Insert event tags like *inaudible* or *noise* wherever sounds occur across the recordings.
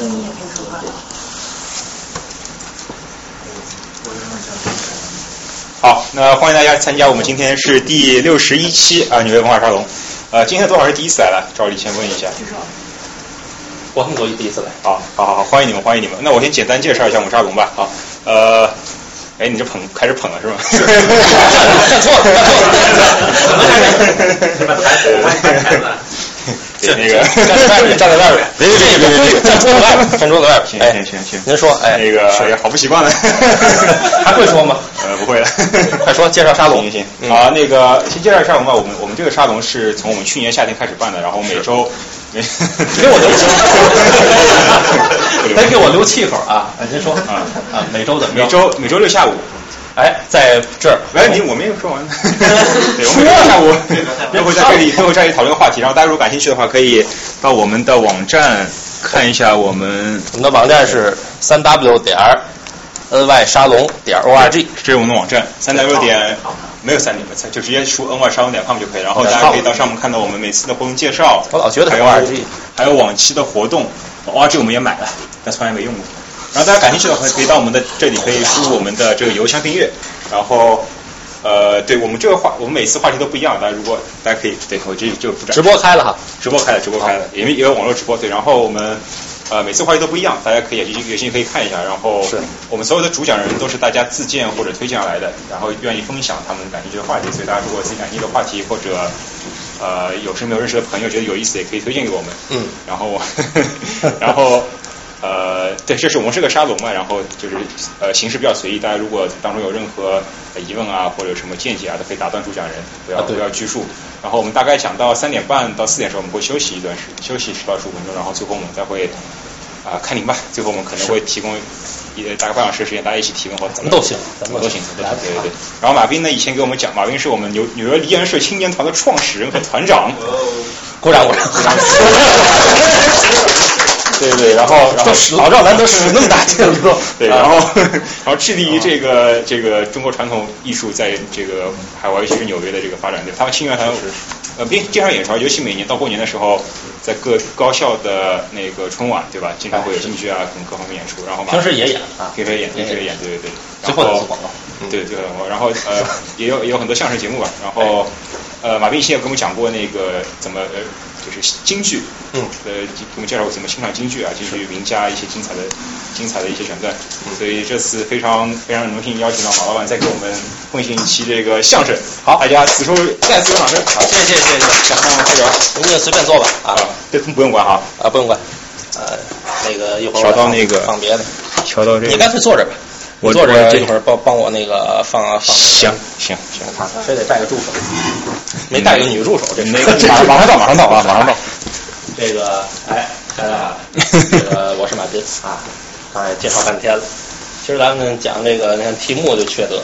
你也可以说话。好，那欢迎大家参加我们今天是第六十一期啊纽约文化沙龙。呃，今天多少人第一次来了？照例先问一下。我们都第一次来。好，好好好，欢迎你们，欢迎你们。那我先简单介绍一下我们沙龙吧。好，呃，哎，你这捧开始捧了是吗？站错了，站错了。对，那个站在外面，站在外面，*laughs* 别别别别别，站桌子外面，*laughs* 站桌子外面。行哎行行行，您说，哎，那个是好不习惯了。*laughs* 还会说吗？呃，不会了。快说，介绍沙龙行行嗯行。啊，那个先介绍沙龙吧。我们我们这个沙龙是从我们去年夏天开始办的，然后每周每给我留气口，得给我留气口啊！哎，您说啊啊，每周的每周每周六下午。哎，在这儿，喂，你我没有说完呢。*laughs* 对，我们每周下午都会在这里都会在这里讨论话题，然后大家如果感兴趣的话，可以到我们的网站看一下我们我们的网站是三 w 点 n y 沙龙点 o r g。这是我们的网站，三 w 点没有三点，就直接输 n y 沙龙点 com 就可以。然后大家可以到上面看到我们每次的活动介绍，我老觉得是还有 ORG 还有往期的活动，ORG 我们也买了，但从来没用过。然后大家感兴趣的话，可以到我们的这里可以输入我们的这个邮箱订阅，然后。呃，对我们这个话，我们每次话题都不一样。大家如果大家可以，对我这就不展直播开了哈，直播开了，直播开了，因为也有网络直播。对，然后我们呃每次话题都不一样，大家可以有有兴趣可以看一下。然后是我们所有的主讲人都是大家自荐或者推荐而来的，然后愿意分享他们感兴趣的话题。所以大家如果自己感兴趣的话题或者呃有身边有认识的朋友觉得有意思，也可以推荐给我们。嗯，然后然后。*laughs* 呃，对，这是我们是个沙龙嘛，然后就是呃形式比较随意，大家如果当中有任何疑问啊或者什么见解啊，都可以打断主讲人，不要、啊不要拘束。然后我们大概讲到三点半到四点的时候，我们会休息一段时休息十到十五分钟，然后最后我们再会啊、看您吧，最后我们可能会提供一大概半小时的时间，大家一起提问或者怎么都行，怎么都行，怎么都行，对对对。然后马斌呢，以前给我们讲，马斌是我们纽纽约梨园社青年团的创始人和团长，鼓掌鼓掌鼓掌。*laughs* 对对，然后然后老赵，难得使那么大劲了，都 *laughs* 对，然后 *laughs* 然后致力于这个这个中国传统艺术在这个海外，尤其是纽约的这个发展。对，他们青年团呃并经常演出，尤其每年到过年的时候，在各高校的那个春晚，对吧？经常会有京剧啊，等各方面演出。然后马平时也演啊，平时也演，平时也演，对对对。最后的是广告。对对，然后呃也有也有很多相声节目吧，然后呃马斌以前也跟我们讲过那个怎么呃就是京剧，嗯，呃给我们介绍过怎么欣赏京剧啊，京剧名家一些精彩的精彩的一些选段，所以这次非常非常荣幸邀请到马老板再给我们奉献一期这个相声，好，大家此处再次有掌声，好，谢谢谢谢谢谢，下方开始，您就随便坐吧啊，这不用管哈，啊不用管，呃那个一会儿调到那个放别的，调到这个，你干脆坐着吧。我坐着这一会儿帮帮我那个放啊放。行行行，非得带个助手，没带个女助手，这那个马马上到马上到啊 *laughs* 马上到。这个哎，大家好，这个我是马斌啊，刚才介绍半天了。其实咱们讲这个，你看题目就缺德，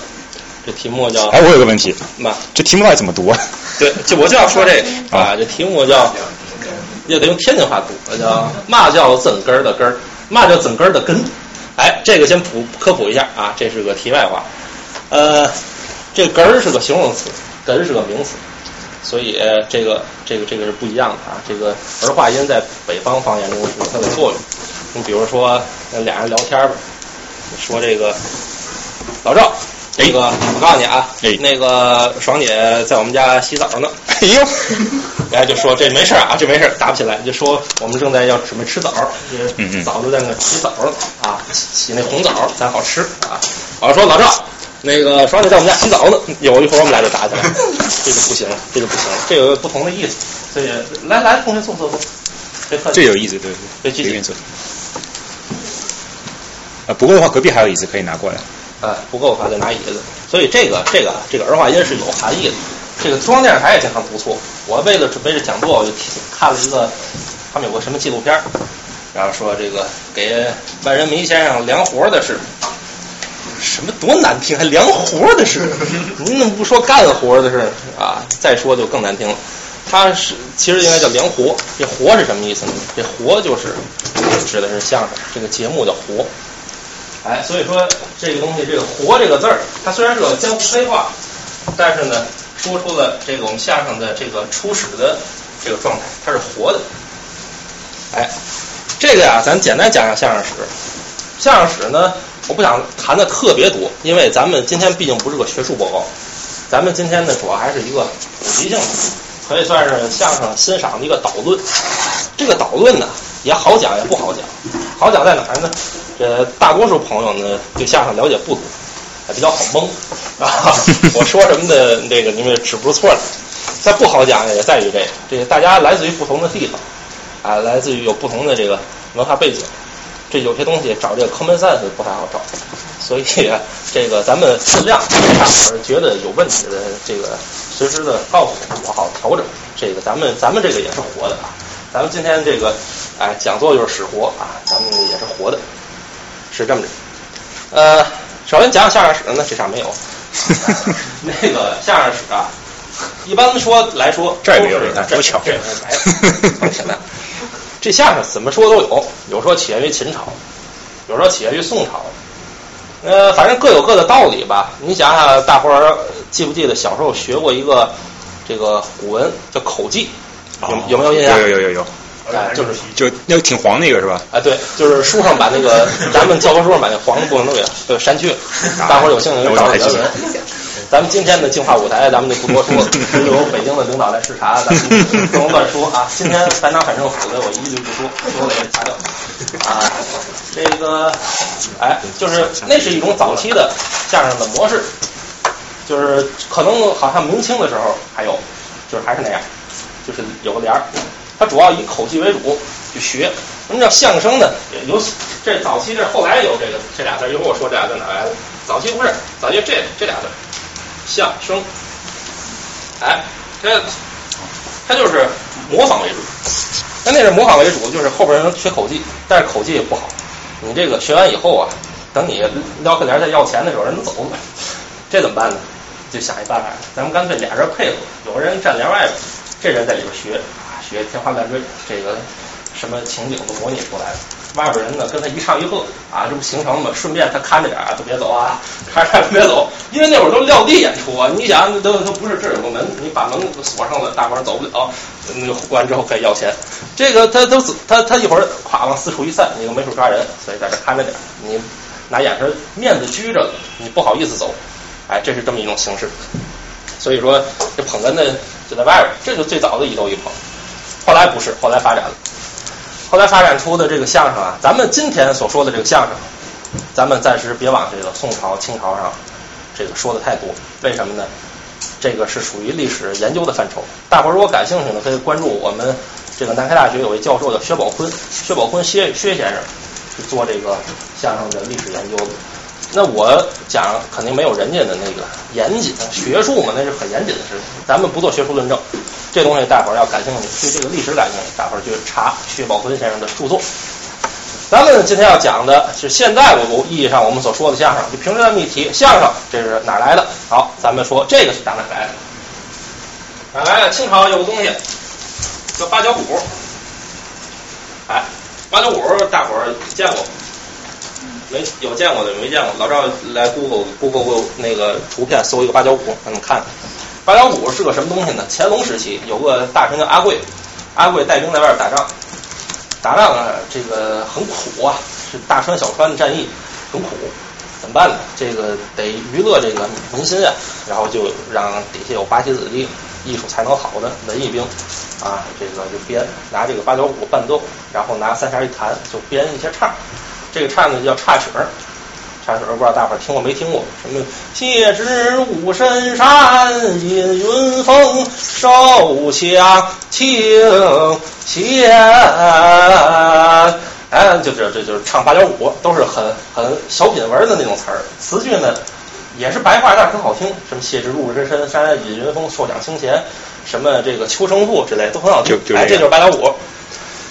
这题目叫哎，我有个问题，嘛？这题目到底怎么读啊？对，就我就要说这个 *laughs* 啊，这题目叫，又得用天津话读，叫嘛叫整根儿的根儿，嘛叫整根儿的根。哎，这个先普科普一下啊，这是个题外话。呃，这根儿是个形容词，根是个名词，所以这个这个这个是不一样的啊。这个儿化音在北方方言中有它的作用。你比如说俩人聊天吧，说这个老赵。那个，我告诉你啊，那个爽姐在我们家洗澡呢。哎呦，然 *laughs* 后，就说这没事啊，这没事打不起来。就说我们正在要准备吃枣，嗯枣就在那洗枣呢啊，洗那红枣才好吃啊。我说老赵，那个爽姐在我们家洗澡呢，有一会儿我们俩就打起来，这就不行了，这就不行了，这有不同的意思。所以来来，同学坐坐坐，别客气。这有意思，对对，继续坐。啊，不过的话，隔壁还有椅子可以拿过来。啊，不够的话再拿椅子。所以这个这个这个儿化音是有含义的。这个中央电视台也经常读错。我为了准备这讲座，我就看了一个，他们有个什么纪录片，然后说这个给万人迷先生量活的是什么多难听，还量活的是，*laughs* 您怎么不说干活的是啊？再说就更难听了。它是其实应该叫量活，这活是什么意思呢？这活就是指的是相声，这个节目叫活。哎，所以说这个东西，这个“活”这个字儿，它虽然是个江湖黑话，但是呢，说出了这个我们相声的这个初始的这个状态，它是活的。哎，这个呀，咱简单讲讲相声史。相声史呢，我不想谈的特别多，因为咱们今天毕竟不是个学术报告，咱们今天呢主要还是一个普及性的，可以算是相声欣赏的一个导论。这个导论呢也好讲也不好讲，好讲在哪儿呢？这大多数朋友呢对相声了解不多，还比较好蒙啊。*laughs* 我说什么的这个你们指不出错来。再不好讲也在于这个，这个大家来自于不同的地方，啊，来自于有不同的这个文化背景。这有些东西找这个 common sense 不太好找，所以这个咱们尽量大伙儿觉得有问题的，这个随时的告诉我，我好调整。这个咱们咱们这个也是活的啊，咱们今天这个哎讲座就是使活啊，咱们也是活的，是这么着。呃，首先讲讲相声史呢，这上没有。*laughs* 那个相声史啊，一般说来说，这没有，多巧，这白，现在。这相声怎么说都有，有说起源于秦朝，有说起源于宋朝，呃，反正各有各的道理吧。你想想，大伙儿记不记得小时候学过一个这个古文叫口技，有有没有印象？有有有有，哎，就是就那个挺黄那个是吧？哎，对，就是书上把那个咱们教科书上把那黄的部分都给都删去了，*laughs* 大伙儿有兴趣就找原文。咱们今天的净化舞台，咱们就不多说了。*laughs* 由北京的领导来视察，咱们不能乱说啊。今天班长反政府的，我一律不说，说了也掐掉。啊，这个，哎，就是那是一种早期的相声的模式，就是可能好像明清的时候还有，就是还是那样，就是有个帘儿，它主要以口技为主去学。什么叫相声呢？有这早期这后来有这个这俩字，一会儿我说这俩字哪来的？早期不是，早期这这俩字。相声，哎，它它就是模仿为主，那那是模仿为主，就是后边人学口技，但是口技也不好。你这个学完以后啊，等你撩开帘再要钱的时候，人都走了，这怎么办呢？就想一办法，咱们干脆俩人配合，有个人站帘外边，这人在里边学，学天花乱坠，这个什么情景都模拟出来了。外边人呢跟他一唱一和啊，这不形成了吗？顺便他看着点啊，都别走啊，看着点别走，因为那会儿都撂地演出啊。你想，都都不是这有个门，你把门锁上了，大伙儿走不了。那个关之后可以要钱。这个他都他他一会儿咵往四处一散，你又没处抓人，所以在这看着点，你拿眼神面子拘着，你不好意思走。哎，这是这么一种形式。所以说这捧哏的就在外边，这就最早的一斗一捧。后来不是，后来发展了。后来发展出的这个相声啊，咱们今天所说的这个相声，咱们暂时别往这个宋朝、清朝上这个说的太多。为什么呢？这个是属于历史研究的范畴。大伙儿如果感兴趣呢，可以关注我们这个南开大学有位教授叫薛宝坤，薛宝坤薛薛先生是做这个相声的历史研究的。那我讲肯定没有人家的那个严谨，学术嘛，那是很严谨的事情。咱们不做学术论证。这东西大伙儿要感兴趣，对这个历史感兴趣，大伙儿去查薛宝坤先生的著作。咱们今天要讲的是现在我意义上我们所说的相声，就平时咱们一提相声，这是哪来的？好，咱们说这个是打哪来的？哪来的？清朝有个东西叫八角鼓。哎，八角鼓大伙儿见过吗没？有见过的，没见过。老赵来 Google Google 那个图片搜一个八角鼓，让你们看。八角鼓是个什么东西呢？乾隆时期有个大臣叫阿贵，阿贵带兵在外边打仗，打仗啊，这个很苦啊，是大川小川的战役，很苦，怎么办呢？这个得娱乐这个民心啊，然后就让底下有八旗子弟、艺术才能好的文艺兵啊，这个就编拿这个八角鼓伴奏，然后拿三弦一弹，就编一些唱，这个唱呢叫插曲儿。插曲儿不知道大伙儿听过没听过？什么谢知五深山，引云峰，手枪清闲。哎，就这这就是唱八角五，都是很很小品文的那种词儿。词句呢也是白话，但是很好听。什么谢知五深山，山阴云峰，受奖清闲，什么这个秋声赋之类都很好听。哎，这就是八角五，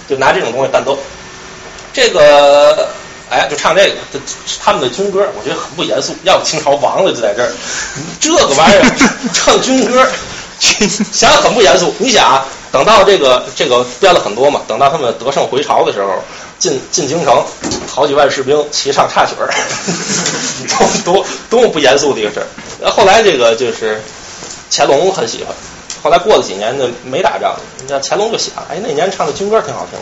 就拿这种东西伴奏。这个。哎，就唱这个，这他们的军歌，我觉得很不严肃。要不清朝亡了就在这儿，这个玩意儿 *laughs* 唱军歌，想想很不严肃。你想啊，等到这个这个编了很多嘛，等到他们得胜回朝的时候，进进京城，好几万士兵齐唱插曲儿，*laughs* 多多多么不严肃的一个事儿。后来这个就是乾隆很喜欢，后来过了几年呢，没打仗，你看乾隆就想，哎，那年唱的军歌挺好听。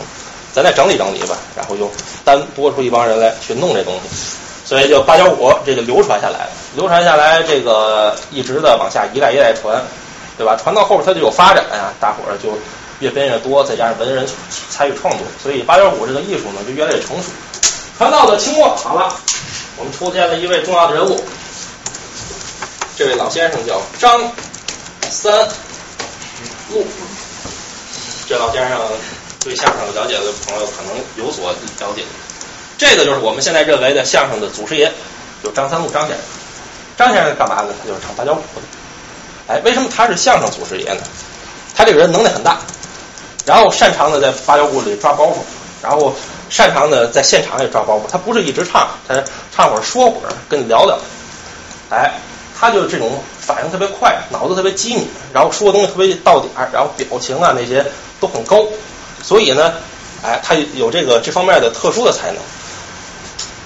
咱再整理整理吧，然后又单拨出一帮人来去弄这东西，所以就八角鼓这个流传下来了，流传下来这个一直的往下一代一代传，对吧？传到后边它就有发展呀，大伙儿就越编越多，再加上文人参与创作，所以八角鼓这个艺术呢就越来越成熟。传到了清末，好了，我们出现了一位重要的人物，这位老先生叫张三禄。这老先生对相声了解的朋友可能有所了解，这个就是我们现在认为的相声的祖师爷，就张三禄张先生。张先生干嘛的？他就是唱芭蕉鼓的。哎，为什么他是相声祖师爷呢？他这个人能耐很大，然后擅长的在芭蕉鼓里抓包袱，然后。擅长的在现场也抓包袱，他不是一直唱，他唱会儿说会儿，跟你聊聊。哎，他就是这种反应特别快，脑子特别机敏，然后说的东西特别到点儿，然后表情啊那些都很高。所以呢，哎，他有这个这方面的特殊的才能。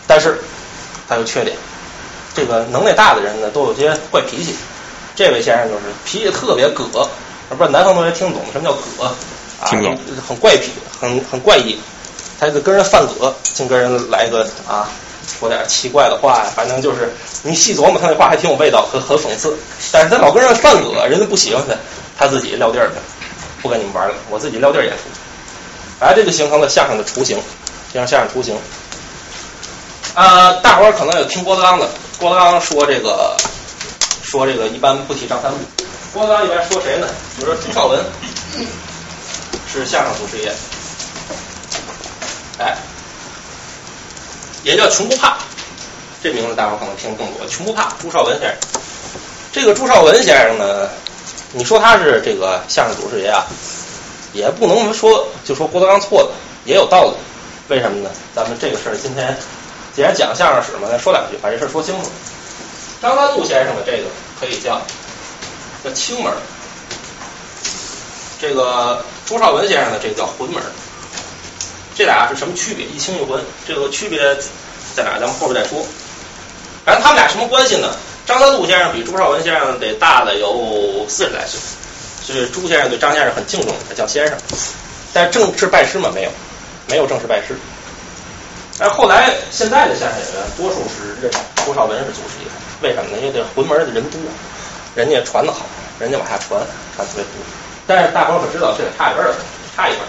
但是他有缺点，这个能耐大的人呢都有些怪脾气。这位先生就是脾气特别葛，不知道南方同学听懂什么叫葛？听懂。很怪癖，很很怪异。他就跟人犯葛，净跟人来个啊，说点奇怪的话呀，反正就是你细琢磨他那话还挺有味道，很很讽刺。但是他老跟人犯葛，人家不喜欢他，他自己撂地儿去，不跟你们玩了，我自己撂地儿演出。哎，这就形成了相声的雏形，形成相声雏形。呃，大伙儿可能有听郭德纲的，郭德纲说这个，说这个一般不提张三禄，郭德纲一般说谁呢？比如说朱绍文，是相声祖师爷。哎，也叫穷不怕，这名字大伙儿可能听更多。穷不怕，朱绍文先生。这个朱绍文先生呢，你说他是这个相声祖师爷啊，也不能说就说郭德纲错了，也有道理。为什么呢？咱们这个事儿今天既然讲相声史嘛，再说两句，把这事儿说清楚。张三禄先生的这个可以叫叫清门，这个朱绍文先生的这个叫浑门。这俩是什么区别？一清一浑，这个区别在哪？咱们后边再说。反正他们俩什么关系呢？张三禄先生比朱绍文先生得大了有四十来岁，就是朱先生对张先生很敬重，他叫先生。但正式拜师嘛？没有，没有正式拜师。但后来现在的相声演员多数是认朱绍文是祖师爷，为什么呢？因为这浑门的人多，人家传的好，人家往下传，传特别多。但是大伙儿可知道，这个差一辈儿，差一辈儿。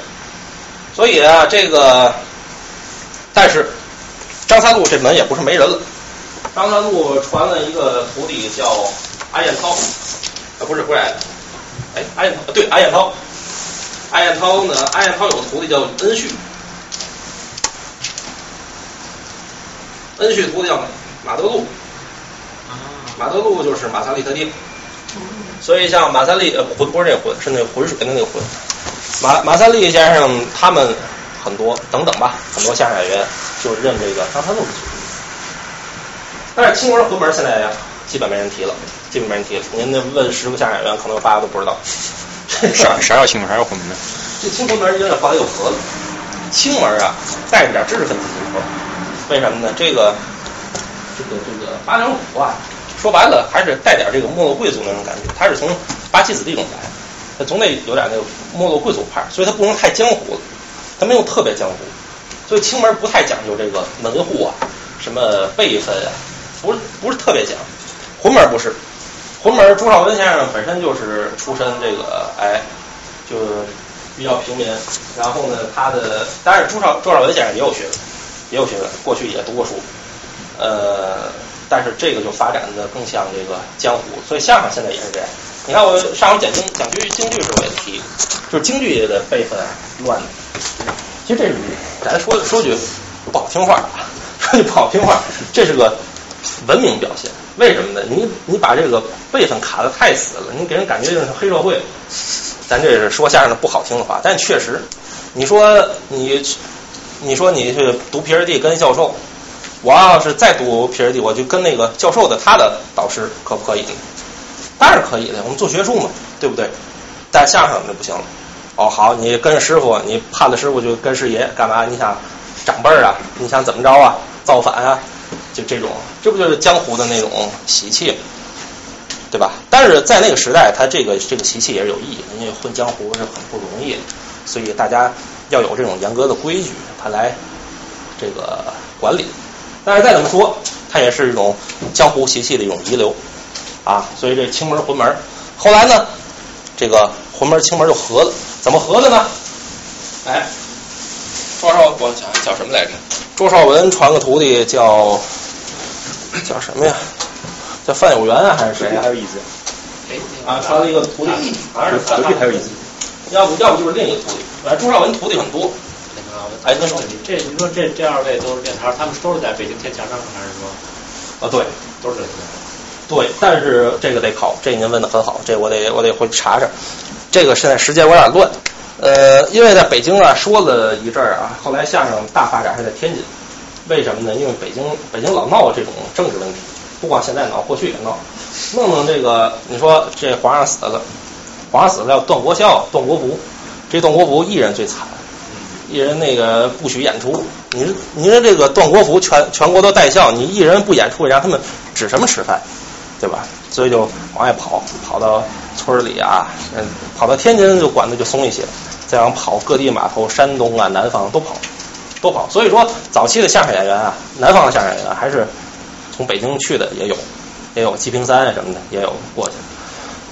所以啊，这个，但是张三禄这门也不是没人了。张三禄传了一个徒弟叫阿彦涛，啊不是不是，哎阿彦涛对阿彦涛，阿彦涛呢阿彦涛有个徒弟叫恩旭，恩旭徒弟叫马德禄，马德禄就是马三立他爹，所以像马三立呃浑不是这个浑，是那个浑水的那个浑。马马三立先生他们很多等等吧，很多相声演员就认这个张三禄。但是清门浑门现在呀基本没人提了，基本没人提了。您那问十个相声演员，可能有八个都不知道。*laughs* 啥啥叫清门，啥叫浑门？这清浑门有点后来又合了。清门啊，带着点知识分子劲头。为什么呢？这个这个这个八两虎啊，说白了还是带点这个没落贵族那种感觉。他是从八旗子弟中来。他总得有点那个没落贵族派，所以他不能太江湖了，他没有特别江湖，所以清门不太讲究这个门户啊，什么辈分啊，不是不是特别讲。浑门不是，红门朱绍文先生本身就是出身这个哎，就是比较平民，然后呢他的，当然朱绍朱绍文先生也有学问，也有学问，过去也读过书，呃，但是这个就发展的更像这个江湖，所以相声现在也是这样。你看我上回讲京讲京京剧时候也提，就是京剧的辈分乱的。其实这是咱说说句不好听话，*laughs* 说句不好听话，这是个文明表现。为什么呢？你你把这个辈分卡的太死了，你给人感觉就是黑社会。咱这是说相声的不好听的话，但确实，你说你你说你去读 PhD 跟教授，我要是再读 PhD，我就跟那个教授的他的导师可不可以？当然可以的，我们做学术嘛，对不对？但相声就不行了。哦，好，你跟着师傅，你判了师傅就跟师爷，干嘛？你想长辈儿啊？你想怎么着啊？造反啊？就这种，这不就是江湖的那种习气，对吧？但是在那个时代，他这个这个习气也是有意义，因为混江湖是很不容易，所以大家要有这种严格的规矩，他来这个管理。但是再怎么说，它也是一种江湖习气的一种遗留啊。所以这青门浑门，后来呢，这个浑门青门就合了。怎么合的呢？哎，庄少我叫叫什么来着？周少文传个徒弟叫叫什么呀？叫范有元啊，还是谁啊？还有椅子，啊，传了一个徒弟，好像是隔壁还有椅子。要不要不就是另一个徒弟。反正朱少文徒弟很多。哎，那说这你说这这二位都是练摊，他们都是在北京天桥上，还是说啊？对，都是在对，但是这个得考，这您问的很好，这我得我得回去查查。这个现在时间有点乱，呃，因为在北京啊说了一阵儿啊，后来相声大发展是在天津，为什么呢？因为北京北京老闹这种政治问题，不光现在闹，过去也闹，弄弄这个，你说这皇上死了，皇上死了要断国孝、断国服，这断国服艺人最惨，艺人那个不许演出，您您说这个断国服全全国都带孝，你艺人不演出，让他们指什么吃饭，对吧？所以就往外跑，跑到村里啊，嗯，跑到天津就管的就松一些，再往跑各地码头，山东啊、南方都跑，都跑。所以说，早期的相声演员啊，南方的相声演员还是从北京去的也有，也有济平山啊什么的也有过去。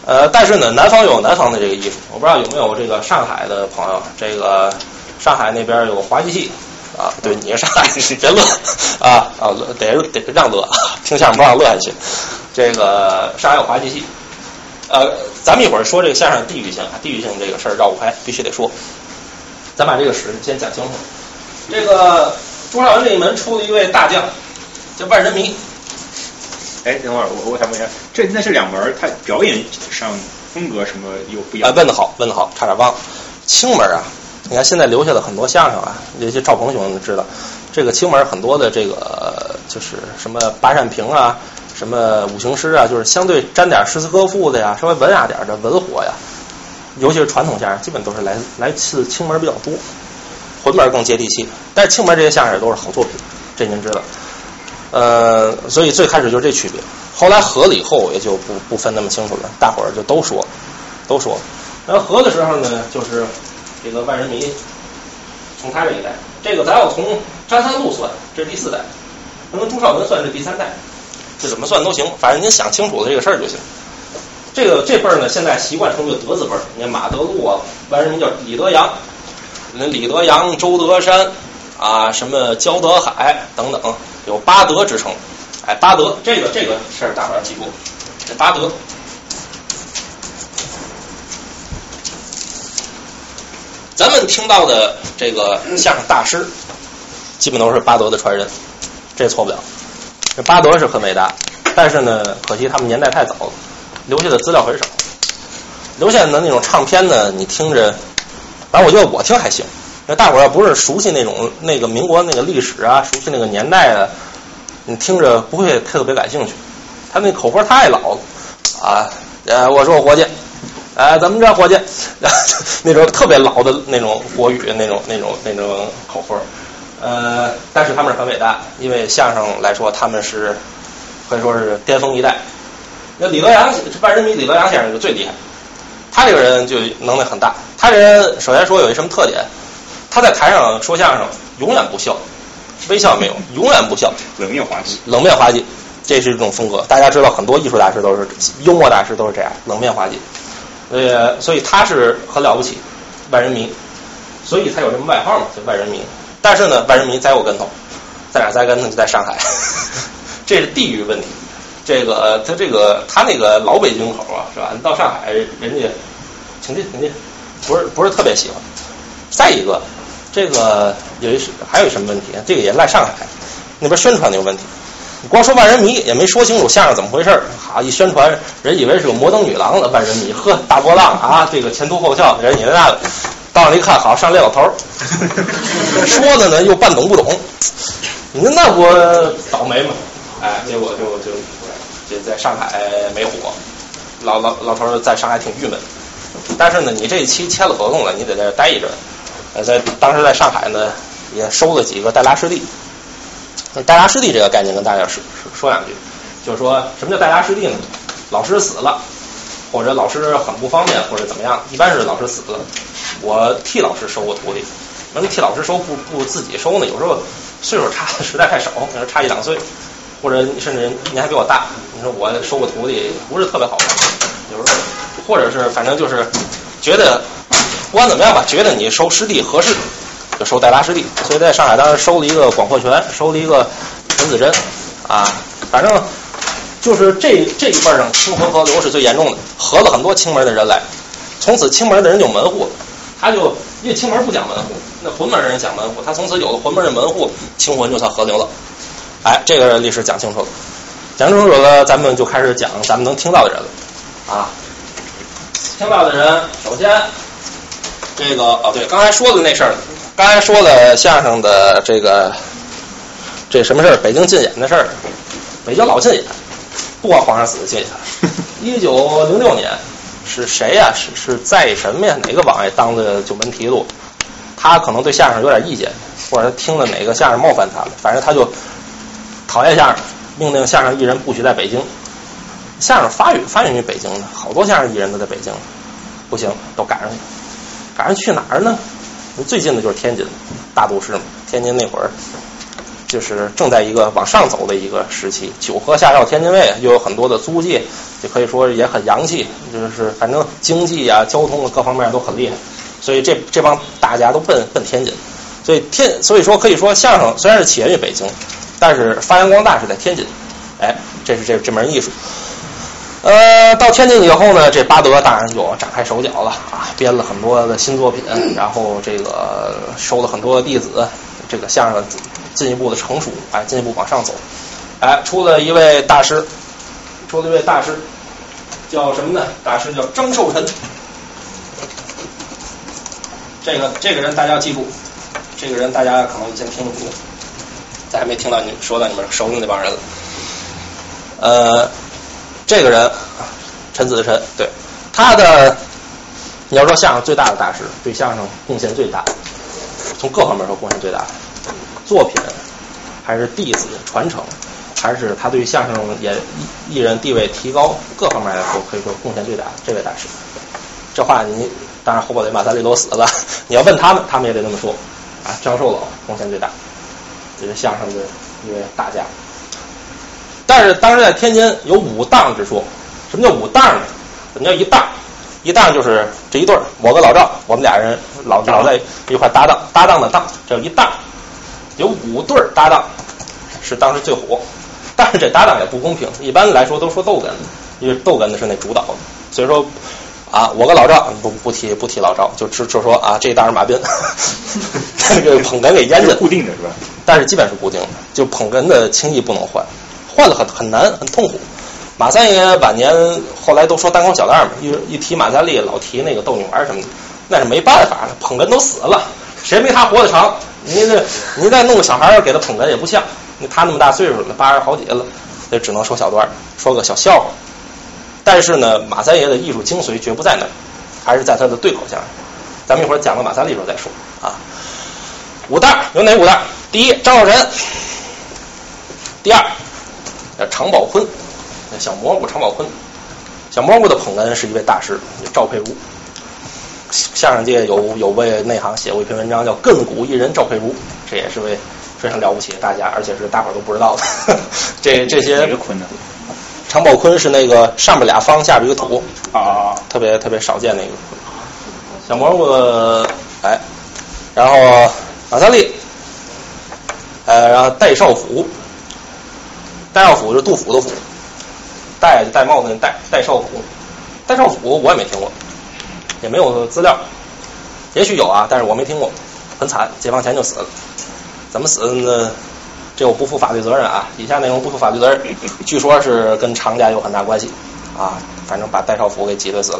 呃，但是呢，南方有南方的这个艺术，我不知道有没有这个上海的朋友，这个上海那边有滑稽戏啊，对，你是上海别乐 *laughs* 啊啊，得得让乐，听相声不让乐还行。这个上海有滑稽戏，呃，咱们一会儿说这个相声地域性啊，地域性这个事儿绕不开，必须得说。咱把这个史先讲清楚。这个朱少文这一门出了一位大将，叫万人迷。哎，等会儿我我想问一下，这那是两门，他表演上风格什么有不一啊，样？问得好，问得好，差点忘了。青门啊，你看现在留下的很多相声啊，这些赵鹏兄们知道，这个青门很多的这个就是什么八扇屏啊，什么五行诗啊，就是相对沾点诗词歌赋的呀，稍微文雅点的文火呀，尤其是传统相声，基本都是来来自青门比较多，浑门更接地气。但是青门这些相声也都是好作品，这您知道。呃，所以最开始就是这区别，后来合了以后也就不不分那么清楚了，大伙儿就都说，都说。然后合的时候呢，就是这个万人迷从他这一代，这个咱要从张三路算，这是第四代；那么朱少文算是第三代，这怎么算都行，反正您想清楚了这个事儿就行。这个这辈儿呢，现在习惯称为德字辈儿，你看马德禄啊，完人迷叫李德阳，那李德阳、周德山啊，什么焦德海等等，有八德之称。哎，八德这个这个事儿大伙儿要记住，这八德。咱们听到的这个相声大师，基本都是八德的传人，这错不了。这巴德是很伟大，但是呢，可惜他们年代太早了，留下的资料很少。留下的那种唱片呢，你听着，反正我觉得我听还行。那大伙儿要不是熟悉那种那个民国那个历史啊，熟悉那个年代的，你听着不会特别感兴趣。他那口活太老了啊！呃，我说伙计，哎，怎么着，伙计？那种特别老的那种国语，那种那种那种口风，呃，但是他们是很伟大，因为相声来说，他们是可以说是巅峰一代。那李德阳，万人迷李德阳先生就最厉害，他这个人就能耐很大。他这人首先说有一什么特点，他在台上说相声永远不笑，微笑没有，永远不笑，冷面滑稽。冷面滑稽，这是一种风格。大家知道，很多艺术大师都是幽默大师都是这样，冷面滑稽。呃，所以他是很了不起，万人迷，所以才有什么外号嘛，叫万人迷。但是呢，万人迷栽过跟头，在哪栽跟头？就在上海，*laughs* 这是地域问题。这个他这个他那个老北京口啊，是吧？你到上海，人家请进请进，不是不是特别喜欢。再一个，这个有一还有什么问题？这个也赖上海那边宣传的有问题。你光说万人迷也没说清楚相声怎么回事儿，好一宣传，人以为是个摩登女郎的万人迷，呵，大波浪啊，这个前凸后翘，人以为那个，到那一看，好上列老头儿，*laughs* 说的呢又半懂不懂，你说那不倒霉吗？哎，结果就就就在上海没火，老老老头儿在上海挺郁闷，但是呢，你这一期签了合同了，你得在这待一阵儿，呃，在当时在上海呢也收了几个带拉师弟。带拉师弟这个概念跟大家说说两句，就是说什么叫带拉师弟呢？老师死了，或者老师很不方便，或者怎么样，一般是老师死了，我替老师收个徒弟，能替老师收不不自己收呢？有时候岁数差的实在太少，你说差一两岁，或者甚至你还比我大，你说我收个徒弟不是特别好，有时候或者是反正就是觉得不管怎么样吧，觉得你收师弟合适，就收带拉师弟。所以在上海当时收了一个广阔拳，收了一个陈子珍，啊，反正就是这这一辈儿上清河河流是最严重的，合了很多清门的人来，从此清门的人就门户，他就因为清门不讲门户，那浑门的人讲门户，他从此有了浑门的门户，清浑就算合流了。哎，这个历史讲清楚了，讲清楚了，咱们就开始讲咱们能听到的人了，啊，听到的人，首先这个哦对，刚才说的那事儿，刚才说了相声的这个这什么事儿，北京禁演的事儿，北京老禁演，不光皇上死的禁演。*laughs* 一九零六年是谁呀、是是在什么呀？哪个王爷当的九门提督？他可能对相声有点意见，或者他听了哪个相声冒犯他了，反正他就讨厌相声，命令相声艺人不许在北京。相声发源发源于北京的，好多相声艺人都在北京，不行，都赶上去，赶上去哪儿呢？最近的就是天津，大都市嘛。天津那会儿就是正在一个往上走的一个时期，九河下绕天津卫，又有很多的租界，就可以说也很洋气，就是反正经济啊、交通啊各方面都很厉害，所以这这帮大家都奔奔天津，所以天所以说可以说相声虽然是起源于北京，但是发扬光大是在天津，哎，这是这这门艺术。呃，到天津以后呢，这巴德当然就展开手脚了啊，编了很多的新作品，然后这个收了很多的弟子，这个相声进一步的成熟，哎，进一步往上走，哎，出了一位大师，出了一位大师，叫什么呢？大师叫张寿臣。这个这个人大家要记住，这个人大家可能以前听过，咱还没听到你说到你们熟的那帮人了。呃，这个人陈子臣，对他的，你要说相声最大的大师，对相声贡献最大，从各方面说贡献最大，作品还是弟子传承，还是他对相声演艺人地位提高各方面来说，可以说贡献最大。这位大师，这话你当然后边得马三立都死了，你要问他们，他们也得这么说啊。张寿老贡献最大，这是相声的一位大家。但是当时在天津有五档之说，什么叫五档呢？什么叫一档？一档就是这一对儿，我跟老赵，我们俩人老老在一块搭档，搭档的档叫一档。有五对儿搭档是当时最火，但是这搭档也不公平。一般来说都说逗哏，因为逗哏的是那主导的，所以说啊，我跟老赵不不提不提老赵，就只就说啊这一档是马斌，*laughs* 这个捧哏给淹着，固定的是吧？但是基本是固定的，就捧哏的轻易不能换，换了很很难很痛苦。马三爷晚年后来都说单口小旦嘛，一一提马三立，老提那个逗你玩什么的，那是没办法了，捧哏都死了，谁没他活得长？你这你再弄个小孩儿给他捧哏也不像，他那么大岁数了，八十好几了，就只能说小段，说个小笑话。但是呢，马三爷的艺术精髓绝不在那儿，还是在他的对口相声。咱们一会儿讲到马三立时候再说啊。五大有哪五大？第一，张少臣；第二，常宝坤，小蘑菇常宝坤。小蘑菇的捧哏是一位大师，赵佩茹。相声界有有位内行写过一篇文章，叫《亘古一人赵佩如》，这也是位非常了不起的大家，而且是大伙儿都不知道的。*laughs* 这这些哪个坤呢？常宝坤是那个上面俩方，下边一个土，啊！特别特别少见那个。小蘑菇，哎，然后马三立，呃，然后戴少府，戴少府是杜甫的甫，戴戴帽子那戴，戴少府，戴少府我也没听过，也没有资料，也许有啊，但是我没听过，很惨，解放前就死了，怎么死的呢？这我不负法律责任啊，以下内容不负法律责任，*laughs* 据说是跟常家有很大关系啊，反正把戴少府给挤兑死了。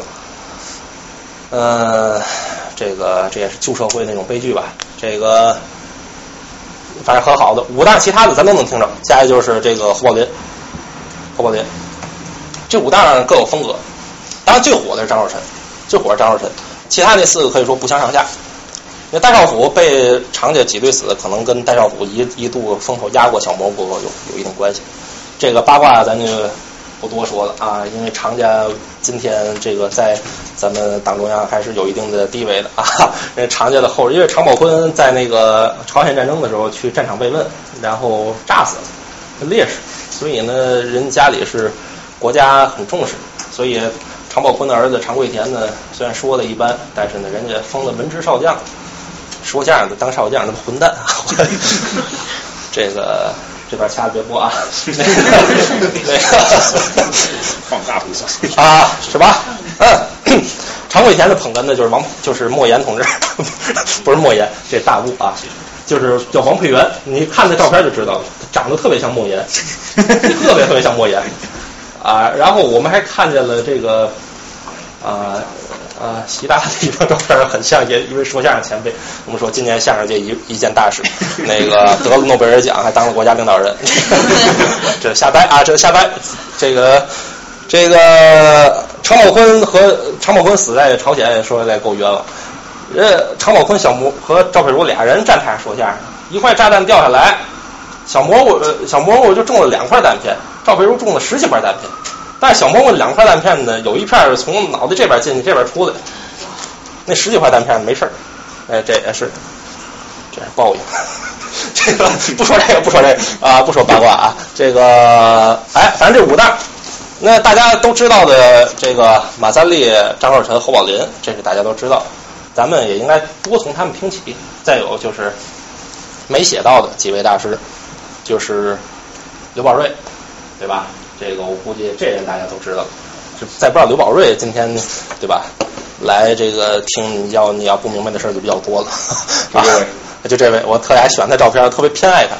呃，这个这也是旧社会那种悲剧吧。这个反正很好的五大，其他的咱都能听着。下一就是这个侯宝林，侯宝林，这五大各有风格。当然最火的是张少臣，最火是张若臣，其他那四个可以说不相上下。那戴少府被常家挤兑死，可能跟戴少府一一度风头压过小蘑菇有有一定关系。这个八卦咱就不多说了啊，因为常家今天这个在咱们党中央还是有一定的地位的啊。那常家的后人，因为常宝坤在那个朝鲜战争的时候去战场慰问，然后炸死了，烈士，所以呢，人家里是国家很重视，所以常宝坤的儿子常贵田呢，虽然说的一般，但是呢，人家封了文职少将，说相声的当少将那么混蛋啊，*laughs* 这个。这边掐着别播啊！那个放大不小啊，是吧？嗯，常贵田的捧哏呢就是王，就是莫言同志，*laughs* 不是莫言，这大雾啊，就是叫王佩元。你看那照片就知道了，长得特别像莫言，特别特别像莫言啊。然后我们还看见了这个啊。啊，习大的一张照片很像也一位说相声前辈。我们说今年相声界一一件大事，那个 *laughs* 得了诺贝尔奖，还当了国家领导人。*laughs* 这瞎掰啊，这瞎掰。这个这个常宝坤和常宝坤死在朝鲜，说来够冤枉。呃常宝坤小蘑和赵佩茹俩人站台上说相声，一块炸弹掉下来，小蘑菇小蘑菇就中了两块弹片，赵佩茹中了十几块弹片。但是小蘑菇两块弹片呢，有一片是从脑袋这边进去，这边出来。那十几块弹片没事儿，哎，这也是，这是报应。*laughs* 这个不说这个，不说这个啊，不说八卦啊。这个哎，反正这五大，那大家都知道的，这个马三立、张寿臣、侯宝林，这是大家都知道。咱们也应该多从他们听起。再有就是没写到的几位大师，就是刘宝瑞，对吧？这个我估计这人大家都知道，就再不知道刘宝瑞今天对吧？来这个听你要你要不明白的事儿就比较多了啊。*laughs* 就这位，我特爱喜欢他照片，特别偏爱他，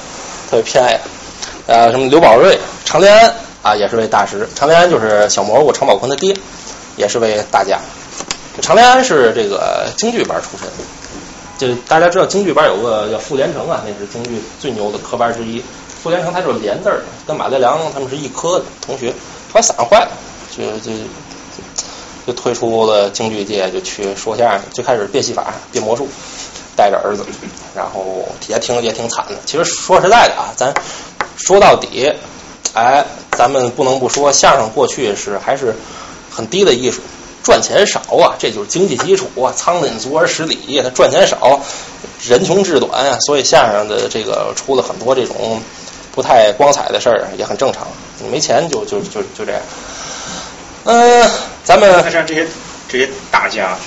特别偏爱他。呃，什么刘宝瑞、常连安啊，也是位大师。常连安就是小蘑菇常宝坤的爹，也是位大家。常连安是这个京剧班出身，就大家知道京剧班有个叫傅连成啊，那是京剧最牛的科班之一。傅连成他就是连字儿，跟马德良他们是一科的同学，后来嗓子坏了，就就就退出了京剧界，就去说相声，最开始变戏法、变魔术，带着儿子，然后也挺也挺惨的。其实说实在的啊，咱说到底，哎，咱们不能不说相声过去是还是很低的艺术，赚钱少啊，这就是经济基础啊。仓廪足而食礼，他赚钱少，人穷志短啊，所以相声的这个出了很多这种。不太光彩的事儿也很正常，你没钱就就就就这样。嗯，咱们看像这些这些大家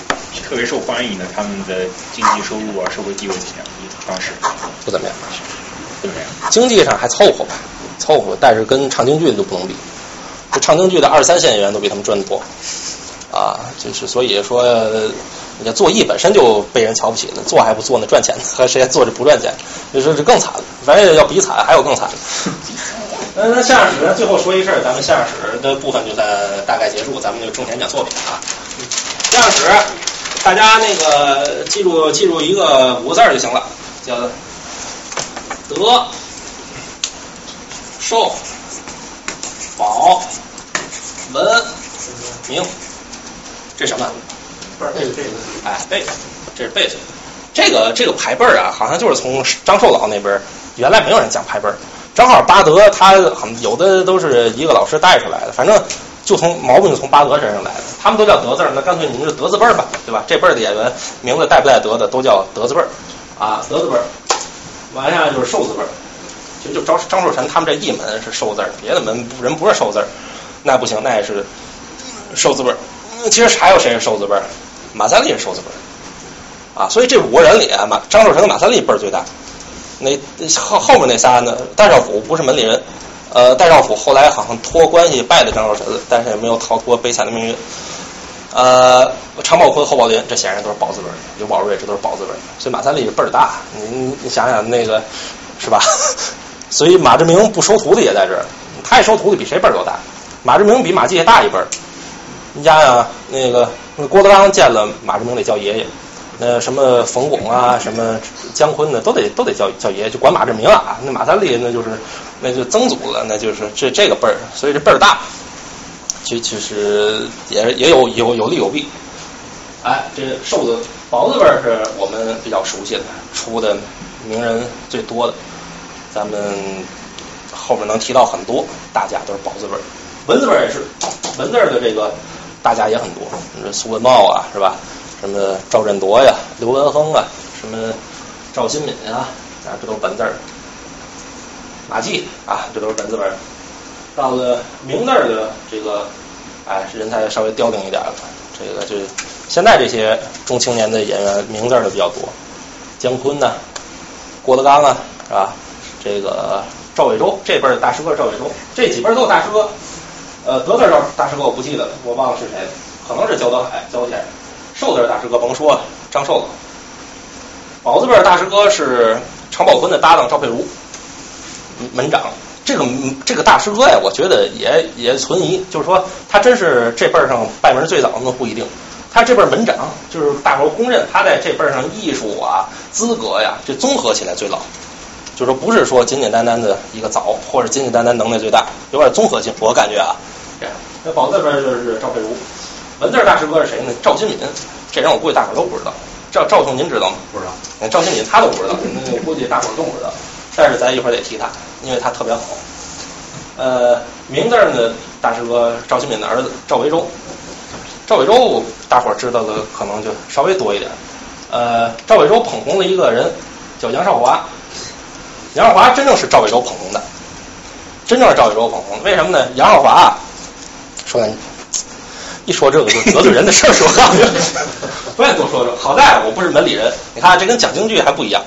特别受欢迎的，他们的经济收入啊、社会地位怎么样？当时不怎么样，不怎么样。经济上还凑合吧，凑合，但是跟唱京剧的就不能比。这唱京剧的二三线演员都比他们赚的多啊，就是所以说。你做艺本身就被人瞧不起呢，做还不做呢？赚钱和谁做着不赚钱？你说这更惨了。反正要比惨，还有更惨。*laughs* 那那相声史呢？最后说一事儿，咱们相声史的部分就在大概结束，咱们就重点讲作品啊。相声史，大家那个记住记住一个五个字就行了，叫德、寿、宝、文、明，这什么？这个这个，哎，辈分，这是辈分。这个这个排辈儿啊，好像就是从张寿老那边儿，原来没有人讲排辈儿。正好巴德他很有的都是一个老师带出来的，反正就从毛病就从巴德身上来的。他们都叫德字儿，那干脆你们就德字辈儿吧，对吧？这辈儿的演员名字带不带德的都叫德字辈儿啊，德字辈儿。完下就是寿字辈儿，其实就张张寿臣他们这一门是寿字儿，别的门人不是寿字儿，那不行，那也是寿字辈儿。其实还有谁是寿字辈儿？马三立是收字辈儿啊，所以这五个人里，马张寿臣和马三立辈儿最大。那后后面那仨呢？戴少府不是门里人，呃，戴少府后来好像托关系拜的张寿臣，但是也没有逃脱悲惨的命运。呃，常宝坤、侯宝林，这显然都是宝字辈儿；刘宝瑞，这都是宝字辈儿。所以马三立是辈儿大。你你想想那个是吧？*laughs* 所以马志明不收徒弟也在这儿，他一收徒弟比谁辈儿都大。马志明比马季大一辈儿。你想想那个郭德纲见了马志明得叫爷爷，那什么冯巩啊，什么姜昆呢，都得都得叫叫爷爷，就管马志明啊。那马三立那就是那就曾祖了，那就是这这个辈儿，所以这辈儿大，其其实也也有有有利有弊。哎，这瘦子宝字辈儿是我们比较熟悉的，出的名人最多的，咱们后面能提到很多大家都是宝字辈儿。文字辈儿也是，文字的这个大家也很多，苏文茂啊，是吧？什么赵振铎呀、刘文亨啊，什么赵新敏啊，啊，这都是本字儿。马季啊，这都是本字辈。到了明字的这个，哎，人才稍微凋零一点了。这个就现在这些中青年的演员，明字的比较多，姜昆呐、郭德纲啊，是吧？这个赵伟洲这辈儿大师哥赵伟洲，这几辈儿都是大师哥。呃，德字儿大师哥我不记得了，我忘了是谁了，可能是焦德海焦先生。寿字儿大师哥甭说了，张寿子。宝字辈儿大师哥是常宝坤的搭档赵佩茹，门长。这个这个大师哥呀，我觉得也也存疑，就是说他真是这辈儿上拜门最早的不一定。他这辈儿门长，就是大伙儿公认他在这辈儿上艺术啊、资格呀，这综合起来最老。就说不是说简简单单的一个早，或者简简单单能耐最大，有点综合性，我感觉啊。这样，那宝字边就是赵佩茹，文字大师哥是谁呢？赵新敏，这人我估计大伙儿都不知道。赵赵兄您知道吗？不知道。那赵新敏他都不知道，那我估计大伙儿都不知道。但是咱一会儿得提他，因为他特别好。呃，名字呢，大师哥赵新敏的儿子赵维洲。赵伟洲大伙儿知道的可能就稍微多一点。呃，赵伟洲捧红了一个人叫杨少华。杨少华真正是赵伟洲捧红的，真正是赵伟洲捧红的。为什么呢？杨少华啊，说一说这个就得罪人的事儿，说不愿意多说这。好在我不是门里人，你看这跟讲京剧还不一样。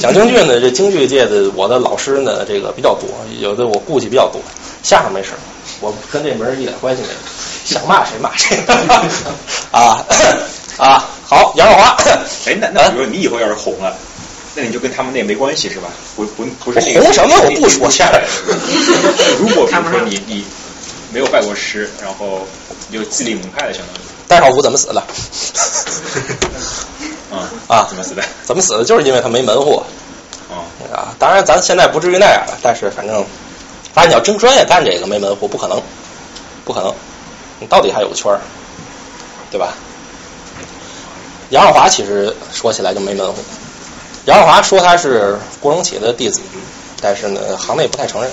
讲京剧呢，这京剧界的我的老师呢，这个比较多，有的我顾忌比较多。相声没事我跟这门一点关系没有，想骂谁骂谁。啊啊，好，杨少华。哎，那那比如你以后要是红了。那你就跟他们那没关系是吧？不不不是那个红什么？我不说相声。如果比如说你你没有拜过师，然后你就自立门派的，相当于。戴少福怎么死的？*laughs* 啊啊！怎么死的？怎么死的？就是因为他没门户。啊啊！当然，咱现在不至于那样了，但是反正，反正你要真专业干这个，没门户不可能，不可能。你到底还有个圈儿，对吧？杨少华其实说起来就没门户。杨少华说他是郭荣启的弟子，但是呢，行内不太承认。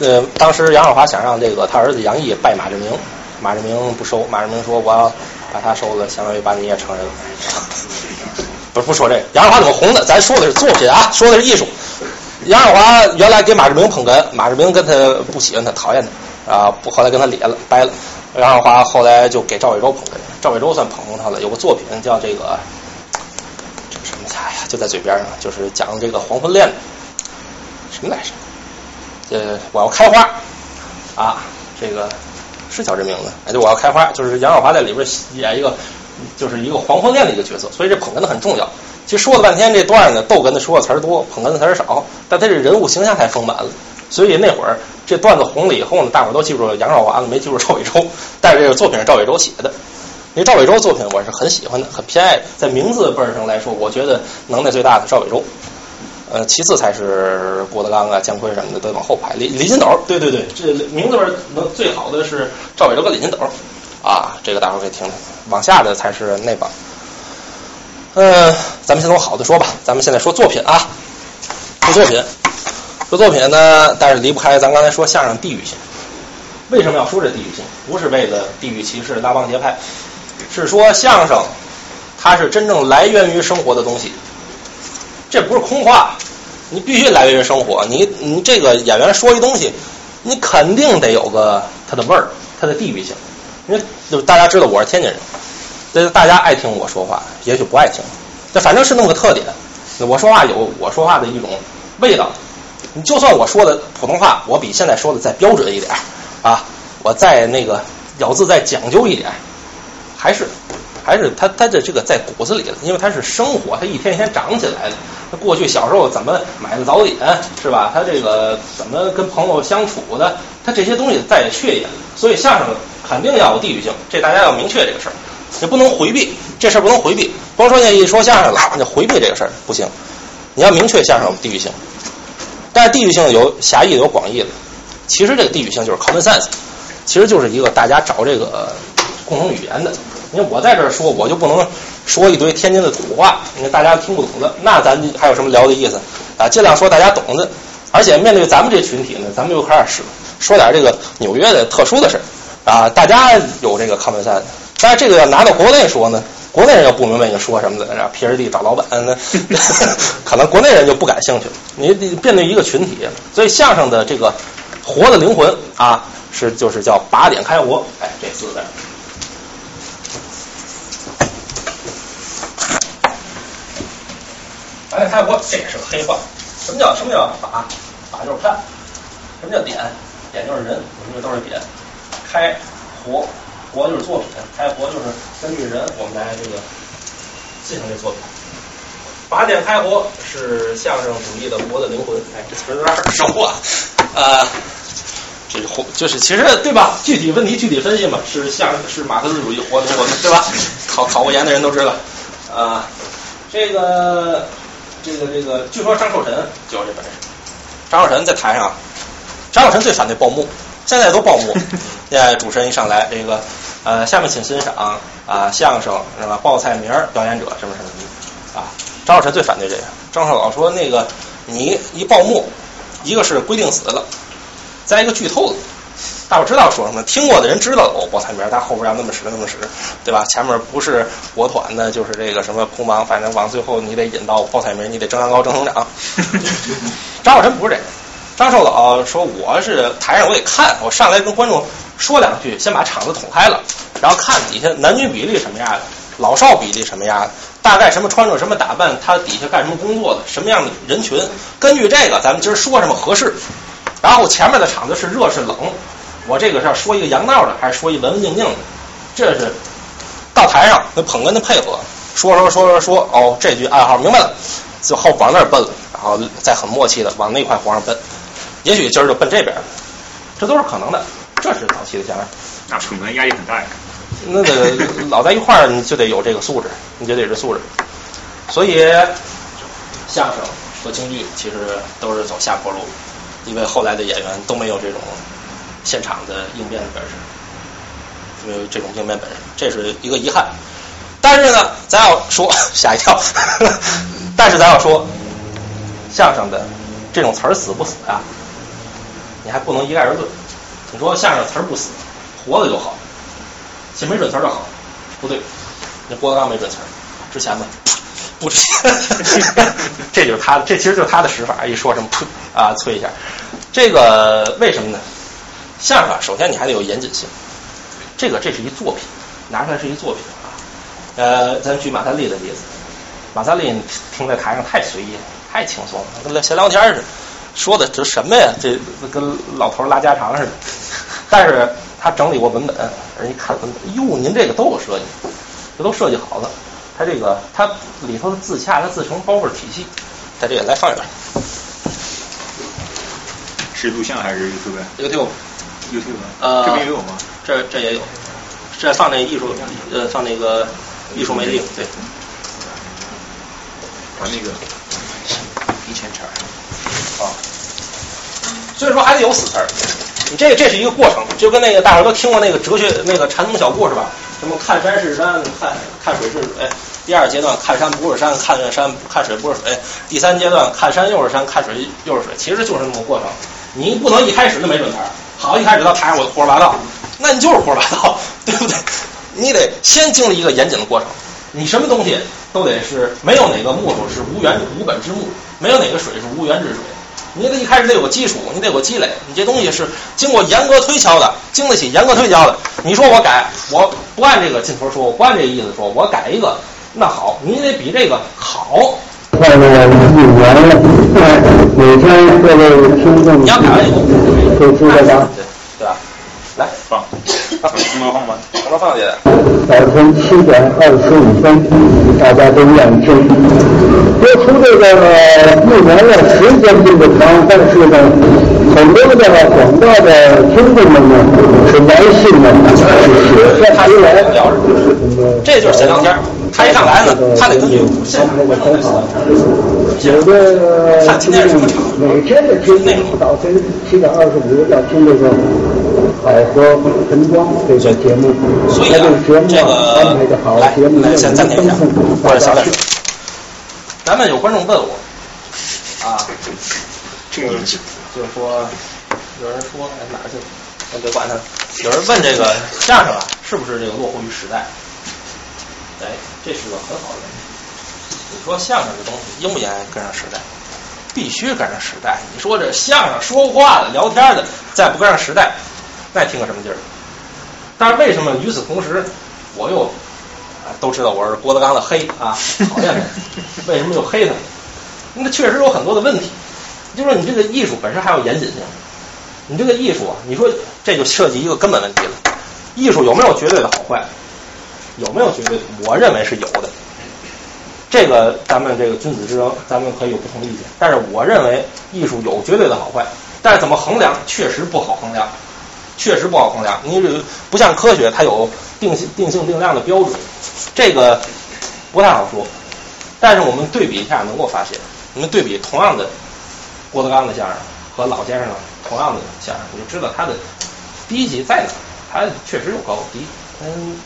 呃，当时杨少华想让这个他儿子杨毅拜马志明，马志明不收。马志明说：“我要把他收了，相当于把你也承认了。*laughs* ”不是不说这个，杨少华怎么红的？咱说的是作品啊，说的是艺术。杨少华原来给马志明捧哏，马志明跟他不喜欢他，讨厌他啊，不后来跟他咧了掰了。杨少华后来就给赵伟洲捧哏，赵伟洲算捧红他了。有个作品叫这个。这个什么菜呀？就在嘴边上，就是讲这个黄昏恋的，什么来着？呃，我要开花啊，这个是叫这名字？哎，就我要开花，就是杨少华在里边演一个，就是一个黄昏恋的一个角色，所以这捧哏的很重要。其实说了半天这段呢，逗哏的说的词儿多，捧哏的词儿少，但他这人物形象太丰满了，所以那会儿这段子红了以后呢，大伙儿都记住杨少华了，没记住赵伟洲，但是这个作品是赵伟洲写的。因为赵伟洲作品我是很喜欢的，很偏爱。在名字辈儿上来说，我觉得能耐最大的赵伟洲，呃，其次才是郭德纲啊、姜昆什么的，都往后排。李李金斗，对对对，这名字能最好的是赵伟洲跟李金斗，啊，这个大伙儿可以听听。往下的才是那帮。呃，咱们先从好的说吧。咱们现在说作品啊，说作品，说作品呢，但是离不开咱刚才说相声地域性。为什么要说这地域性？不是为了地域歧视、拉帮结派。是说相声，它是真正来源于生活的东西，这不是空话。你必须来源于生活。你你这个演员说一东西，你肯定得有个它的味儿，它的地域性。因为就大家知道我是天津人，这大家爱听我说话，也许不爱听，这反正是那么个特点。我说话有我说话的一种味道。你就算我说的普通话，我比现在说的再标准一点啊，我再那个咬字再讲究一点。还是，还是他他的这个在骨子里了，因为他是生活，他一天一天长起来的。他过去小时候怎么买的早点是吧？他这个怎么跟朋友相处的？他这些东西在血液，所以相声肯定要有地域性，这大家要明确这个事儿，你不能回避这事儿，不能回避。光说那一说相声了，你回避这个事儿不行，你要明确相声有地域性。但是地域性有狭义的，有广义的。其实这个地域性就是 common sense，其实就是一个大家找这个共同语言的。因为我在这儿说，我就不能说一堆天津的土话，因为大家听不懂的。那咱还有什么聊的意思啊？尽量说大家懂的。而且面对咱们这群体呢，咱们又开始使说点这个纽约的特殊的事儿啊。大家有这个 common sense，但是这个要拿到国内说呢，国内人又不明白你说什么的，然后 PhD 找老板，*laughs* 那可能国内人就不感兴趣。你你面对一个群体，所以相声的这个活的灵魂啊，是就是叫靶点开活，哎，这四个字。拔点开活，这也是个黑话。什么叫什么叫法？法就是看。什么叫点？点就是人，我们这都是点。开活，活就是作品，开活就是根据人我们来这个进行这作品。拔点开活是相声主义的活的灵魂。哎，这词儿有点耳熟啊。呃，这是活，就是其实对吧？具体问题具体分析嘛，是相是马克思主义活灵魂，对吧？考考过研的人都知道。啊，这个这个这个，据说张寿臣就有这本事。张寿臣在台上，张寿臣最反对报幕，现在都报幕。现 *laughs* 在主持人一上来，这个呃，下面请欣赏啊相声是吧？报菜名儿，表演者什么什么的啊。张寿臣最反对这个。张寿老说那个你一报幕，一个是规定死了，再一个剧透了。大伙知道说什么？听过的人知道哦，报菜名儿，但后边要那么使那么使，对吧？前面不是国团的，就是这个什么空忙，反正往最后你得引到报菜名儿，你得蒸羊羔、蒸成长。*laughs* 张寿臣不是这个。张寿老说我是台上我得看，我上来跟观众说两句，先把场子捅开了，然后看底下男女比例什么样的，老少比例什么样的，大概什么穿着什么打扮，他底下干什么工作的，什么样的人群，根据这个咱们今儿说什么合适。然后前面的场子是热是冷，我这个是要说一个洋闹的，还是说一文文静静的？这是到台上那捧哏的配合，说说说说说，哦，这句暗号明白了，就后往那儿奔了，然后再很默契的往那块皇上奔。也许今儿就奔这边，这都是可能的。这是早期的相声，那捧哏压力很大呀。那个老在一块儿，你就得有这个素质，你就得有这素质。所以相声和京剧其实都是走下坡路，因为后来的演员都没有这种现场的应变的本事，没有这种应变本事，这是一个遗憾。但是呢，咱要说 *laughs* 吓一跳，*laughs* 但是咱要说相声的这种词儿死不死啊？你还不能一概而论。你说相声词儿不死，活的就好，其实没准词儿就好，不对，那郭德纲没准词儿，之前吧，不，这就是他的，这其实就是他的使法，一说什么噗啊，催一下，这个为什么呢？相声，首先你还得有严谨性，这个这是一作品，拿出来是一作品啊。呃，咱举马三立的例子，马三立听在台上太随意，太轻松了，跟闲聊天似的。说的这什么呀？这跟老头拉家常似的。但是他整理过文本，人一看文本，哟，您这个都有设计，这都设计好了。他这个它里头的自洽，它自成包袱体系。在这个来放一段。是录像还是 YouTube？YouTube。YouTube。呃，这边也有吗？这这也有。这放那艺术，呃，放那个艺术魅力，对。把那个一千茬。啊，所以说还得有死词儿。你这这是一个过程，就跟那个大伙儿都听过那个哲学那个禅宗小故事吧？什么看山是山，看看水是水。第二阶段看山不是山，看山看水不是水。第三阶段看山又是山，看水又是水。其实就是那么个过程。你不能一开始就没准词儿，好一开始到台上我就胡说八道，那你就是胡说八道，对不对？你得先经历一个严谨的过程。你什么东西都得是没有哪个木头是无源无本之木，没有哪个水是无源之水。你得一开始得有个基础，你得有个积累。你这东西是经过严格推敲的，经得起严格推敲的。你说我改，我不按这个劲头说，我不按这个意思说，我改一个，那好，你得比这个好。快乐一年了，每天各位听众你要改完以后，都知道吧？对对吧？来放，从头放吧。从头放起来。早晨七点二十五分，大家都愿意听。播出这个一年了，时间并不长，但是呢，很多的广大的听众们呢是来信呢，是写下来聊这就是闲聊天。他一上来呢，他得根据现场那个很好。有的每天的听众早晨七点二十五要听这个海河晨光这个节目，所以啊，这个来来先暂停一下，或者小点声。咱们有观众问我啊，这个就是说，有人说哎哪去了？先别管他。有人问这个相声啊，是不是这个落后于时代？哎，这是个很好的问题。你说相声这东西应不应该跟上时代？必须跟上时代。你说这相声说话的、聊天的，再不跟上时代，那听个什么劲儿？但是为什么与此同时，我又啊都知道我是郭德纲的黑啊，讨厌他，*laughs* 为什么又黑他？那确实有很多的问题。就说你这个艺术本身还有严谨性，你这个艺术啊，你说这就涉及一个根本问题了：艺术有没有绝对的好坏？有没有绝对？我认为是有的。这个咱们这个君子之争，咱们可以有不同的意见，但是我认为艺术有绝对的好坏，但是怎么衡量，确实不好衡量，确实不好衡量。你这不像科学，它有定性、定性定量的标准，这个不太好说。但是我们对比一下，能够发现，你们对比同样的郭德纲的相声和老先生的同样的相声，你就知道他的低级在哪。他确实有高低，嗯。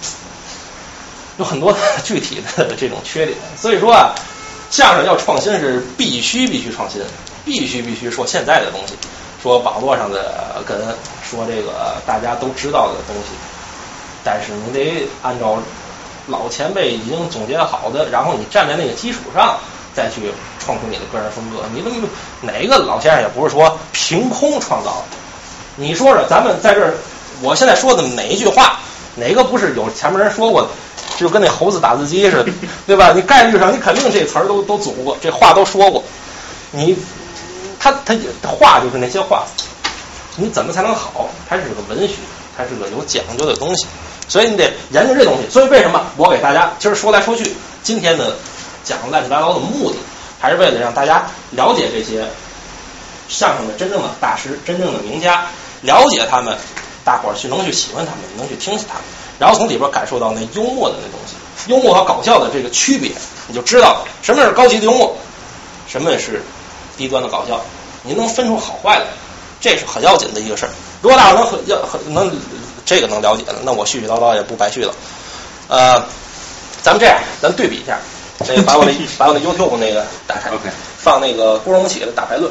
有很多具体的这种缺点，所以说啊，相声要创新是必须必须创新，必须必须说现在的东西，说网络上的跟，说这个大家都知道的东西，但是你得按照老前辈已经总结好的，然后你站在那个基础上再去创出你的个人风格。你怎么哪个老先生也不是说凭空创造的？你说说，咱们在这儿，我现在说的哪一句话，哪个不是有前面人说过的？就跟那猴子打字机似的，对吧？你概率上你肯定这词儿都都组过，这话都说过。你他他话就是那些话，你怎么才能好？它是个文学，它是个有讲究的东西，所以你得研究这东西。所以为什么我给大家今儿说来说去，今天的讲乱七八糟的目的，还是为了让大家了解这些相声的真正的大师、真正的名家，了解他们，大伙儿去能去喜欢他们，能去听起他们。然后从里边感受到那幽默的那东西，幽默和搞笑的这个区别，你就知道什么是高级的幽默，什么是低端的搞笑，您能分出好坏来，这是很要紧的一个事儿。如果大伙能很要很能这个能了解了，那我絮絮叨叨也不白絮了。呃，咱们这样，咱对比一下，那个把我那 *laughs* 把我那 YouTube 那个打开，放那个郭荣启的《打牌论》，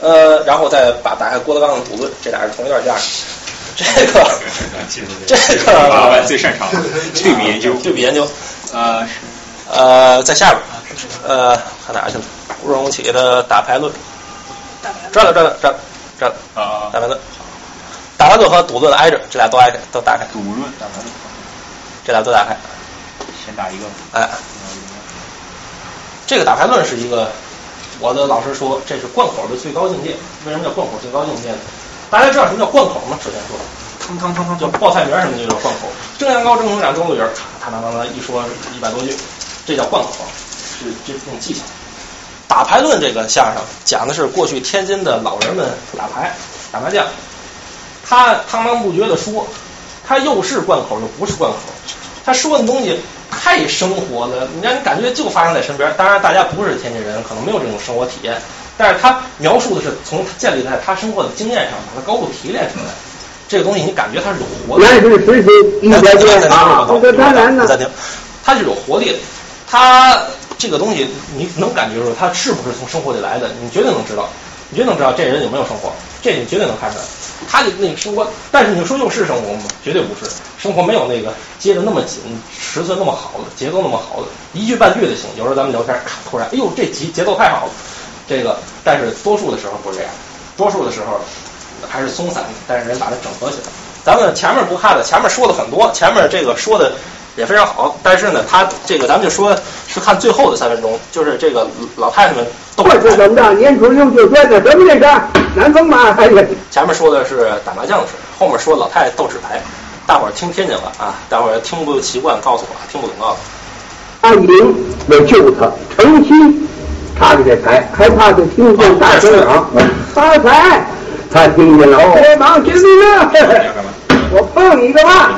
呃，然后再把打开郭德纲的《赌论》，这俩是同一段相声。这个，*laughs* 这个老板最擅长 *laughs* 对比研究，对比研究，呃是，呃在下边，呃看哪去了？吴荣启的打牌论，这了这了这这啊打牌论，打牌论和赌论挨着，这俩都挨着都打开。赌论打牌论，这俩都打开。先打一个。哎，这个打牌论是一个，我的老师说这是贯口的最高境界。为什么叫贯口最高境界呢？大家知道什么叫贯口吗？首先说，汤汤汤汤，就报菜名什么就叫贯口。蒸羊羔、蒸熊掌、蒸鹿尾儿，咔嗒嗒嗒一说一百多句，这叫贯口，是这种技巧。打牌论这个相声讲的是过去天津的老人们打牌、打麻将，他滔滔不绝的说，他又是贯口又不是贯口，他说的东西太生活了，你让你感觉就发生在身边。当然，大家不是天津人，可能没有这种生活体验。但是他描述的是从建立在他生活的经验上，把它高度提炼出来。这个东西你感觉它是有活力。那是实行一百件啊，当然了。暂停，它是有活力的。它这个东西你能感觉出它是不是从生活里来的？你绝对能知道，你绝对能知道这人有没有生活，这你绝对能看出来。他的那个生活，但是你说又是生活吗？绝对不是，生活没有那个接的那么紧，尺寸那么好的，节奏那么好的，一句半句的行。有时候咱们聊天，咔，突然，哎呦，这节节奏太好了。这个，但是多数的时候不是这样，多数的时候还是松散的，但是人把它整合起来。咱们前面不看的，前面说的很多，前面这个说的也非常好，但是呢，他这个咱们就说，是看最后的三分钟，就是这个老太太们都这是怎么着？年初六就转的什么这个南风嘛？还是前面说的是打麻将的事，后面说老太太斗纸牌，大伙儿听天津话啊，大伙儿听不习惯，告诉我，听不懂告诉我。阿英要救他，诚心。他的这牌，害怕就听见大声嚷发财，他听见了，哦，忙军兵啊！我碰你个嘛！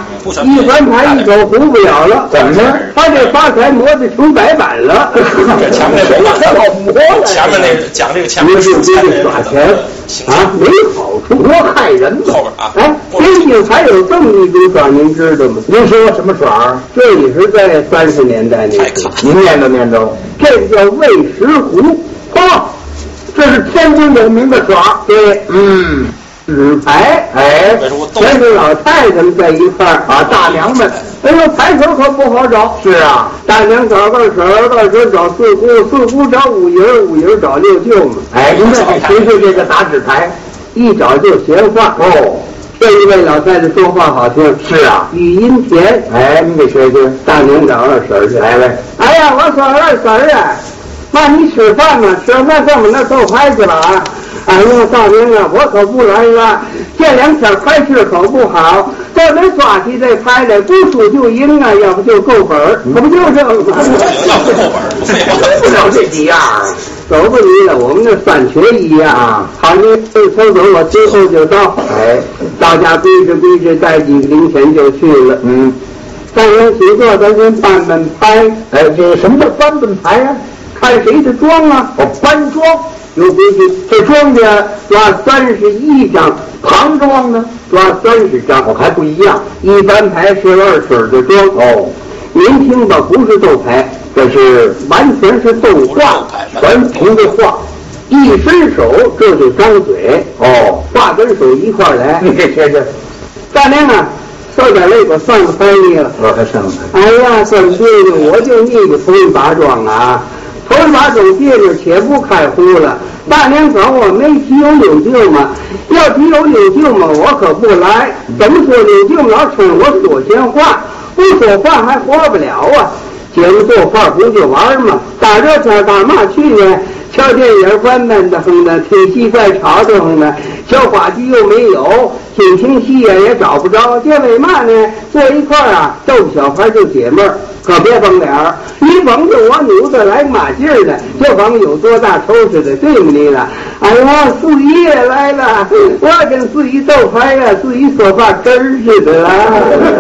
一翻牌一走，胡不了了。怎么着？他这发财磨的成白板了。这前面那个，*laughs* 前面那讲这个前面是这耍钱啊，没好处，多害人嘛。后边啊，哎，天津还有这么一种耍，您知道吗？您说什么耍？这也是在三十年代那时，您念叨念叨，这个叫喂食壶啊。这是天津有名的耍。对，嗯，纸牌，哎，全是老太太们在一块儿啊，大娘们。哎呦，牌手可不好找。是啊，大娘找二婶，二婶找四姑，四姑找五姨，五姨找六舅嘛。哎，您看谁是这个打纸牌，一找就闲话。哦。这一位老太太说话好听，是啊，语音甜。哎，你给说听。大娘找二婶去，来来。哎呀，我找二婶啊，那你吃饭呢？吃饭上我们那斗牌去了啊？哎呦，大明啊，我可不来了。这两天牌势可不好，这得抓起这牌来，不输就赢啊，要不就够本儿，可不就是？要不够本废话，不了这几样儿。走不离了，我们这三缺一啊！好，你走走，我最后就到。哎，大家归置归置，带几个零钱就去了。嗯，三人起坐，咱先搬搬牌。哎，这什么叫搬搬牌呀？看谁的庄啊？哦，搬庄有规矩，这庄稼抓三十一张，旁庄呢抓三十张，我还不一样。一般牌是二婶的庄哦。您听吧，不是斗牌。这是完全是动画，全凭着画，一伸手这就张嘴哦，画跟手一块来。你这这，大娘啊，受点累，我算个翻译了。我还算个翻哎呀，算别扭，我就腻个头一把庄啊，头一把庄别扭，且不开胡了。大娘找我没提有柳舅嘛，要提有柳舅嘛，我可不来。怎么说柳舅老称我说闲话，不说话还活不了啊。姐们做饭不就玩吗？大热天干嘛去呢？瞧电影烦闷的很呢，听戏在吵得很呢，小话剧又没有，听听戏呀也找不着，这为嘛呢？坐一块啊，逗小孩就解闷儿。可别绷脸儿，你绷着我扭着来嘛劲儿的？就甭有多大仇似的，对不对了？哎呀，四爷来了，我跟四姨斗牌呀，四姨说话真儿似的啦。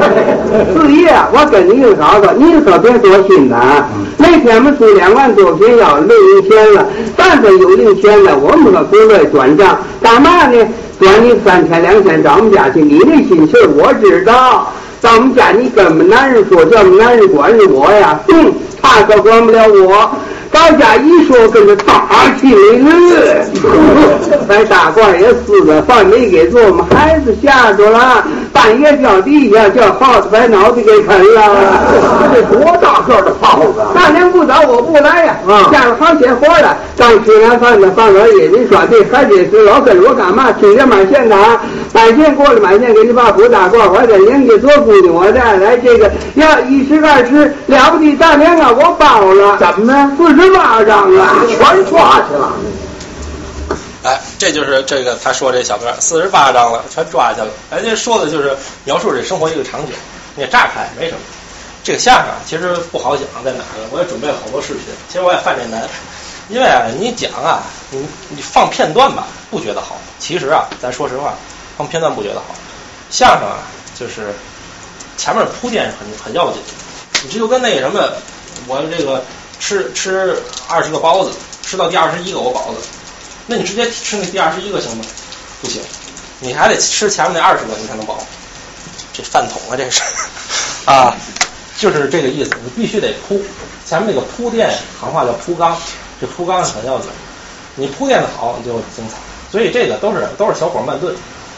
*laughs* 四爷，我跟你嫂子，您可别多心呐。那天我们出两万多钱要没零钱了，但凡有零钱了，我们可不乐意转账。干嘛呢？转你三千两千到我们家去，你那心气儿我知道。咱们家，你跟我们男人说，叫我们男人管着我呀？哼，他可管不了我。到家一说，跟着打起来了。把大褂也死了，饭没给做，我们孩子吓着了。半夜掉地下，叫耗子把脑袋给啃了。这多大个的耗子！大娘不早，我不来呀。啊下了好些活了。刚吃完饭呢，放点野人刷这，还得是老跟着我干嘛？听着买线的啊，买线过来，买线给你把布大褂，我这领给做姑娘，我再来这个要一十二十了不得，大娘啊，我包了。怎么呢？四十八张啊，全抓去了。哎，这就是这个他说这小哥四十八张了，全抓去了。哎，这说的就是描述这生活一个场景。你乍看没什么，这个相声啊其实不好讲，在哪呢？我也准备了好多视频，其实我也犯这难，因为啊，你讲啊，你你放片段吧，不觉得好。其实啊，咱说实话，放片段不觉得好。相声啊，就是前面铺垫很很要紧。你这就跟那个什么，我这个吃吃二十个包子，吃到第二十一个我饱了。那你直接吃那第二十一个行吗？不行，你还得吃前面那二十个，你才能饱。这饭桶啊，这是啊，就是这个意思。你必须得铺前面那个铺垫，行话叫铺缸，这铺缸很要紧。你铺垫的好，你就精彩。所以这个都是都是小火慢炖。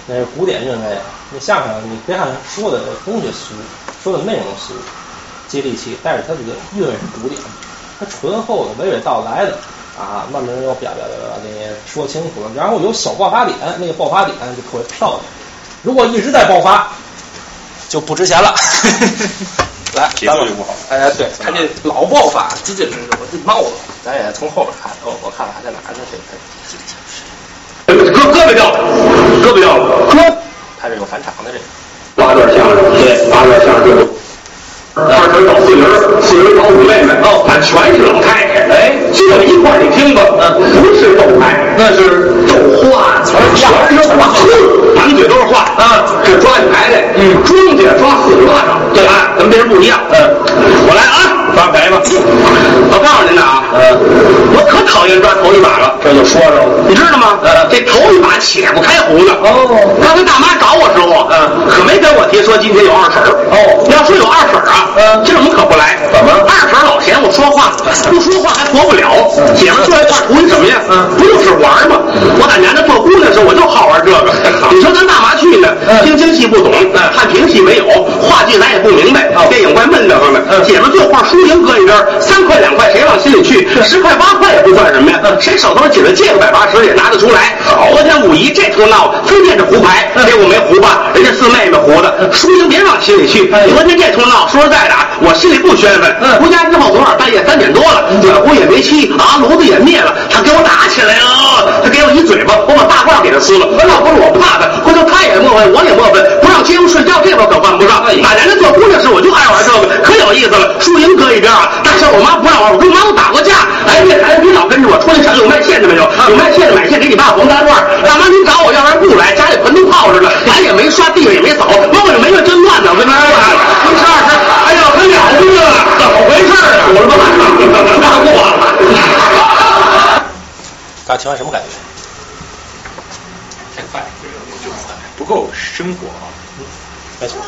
那古典韵味啊，那相声你别看说的东西俗，说的内容俗，接地气，但是它这个韵味是古典，它醇厚的、娓娓道来的。啊，慢慢又表表表表给你说清楚了，然后有小爆发点，那个爆发点就特别漂亮。如果一直在爆发，就不值钱了。*laughs* 来，节奏就不好。哎，对，他这老爆发，紧紧是我这闹了。咱也从后边看，哦，我看看还在哪儿呢？这个胳胳膊掉了，胳膊掉了，哥，他这有返场的这个。八段相声，对，八段相声。二婶找四婶，四婶找五妹妹，哦，俺全是老太太，哎，就这一块儿，你听吧，嗯，不是逗牌，那是逗话，全是话，满嘴都是话啊！这抓起牌来，嗯，庄家抓四十八掌，对吧？跟别人不一样，嗯，我来啊，发财吧。我告诉您呐啊，嗯，我可讨厌抓头一把了。这就说着了，你知道吗？这头一把且不开胡呢。哦，刚才大妈找我时候，嗯，可没跟我提说今天有二婶哦，要说有二婶啊，嗯，今儿我们可不来。怎么？二婶老嫌我说话，不说话还活不了。姐们坐一块图你什么呀？嗯，不就是玩吗？我在娘家做姑娘时，我就好玩这个。你说咱大妈去呢，听京戏不懂，看评戏没有，话剧咱也不明白，电影怪闷的慌的。姐们坐块说。赢搁一边，三块两块谁往心里去？十块八块也不算什么呀，谁手头紧了借个百八十也拿得出来。昨天五一这出闹，非念着胡牌，结果没胡吧，人家四妹妹胡的，输赢别往心里去。昨天这出闹，说实在的，我心里不宣愤。回家之后，昨晚半夜三点多了，暖壶也没沏，啊，炉子也灭了，他给我打起来了，他给我一嘴巴，我把大褂给他撕了。要不是我怕他，回头他也磨叽，我也磨叽，不让街上睡觉，这我可犯不上。哪年的做姑娘时，我就爱玩这个，可有意思了。输赢搁一边啊，大小我妈不让玩，我跟我妈我打过架。哎，这孩子别老跟着我，出去上有卖线的没有？有卖线的买线给你爸缝大褂。大妈您找我要不然不来，家里盆都泡着呢，碗也没刷，地上也没扫，摸摸着没个真乱呢。我跟你说，一十二十，哎呦，可了不得了，怎么回事啊？我他妈 *laughs* 大过了。大家听完什么感觉？太快，不够生活啊。没错。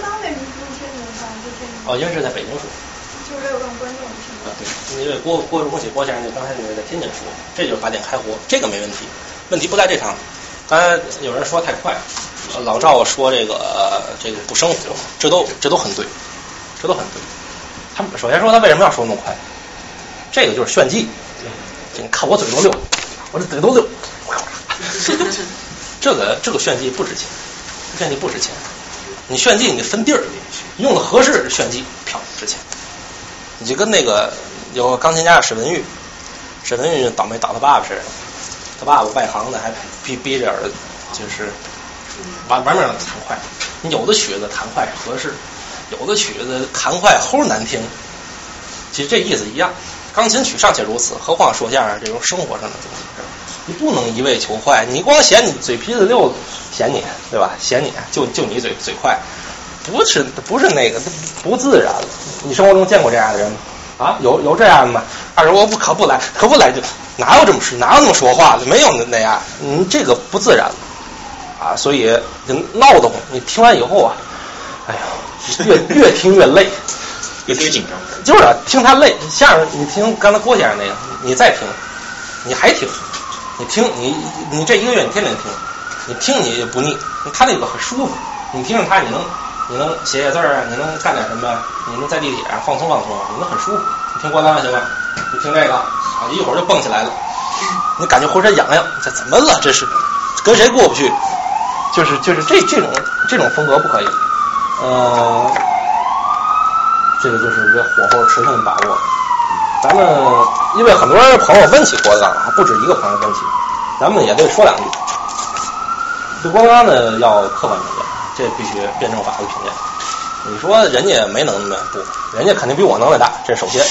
哦，因为是在北京说。没有让观众听啊，对，因为郭郭荣启郭先生那刚才那个在天津说，这就是八点开活，这个没问题，问题不在这场。刚才有人说太快，老赵说这个、这个不生活，这都这都很对，这都很对。他们首先说他为什么要说那么快，这个就是炫技。你看我嘴多溜，我这嘴多溜，这个这个炫技不值钱，炫技不值钱。你炫技你得分地儿，用的合适炫技漂值钱。你就跟那个有个钢琴家史文玉，史文玉倒霉倒他爸爸似的，他爸爸外行的还逼逼着儿子，就是玩玩命的弹快。你有的曲子弹快是合适，有的曲子弹快齁难听。其实这意思一样，钢琴曲尚且如此，何况说相声这种生活上的东西？你不能一味求快，你光嫌你嘴皮子溜，嫌你对吧？嫌你就就你嘴嘴快，不是不是那个不自然了。你生活中见过这样的人吗？啊，有有这样的吗？二说，我不可不来，可不来就哪有这么事，哪有那么说话的？没有那那样，你这个不自然了啊！所以就闹得慌。你听完以后啊，哎呀，越越听越累，越听越紧张。就是啊听他累。相声你听刚才郭先生那个，你再听，你还听，你听你你这一个月你天天听，你听你也不腻，他那个很舒服，你听着他你能。你能写写字儿？你能干点什么？你能在地铁上放松放松，你能很舒服。你听郭德纲行吗？你听这个啊，一会儿就蹦起来了，你感觉浑身痒痒，这怎么了？这是跟谁过不去？就是就是这这种这种风格不可以。呃，这个就是一个火候尺寸的把握。咱们因为很多朋友问起郭德纲啊，不止一个朋友问起，咱们也得说两句。对郭德纲呢，要客观。这必须辩证法的评价。你说人家没能耐不？人家肯定比我能耐大，这是首先。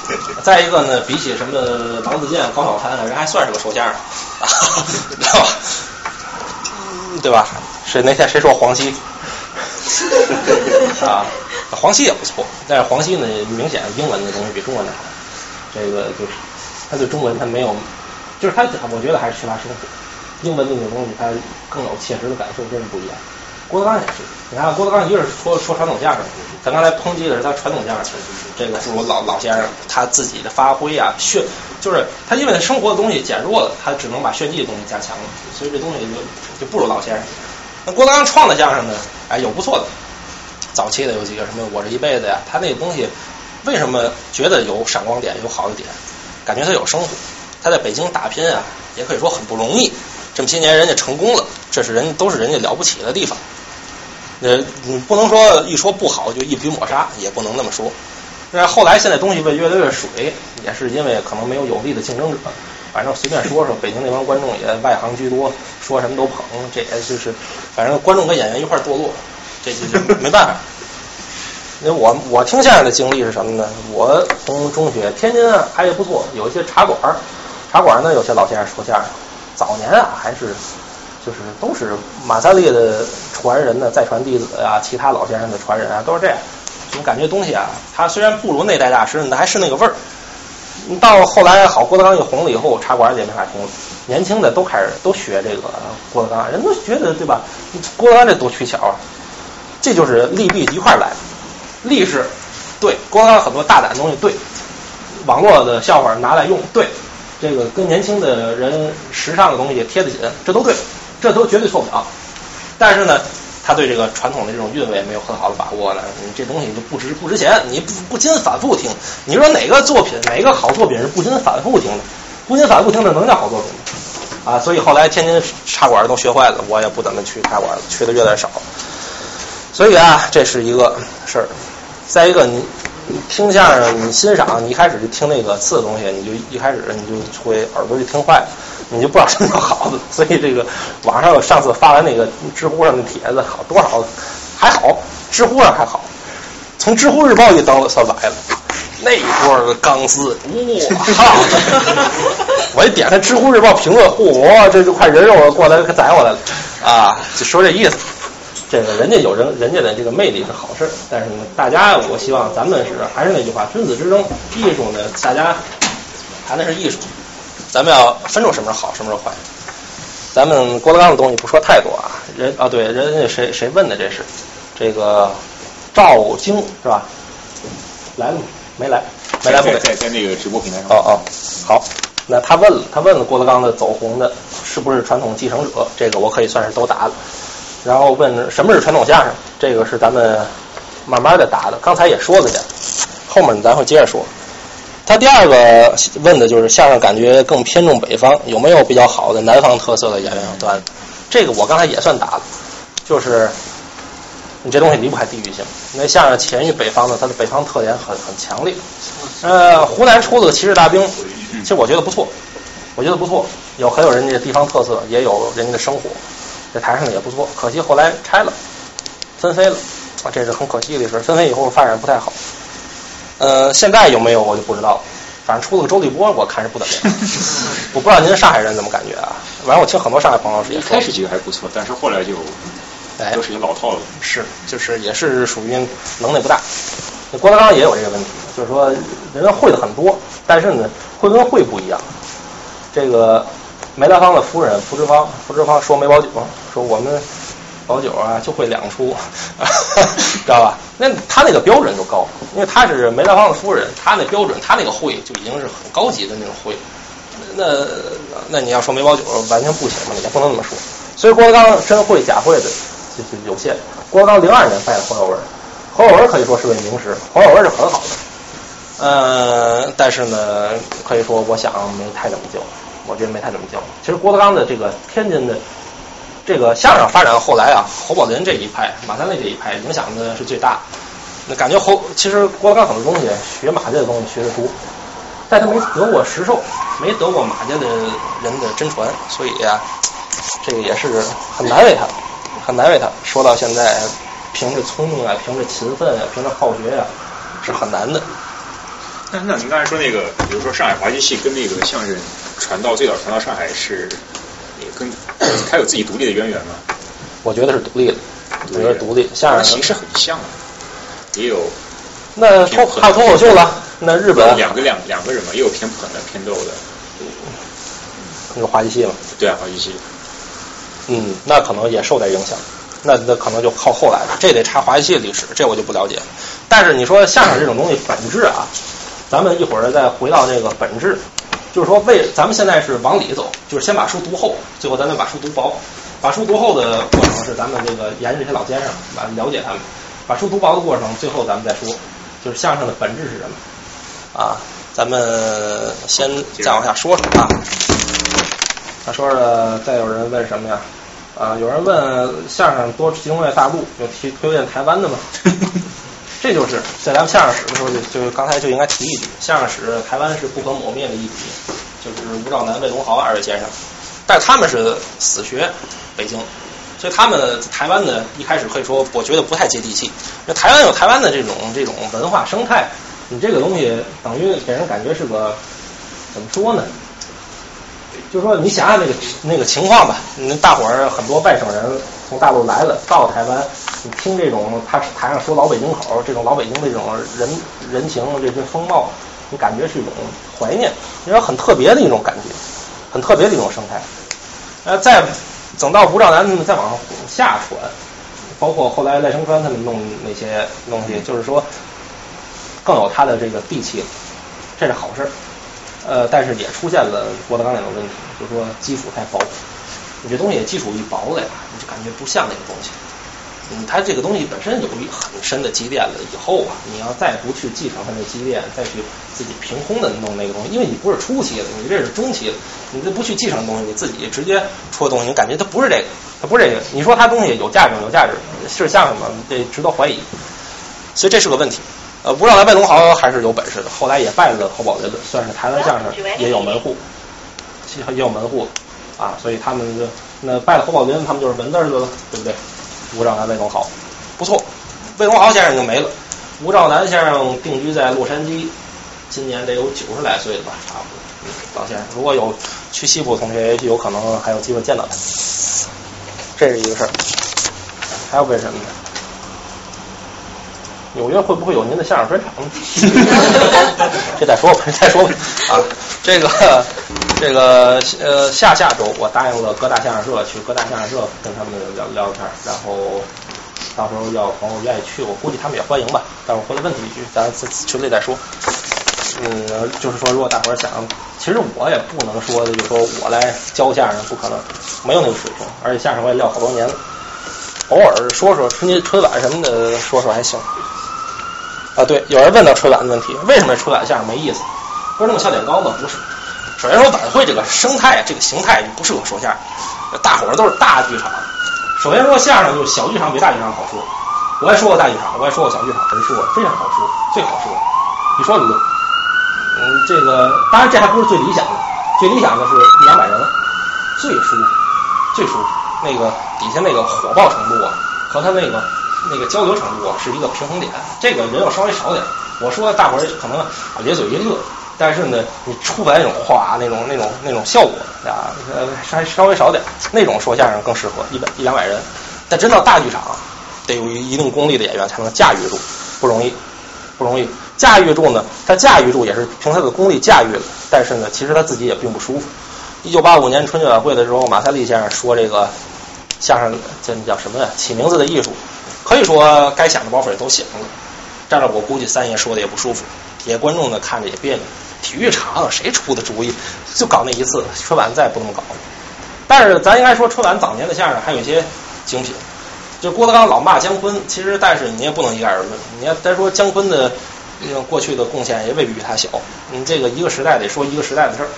*laughs* 再一个呢，比起什么王自健、高晓攀，人还算是个说相声，*laughs* 知道吧？对吧？是那天谁说黄西？*laughs* 啊，黄西也不错，但是黄西呢，明显英文的东西比中文的好。这个就是他对中文他没有，就是他我觉得还是缺乏生活。英文那种东西他更有切实的感受，真是不一样。郭德纲也是，你看郭德纲一个是说说传统相声，咱刚才抨击的是他传统相声，这个是我老老先生他自己的发挥啊，炫就是他因为他生活的东西减弱了，他只能把炫技的东西加强了，所以这东西就就不如老先生。那郭德纲创的相声呢，哎有不错的，早期的有几个什么我这一辈子呀，他那个东西为什么觉得有闪光点有好的点？感觉他有生活，他在北京打拼啊，也可以说很不容易，这么些年人家成功了，这是人都是人家了不起的地方。呃，你不能说一说不好就一笔抹杀，也不能那么说。那后来现在东西越来越水，也是因为可能没有有力的竞争者。反正随便说说，北京那帮观众也外行居多，说什么都捧，这也就是反正观众跟演员一块堕落，这就没办法。那我我听相声的经历是什么呢？我从中学天津啊还不错，有一些茶馆，茶馆呢有些老先生说相声，早年啊还是。就是都是马三立的传人呢，再传弟子啊，其他老先生的传人啊，都是这样。我感觉东西啊，他虽然不如那代大师，那还是那个味儿。到后来好，郭德纲一红了以后，茶馆也没法听了。年轻的都开始都学这个郭德纲，人都觉得对吧？郭德纲这多取巧啊！这就是利弊一块来。利是对郭德纲很多大胆的东西对，网络的笑话拿来用对，这个跟年轻的人时尚的东西贴得紧，这都对。这都绝对错不了，但是呢，他对这个传统的这种韵味没有很好的把握呢，你这东西就不值不值钱，你不不禁反复听。你说哪个作品，哪个好作品是不禁反复听的？不禁反复听的能叫好作品吗？啊，所以后来天津茶馆都学坏了，我也不怎么去茶馆了，去的越来越少。所以啊，这是一个事儿。再一个，你听相声，你欣赏，你一开始就听那个次的东西，你就一开始你就会耳朵就听坏了，你就不知道什么叫好的。所以这个网上有上次发完那个知乎上的帖子，好多少还好，知乎上还好，从知乎日报一登算崴了。那一波儿钢丝，哇！*laughs* 我一点开知乎日报评论，嚯，这就快人肉过来宰我来了啊！就说这意思。这个人家有人人家的这个魅力是好事，但是呢，大家我希望咱们是还是那句话，君子之争，艺术呢，大家谈的是艺术，咱们要分出什么是好，什么是坏。咱们郭德纲的东西不说太多啊，人啊对，人家谁谁问的这是这个赵京是吧？来了吗？没来，没来。在在在那个直播平台上。哦哦，好，那他问了，他问了郭德纲的走红的是不是传统继承者？这个我可以算是都答了。然后问什么是传统相声？这个是咱们慢慢的答的，刚才也说了点，后面咱会接着说。他第二个问的就是相声感觉更偏重北方，有没有比较好的南方特色的演员段子？这个我刚才也算答了，就是你这东西离不开地域性。因为相声起源于北方的，它的北方特点很很强烈。呃，湖南出了个骑士大兵，其实我觉得不错，我觉得不错，有很有人家的地方特色，也有人家的生活。在台上的也不错，可惜后来拆了，分飞了，啊，这是很可惜的事。分飞以后发展不太好，呃，现在有没有我就不知道了，反正出了个周立波，我看是不怎么样。*laughs* 我不知道您上海人怎么感觉啊？反正我听很多上海朋友说，开始几个还不错，但是后来就哎都是一个老套路。是，就是也是属于能耐不大。那郭德纲也有这个问题，就是说人家会的很多，但是呢，会跟会不一样。这个。梅兰芳的夫人福芝芳，福芝芳说梅葆玖，说我们宝九啊就会两出，*laughs* 知道吧？那他那个标准就高，因为他是梅兰芳的夫人，他那标准，他那个会就已经是很高级的那种会。那那你要说梅葆玖完全不行嘛，也不能这么说。所以郭德纲真会假会的就就有限。郭德纲零二年拜了侯耀文，侯耀文可以说是位名师，侯耀文是很好的，呃，但是呢，可以说我想没太怎么教。我觉得没太怎么教。其实郭德纲的这个天津的这个相声发展后来啊，侯宝林这一派、马三立这一派影响的是最大。那感觉侯其实郭德纲很多东西学马家的东西学的多，但他没得过实授，没得过马家的人的真传，所以呀，这个也是很难为他，很难为他。说到现在，凭着聪明啊，凭着勤奋啊，凭着好学呀，是很难的。那那您刚才说那个，比如说上海滑稽戏跟那个相声传到最早传到上海是，跟 *clears throat* 它有自己独立的渊源吗？我觉得是独立的，我觉得独立。相声形式很像啊，也有。那脱还有脱口秀了？那日本两个两两个人嘛，也有偏捧的偏逗的。那个滑稽戏嘛。对啊，滑稽戏。嗯，那可能也受点影响。那那可能就靠后来了，这得查滑稽戏的历史，这我就不了解。但是你说相声这种东西本质啊。咱们一会儿再回到这个本质，就是说为咱们现在是往里走，就是先把书读厚，最后咱再把书读薄。把书读厚的过程是咱们这个研究这些老先生把了解他们；把书读薄的过程，最后咱们再说，就是相声的本质是什么啊？咱们先再往下说说啊。他说的，再有人问什么呀？啊，有人问相声多集中在大陆，有提推荐台湾的吗？*laughs* 这就是在咱们相声史的时候，就就刚才就应该提一提，相声史台湾是不可磨灭的一笔，就是吴兆南、魏龙豪二位先生，但他们是死学北京，所以他们台湾呢一开始可以说我觉得不太接地气。那台湾有台湾的这种这种文化生态，你这个东西等于给人感觉是个怎么说呢？就说你想想那个那个情况吧，那大伙儿很多外省人从大陆来了到台湾。你听这种，他台上说老北京口，这种老北京的这种人人情，这些风貌，你感觉是一种怀念，你说很特别的一种感觉，很特别的一种生态。呃，再等到吴兆南他们再往下传，包括后来赖声川他们弄那些东西，就是说更有他的这个地气了，这是好事。呃，但是也出现了郭德纲那种问题，就是说基础太薄，你这东西基础一薄了呀，你就感觉不像那个东西。嗯，它这个东西本身有一很深的积淀了，以后啊，你要再不去继承它的积淀，再去自己凭空的弄那个东西，因为你不是初期的，你这是中期的，你这不去继承东西，你自己直接出的东西，你感觉它不是这个，它不是这个。你说它东西有价值有价值，是像什么？这值得怀疑。所以这是个问题。呃，不知道来魏龙豪还是有本事的，后来也拜了侯宝林，算是台湾相声也有门户，也有门户啊，所以他们就那拜了侯宝林，他们就是文字儿的了，对不对？吴兆南、魏龙豪，不错。魏龙豪先生就没了，吴兆南先生定居在洛杉矶，今年得有九十来岁了吧，差不多。老先生，如果有去西部的同学，也许有可能还有机会见到他。这是一个事儿，还有为什么呢？纽约会不会有您的相声专场呢？*laughs* 这再说吧，再说吧。啊，这个这个呃，下下周我答应了各大相声社去各大相声社跟他们聊聊聊天，然后到时候要朋友愿意去，我估计他们也欢迎吧。但是我回来问几句，咱群里再说。嗯，就是说，如果大伙儿想，其实我也不能说，就是说我来教相声，不可能，没有那个水平，而且相声我也撂好多年了，偶尔说说春节春晚什么的，说说还行。啊，对，有人问到春晚的问题，为什么春晚相声没意思？不是那么笑点高吗？不是。首先说晚会这个生态、这个形态不适合说相声，大伙儿都是大剧场。首先说相声就是小剧场比大剧场好说。我还说过大剧场，我还说过小剧场，人说非常好说，最好说。你说理论。嗯，这个当然这还不是最理想的，最理想的是一两百人，最舒服，最舒服。那个底下那个火爆程度啊，和他那个那个交流程度啊，是一个平衡点。这个人要稍微少点，我说大伙儿可能啊咧嘴一乐，但是呢，你出不来那种哗那种那种那种效果啊，呃，稍稍微少点，那种说相声更适合一百一两百人。但真到大剧场，得有一定功力的演员才能驾驭住，不容易，不容易。驾驭住呢，他驾驭住也是凭他的功力驾驭了，但是呢，其实他自己也并不舒服。一九八五年春节晚会的时候，马三立先生说这个相声这叫什么呀？起名字的艺术，可以说该想的包袱也都想了。这样我估计三爷说的也不舒服，底下观众呢看着也别扭。体育场谁出的主意？就搞那一次，春晚再也不那么搞了。但是咱应该说，春晚早年的相声还有一些精品。就郭德纲老骂姜昆，其实但是你也不能一概而论。你要单说姜昆的。因为过去的贡献也未必比他小，你这个一个时代得说一个时代的事儿，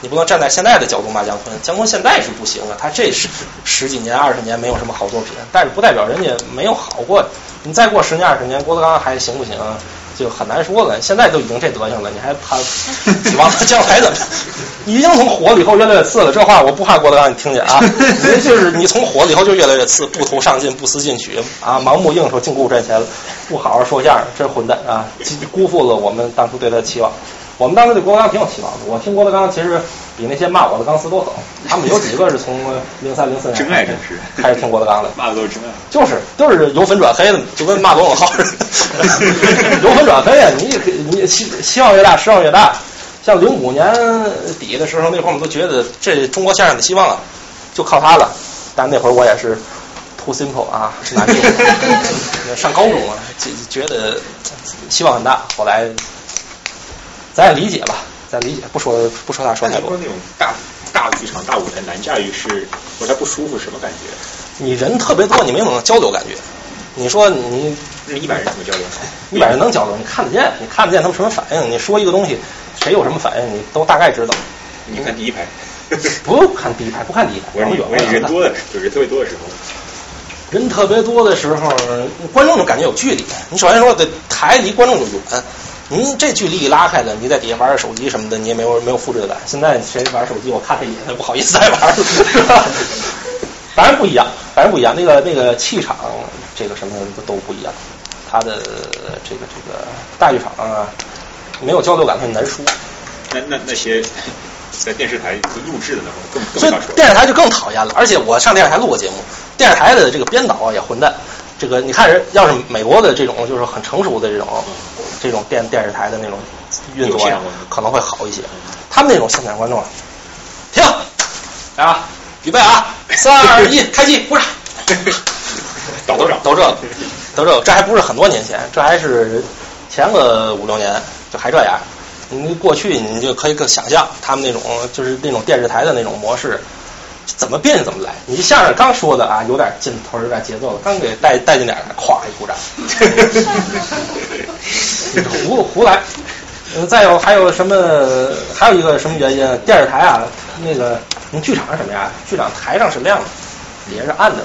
你不能站在现在的角度骂姜昆。姜昆现在是不行啊，他这十十几年、二十年没有什么好作品，但是不代表人家没有好过。你再过十年、二十年，郭德纲还行不行？就很难说了。现在都已经这德行了，你还怕 *laughs* 指望他将来怎么？已经从火了以后越来越次了。这话我不怕郭德纲你听见啊？就是你从火了以后就越来越次，不图上进，不思进取啊，盲目应酬，净顾赚钱了，不好好说相声，真混蛋啊！辜负了我们当初对他的期望。我们当时对郭德纲挺有期望的。我听郭德纲其实比那些骂我的钢丝都狠。他们有几个是从零三零四年真爱真是开始听郭德纲的，*laughs* 骂的都是真爱，就是都是由粉转黑的，就跟骂罗永浩似的，*laughs* 由粉转黑啊！你你希希望越大，失望越大。像零五年底的时候，那会儿我们都觉得这中国相声的希望啊，就靠他了。但那会儿我也是 too simple 啊，是拿 *laughs* 上高中啊，觉得希望很大。后来。咱也理解吧，咱理解，不说不说他说太多。那种大大剧场、大舞台难驾驭是，或者他不舒服，什么感觉？你人特别多，你没有那种交流感觉。你说你那一百人怎么交流？一百人能交流，你看得见，你看得见他们什么反应？你说一个东西，谁有什么反应，你都大概知道。你看第一排，不用看第一排，不看第一排。我远我人多的，就人特别多的时候。人特别多的时候，观众就感觉有距离。你首先说，的台离观众就远。你这距离一拉开了，你在底下玩个手机什么的，你也没有没有复制的感。现在谁玩手机，我看他一眼，他不好意思再玩了，*laughs* 是吧？当然不一样，反正不一样。那个那个气场，这个什么都不一样。他的这个这个大剧场啊，没有交流感，很难说。那那那些在电视台录制的那种更更所以电视台就更讨厌了。而且我上电视台录过节目，电视台的这个编导也混蛋。这个你看人，要是美国的这种就是很成熟的这种。这种电电视台的那种运作可能会好一些。他们那种现场观众，停，来啊，预备啊，三二一，*laughs* 开机，鼓掌。都这，都这，都这，这还不是很多年前，这还是前个五六年就还这样。你过去你就可以更想象他们那种就是那种电视台的那种模式，怎么变就怎么来。你相声刚说的啊，有点劲头，有点节奏了，刚给带带进点儿，咵一鼓掌，*laughs* 胡胡来。嗯，再有还有什么？还有一个什么原因？电视台啊，那个你剧场是什么呀？剧场台上是亮的，底下是暗的，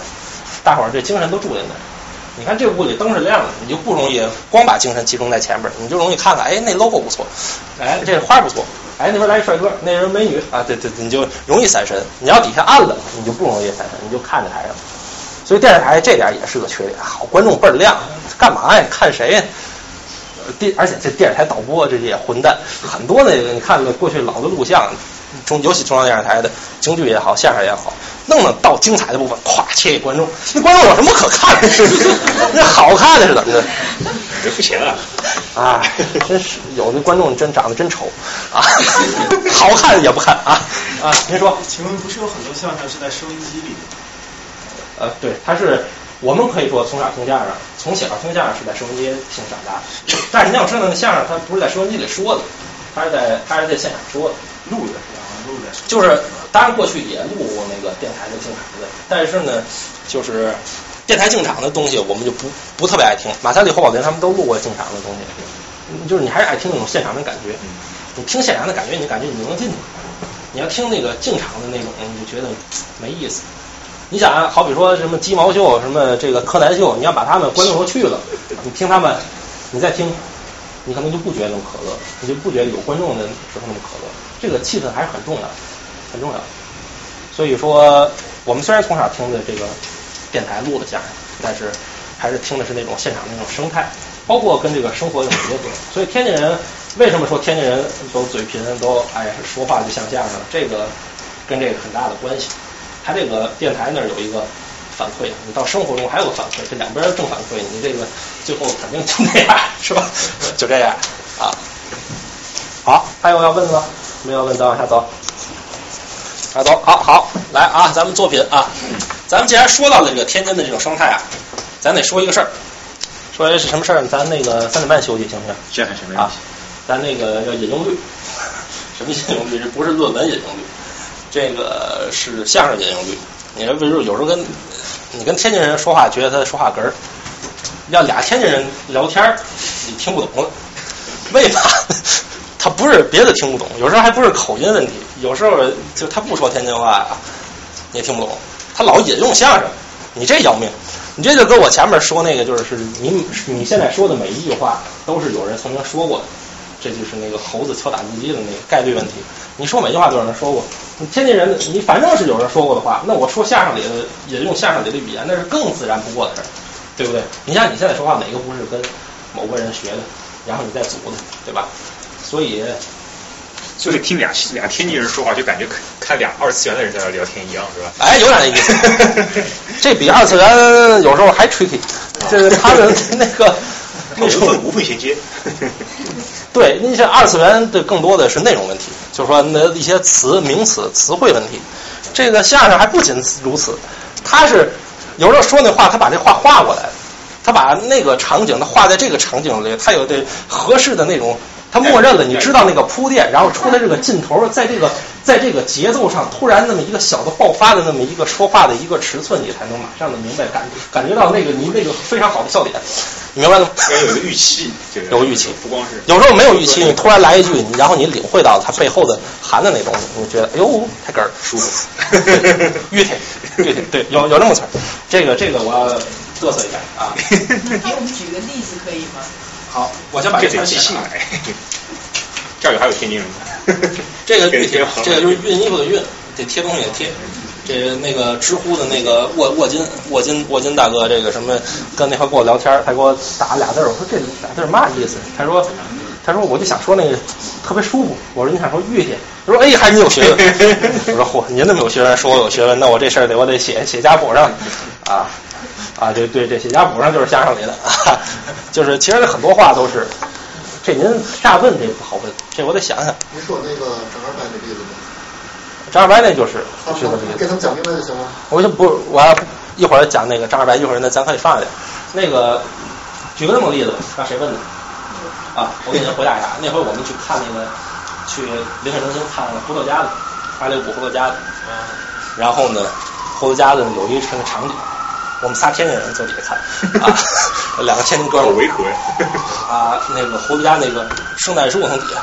大伙儿这精神都住在那儿。你看这屋里灯是亮的，你就不容易光把精神集中在前边儿，你就容易看看，哎，那 logo 不错，哎，这花不错，哎，那边来一帅哥，那人美女啊，对对，对你就容易散神。你要底下暗了，你就不容易散神，你就看着台上。所以电视台这点也是个缺点，好观众倍儿亮，干嘛呀？看谁呀？电，而且这电视台导播这也混蛋，很多那个你看过去老的录像，中尤其中央电视台的京剧也好，相声也好，弄得到精彩的部分，咵切给观众，那观众有什么可看的？*laughs* 那好看的是怎么的？这不行啊，啊，真是有的观众真长得真丑啊，*laughs* 好看也不看啊啊！您说，请问不是有很多相声是在收音机里的？呃，对，他是我们可以说从小听相声，从小听相声是在收音机听长大，*coughs* 但是你要知道那相声他不是在收音机里说的，他是在他是在现场说的。录的是吧？录的是。就是当然过去也录过那个电台的进场的，但是呢，就是电台进场的东西我们就不不特别爱听。马三立、侯宝林他们都录过进场的东西，就是你还是爱听那种现场的感觉。你听现场的感觉，你感觉你就能进去；你要听那个进场的那种，你就觉得没意思。你想啊，好比说什么鸡毛秀、什么这个柯南秀，你要把他们观众都去了，你听他们，你再听，你可能就不觉得那么可乐，你就不觉得有观众的时候那么可乐。这个气氛还是很重要的，很重要。所以说，我们虽然从小听的这个电台录的相声，但是还是听的是那种现场那种生态，包括跟这个生活有结合。所以天津人为什么说天津人都嘴贫，都哎说话就像相声？这个跟这个很大的关系。他这个电台那儿有一个反馈，你到生活中还有个反馈，这两边正反馈，你这个最后肯定就那样，是吧？就这样啊。好，还有要问的吗？没有问，再往下走。往下走，好好来啊，咱们作品啊，咱们既然说到了这个天津的这种生态啊，咱得说一个事儿，说的是什么事儿呢？咱那个三点半休息行不行？这还是没啊，咱那个叫引用率，*laughs* 什么引用率？这不是论文引用率，这个是相声引用率。你这不是有时候跟你跟天津人说话，觉得他说话哏儿，要俩天津人聊天儿，你听不懂了，为嘛？他不是别的听不懂，有时候还不是口音问题，有时候就他不说天津话呀，你也听不懂。他老引用相声，你这要命。你这就跟我前面说那个，就是你你现在说的每一句话都是有人曾经说过的，这就是那个猴子敲打字机的那个概率问题。你说每句话都有人说过，你天津人，你反正是有人说过的话，那我说相声里的引用相声里的语言，那是更自然不过的事儿，对不对？你像你现在说话，哪个不是跟某个人学的，然后你再组的，对吧？所以就是听俩俩天津人说话，就感觉看俩二次元的人在那聊天一样，是吧？哎，有点那意思。*laughs* 这比二次元有时候还 tricky，这是他的 *laughs* 那个无缝无缝衔接。*laughs* 对，你像二次元的更多的是内容问题，就是说那一些词、名词、词汇问题。这个相声还不仅如此，他是有时候说那话，他把这话画过来，他把那个场景他画在这个场景里，他有的合适的那种。他默认了，你知道那个铺垫，然后出来这个劲头，在这个在这个节奏上突然那么一个小的爆发的那么一个说话的一个尺寸，你才能马上的明白感感觉到那个你那个非常好的笑点，你明白了吗？要有一个预期，有个预期，不光是有时候没有预期，你突然来一句，然后你领会到它背后的含的那东西，你觉得哎呦太哏儿舒服，玉铁玉铁对，有有这么词儿，这个这个我要嘚瑟一下啊。*laughs* 给我们举个例子可以吗？好，我先把这词儿写上得记性来。这儿有还有天津人呢，这个熨帖，这个就是熨熨衣服的熨，这贴东西的贴。这那个知乎的那个沃沃金沃金沃金大哥，这个什么跟那块跟我聊天，他给我打俩字儿，我说这俩字儿嘛意思？他说他说我就想说那个特别舒服。我说你想说熨帖？他说哎，还是你有学问。*laughs* 我说嚯，您那么有学问，说我有学问，那我这事儿得我得写写家谱上啊啊，对对，这写家谱上就是相声里的，啊、*laughs* 就是其实很多话都是。这您乍问这不好问，这我得想想。您说那个张二白那例子吗？张二白那就是啊是这么意思。给他们讲明白就行了。我就不，我要一会儿讲那个张二白，一会儿那咱可以放下点。那个举个那么个例子吧，让谁问的？啊，我给您回答一下。那回我们去看那个，去临海中心看了胡作家的，二六五胡作家的。然后呢，胡子家的有一个场景，我们仨天津人坐底下看啊，两个天津哥们。啊，那个胡子家那个圣诞树从底下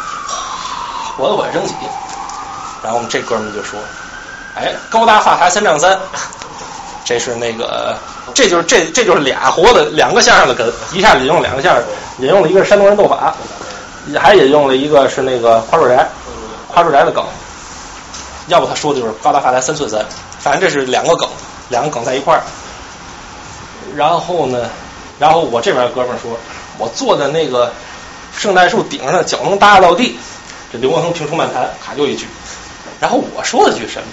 火火升起，然后我们这哥们儿就说：“哎，高大发台三丈三，这是那个，这就是这这就是俩活的两个相声的梗，一下引用两个相声，引用了一个是山东人斗法，还引用了一个是那个夸树宅，夸树宅的梗。要不他说的就是高大发财三寸三，反正这是两个梗，两个梗在一块儿。然后呢，然后我这边哥们儿说，我坐在那个圣诞树顶上，脚能搭到地。这刘文恒评书漫谈，卡就一句。然后我说了句什么？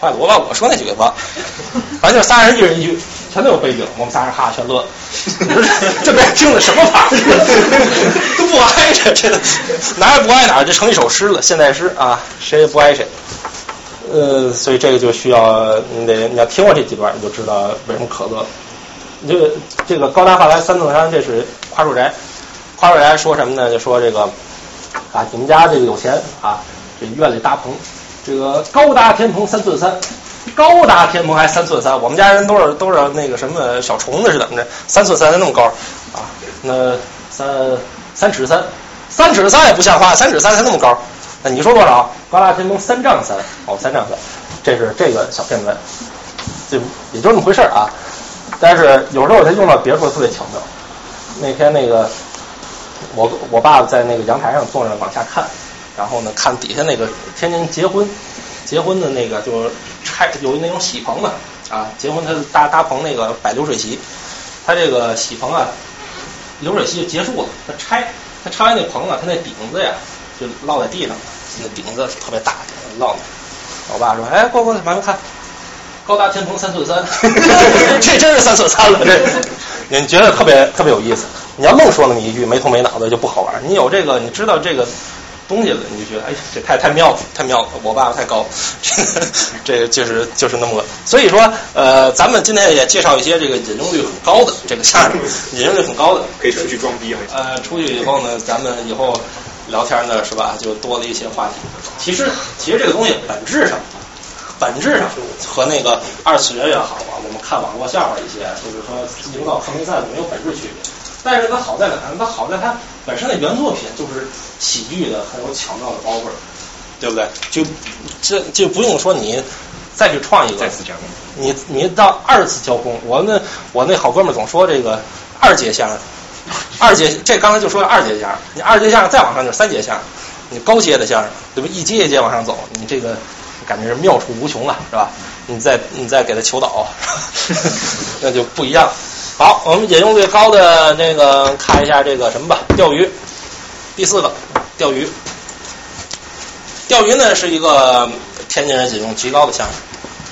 坏了，我把我说那句给忘了。反正就仨人一人一句，全都有背景，我们仨人哈哈全乐。*laughs* 这边听的什么玩意儿？*laughs* 都不挨着，这哪也不挨哪儿，就成一首诗了，现代诗啊，谁也不挨谁。呃，所以这个就需要你得你要听过这几段，你就知道为什么可乐。这个这个高大发来三座山，这是夸树宅。夸树宅说什么呢？就说这个啊，你们家这个有钱啊，这院里搭棚，这个高搭天棚三寸三，高搭天棚还三寸三。我们家人都是都是那个什么小虫子是怎么着？三寸三才那么高啊？那三三尺三，三尺三也不像话，三尺三才那么高。那你说多少？高达天棚三丈三，哦，三丈三，这是这个小片段，就也就那么回事儿啊。但是有时候他用到别处特别巧妙。那天那个我我爸在那个阳台上坐着往下看，然后呢看底下那个天津结婚结婚的那个就是拆有那种喜棚嘛啊，结婚他搭搭棚那个摆流水席，他这个喜棚啊流水席就结束了，他拆他拆完那棚啊，他那顶子呀就落在地上了，那顶子特别大落那。我爸说：“哎，过过来，慢慢看。”高大天棚三寸三，*laughs* 这真是三寸三了。这你觉得特别特别有意思。你要愣说那么一句没头没脑的就不好玩。你有这个，你知道这个东西了，你就觉得哎，这太太妙了，太妙了。我爸爸太高，这个就是就是那么个。所以说，呃，咱们今天也介绍一些这个引用率很高的这个相声，引用率很高的，*laughs* 可以出去装逼啊。呃，出去以后呢，咱们以后聊天呢，是吧？就多了一些话题。其实，其实这个东西本质上。本质上和那个二次元也好啊，我们看网络笑话一些，就是说营造抗竞赛没有本质区别。但是它好在哪呢？它好在它本身的原作品就是喜剧的，很有巧妙的包袱，对不对？就这就不用说你再去创一个，再次加工。你你到二次交工，我那我那好哥们总说这个二阶相声，二阶这刚才就说二阶相声，你二阶相声再往上就是三阶相声，你高阶的相声，对吧？一阶一阶往上走，你这个。感觉是妙处无穷啊，是吧？你再你再给他求导，*laughs* 那就不一样。好，我们引用率高的那个看一下这个什么吧，钓鱼。第四个，钓鱼。钓鱼呢是一个天津人引用极高的相声。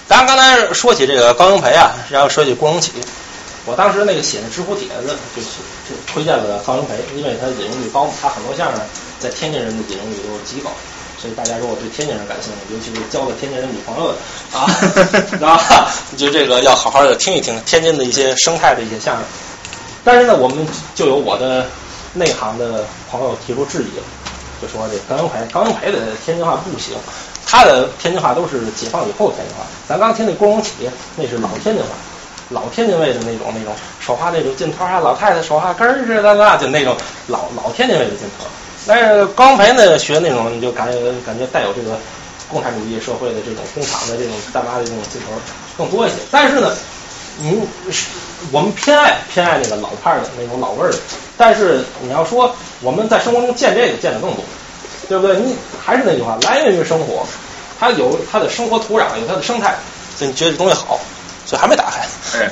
咱刚才说起这个高英培啊，然后说起郭荣启，我当时那个写的知乎帖子就是就推荐了高英培，因为他引用率高，他很多相声在天津人的引用率都极高。所以大家如果对天津人感兴趣，尤其是交了天津人女朋友的啊，啊，*laughs* 就 *laughs* 这个要好好的听一听天津的一些生态的一些相声。但是呢，我们就有我的内行的朋友提出质疑了，就说这高英培，高英培的天津话不行，他的天津话都是解放以后天津话。咱刚听那郭荣启，那是老天津话，老天津卫的那种那种说话那种劲头啊，老太太说话根儿似的那，就那种老老天津卫的劲头。但是高英培呢，学那种你就感觉感觉带有这个共产主义社会的这种工厂的这种大妈的这种劲头更多一些。但是呢，您我们偏爱偏爱那个老派的那种老味儿的。但是你要说我们在生活中见这个见的更多，对不对？你还是那句话，来源于生活，它有它的生活土壤，有它的生态，所以你觉得这东西好，所以还没打开。哎，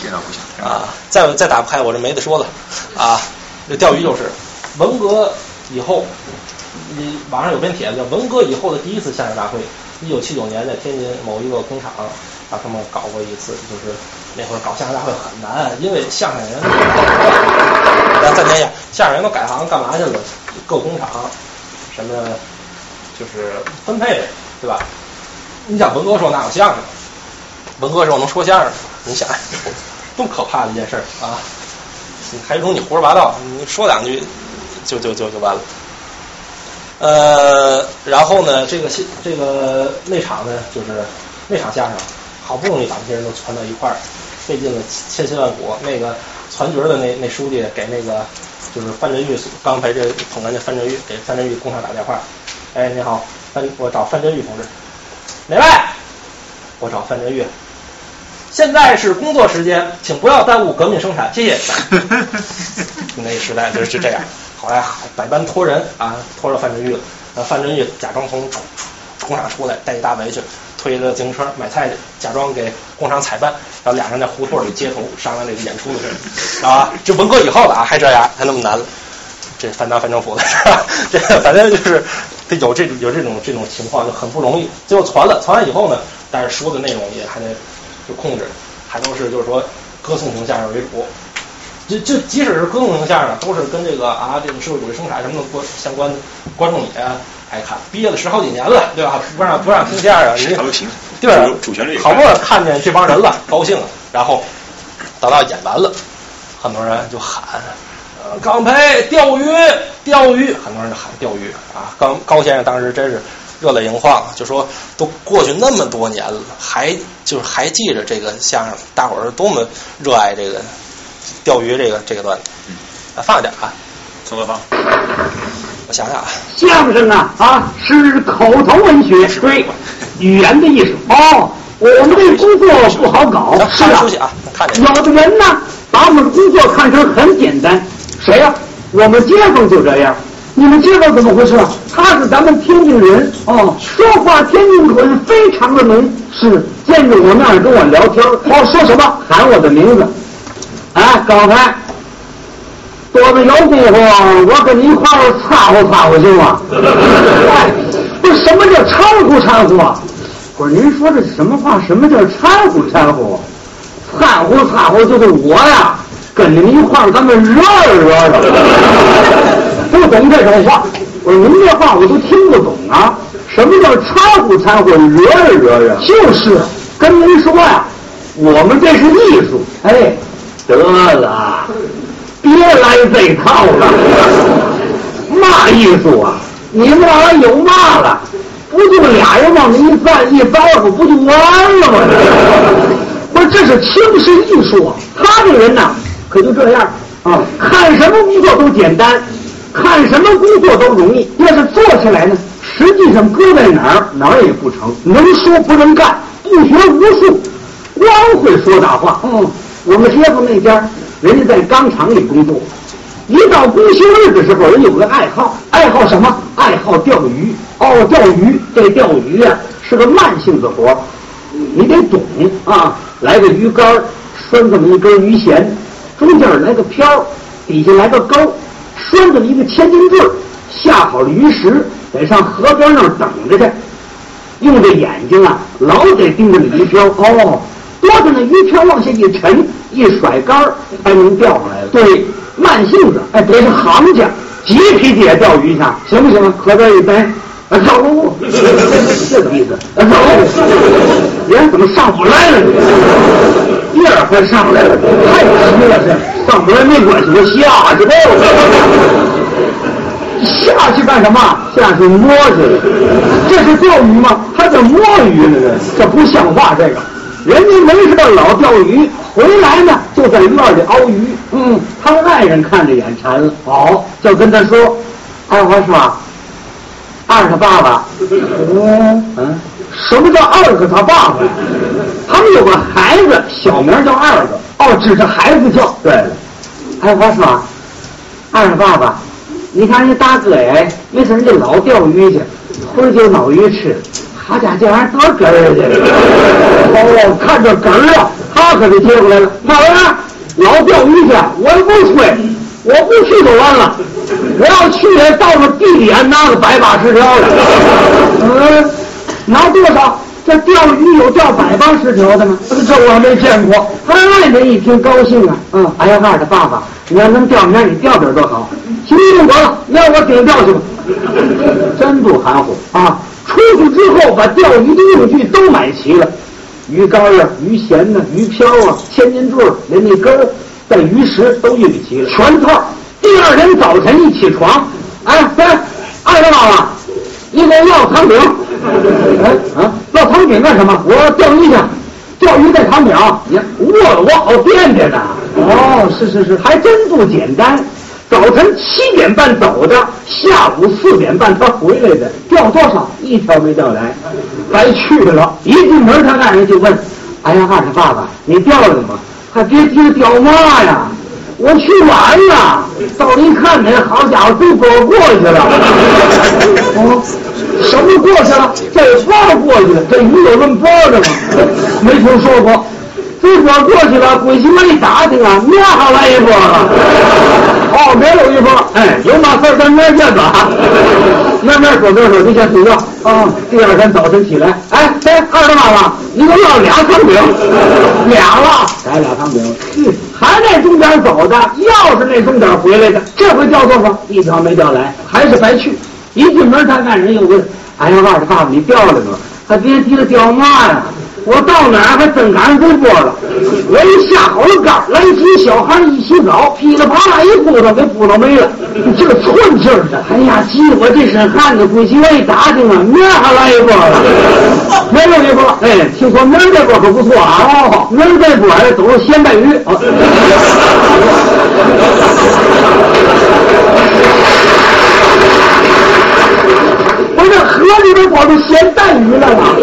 电脑不行啊！再再打不开，我这没得说了啊！这钓鱼就是文革。以后，你网上有篇帖子叫“文革以后的第一次相声大会”。一九七九年在天津某一个工厂，让他们搞过一次，就是那会儿搞相声大会很难，因为相声人，咱暂停一下，相声人都改行干嘛去了？各工厂什么就是分配，对吧？你想文革时候哪有相声？文革时候能说相声？你想，多可怕的一件事儿啊！还说你胡说八道，你说两句。就就就就完了。呃，然后呢，这个戏这个那场呢，就是那场相声，好不容易把这些人都攒到一块儿，费尽了千辛万苦。那个传角的那那书记给那个就是范振钰，刚才这捧哏的范振钰给范振钰工厂打电话，哎，你好，范，我找范振钰同志，哪位？我找范振钰。现在是工作时间，请不要耽误革命生产，谢谢。*laughs* 那个时代就是这样。后来百般托人啊，托着范振钰了。呃，范振钰假装从工工厂出来，带一大围去，推着自行车买菜去，假装给工厂采办，然后俩人在胡同里街头商量这个演出的事儿 *laughs* 啊。这文革以后了啊，还这样，还那么难了。这反党反政府的是吧？这反正就是有这有这种这种情况就很不容易。最后传了，传完以后呢，但是说的内容也还得就控制，还都是就是说歌颂型相声为主。就就即使是歌颂型相声，都是跟这个啊这个社会主义生产什么的关相关的，观众也爱看。毕业了十好几年了，对吧？不让不让听相声，对吧主旋律好不容易看见这帮人了，高兴了，然后等到演完了，很多人就喊。呃，钢培钓鱼，钓鱼，很多人就喊钓鱼啊。高高先生当时真是热泪盈眶，就说都过去那么多年了，还就是还记着这个相声，大伙儿多么热爱这个钓鱼这个这个段子。啊，放一点啊，从何放？我想想啊，相声啊啊是口头文学，对，语言的艺术。哦，我们这工作不好搞，是啊看着出去啊，看着。有的人呢，把我们的工作看成很简单。谁呀、我们街坊就这样。你们街坊怎么回事啊？他是咱们天津人哦，说话天津口音非常的浓。是见着我面儿跟我聊天儿，哦，说什么喊我的名字。哎，高台，多子有功夫，我跟你一块儿掺和掺和行吗？*laughs* 哎，不是什么叫掺和掺和啊？不是您说这什么话？什么叫掺和掺和？掺和掺和就是我呀，跟你们一块儿咱们惹着惹着，*laughs* 不懂这种话。我说您这话我都听不懂啊，什么叫掺和掺和，惹着惹着？就是跟您说呀，我们这是艺术。哎，得了，别来这套了。嘛艺术啊？你们那玩意儿有嘛了？不就俩人往那一站一招呼，不就完了吗？*laughs* 不是，这是轻视艺术啊！他这人呐，可就这样啊，看什么工作都简单，看什么工作都容易。要是做起来呢，实际上搁在哪儿哪儿也不成，能说不能干，不学无术，光会说大话。嗯，我们街坊那家，人家在钢厂里工作，一到公休日的时候，人有个爱好，爱好什么？爱好钓鱼。哦，钓鱼，这钓鱼啊是个慢性子活儿，你得懂啊。来个鱼竿，拴这么一根鱼弦，中间来个漂，底下来个钩，拴这么一个千斤坠儿，下好了鱼食，得上河边那儿等着去。用这眼睛啊，老得盯着那鱼漂哦，多着那鱼漂往下一沉，一甩竿儿才能钓上来了。对，慢性子，哎，得是行家，急脾气也钓鱼去，行不行啊？河边一呆，啊，走路，*laughs* 这个意思，啊，走路，人怎么上不来了呢？第二回上来了，太急了，这上不来没关系，我下去吧。下去干什么？下去摸去了。这是钓鱼吗？还叫摸鱼呢？这这不像话！这个，人家没事老钓鱼，回来呢就在院里熬鱼。嗯，他爱人看着眼馋了，好就跟他说：“二华说，二他爸爸，嗯嗯，什么叫二个他爸爸？他们有个孩子，小名叫二个。哦，指着孩子叫。对了，二华说，二他爸爸。”你看人家大哥哎，没事人家老钓鱼去，回来就捞鱼吃。好家，这玩意儿多根儿去！*laughs* 哦，看着哏儿啊，他可就接过来了。嘛玩意儿？老钓鱼去，我也不吹，我不去就完了。我要去也，到了地里还拿个百八十条的。嗯，拿多少？这钓鱼有钓百八十条的吗？这我还没见过。他外人一听高兴啊，嗯，哎呀，二的爸爸，你要能钓明儿，你钓点儿多好。行，用得了，让我顶钓去吧。真不含糊啊！出去之后，把钓鱼的用具都买齐了，鱼竿啊、鱼弦呐、鱼漂啊、千斤坠儿、连那钩儿带鱼食都预备齐了，全套。第二天早晨一起床，哎，对，二二十妈妈，你给我要糖饼。哎啊，要糖饼干什么？我钓鱼去，钓鱼带糖饼。你我我好惦记呢。哦，是是是，还真不简单。早晨七点半走的，下午四点半他回来的，钓多少？一条没钓来，白去了。一进门，他爱人就问：“哎呀，二十爸爸，你钓了吗？还别提，钓嘛呀？我去晚了。到一看呢，好家伙，这波过去了。哦，什么过去了？这波过去了，这鱼有论波的吗？没听说过。这波过去了，鬼心门一打听啊，明儿还来一波了。哦，明儿有一波，哎，有嘛事儿咱明儿见吧。明儿明儿说明儿说，你先睡觉啊。第二天早晨起来，哎，哎，二大妈妈，你给我要俩汤饼，俩了，来俩汤饼。嗯，还那钟点走的，要是那钟点回来的，这回钓多少？一条没钓来，还是白去。一进门，他看人又问：“哎呀，二大爸爸，你掉了吗？还别提了，掉嘛呀？”我到哪儿还真赶上这波了！我一下好了杆，来几小孩一洗澡，噼里啪啦一扑腾，给扑腾没了。这个寸劲儿的，哎呀，急得我这身汗呢！估计我一打听啊，明儿还来一波了，明儿有一波。哎，听说明儿这波可不错啊！哦，明儿这波哎都是咸带鱼。我河里边跑出咸带鱼来了。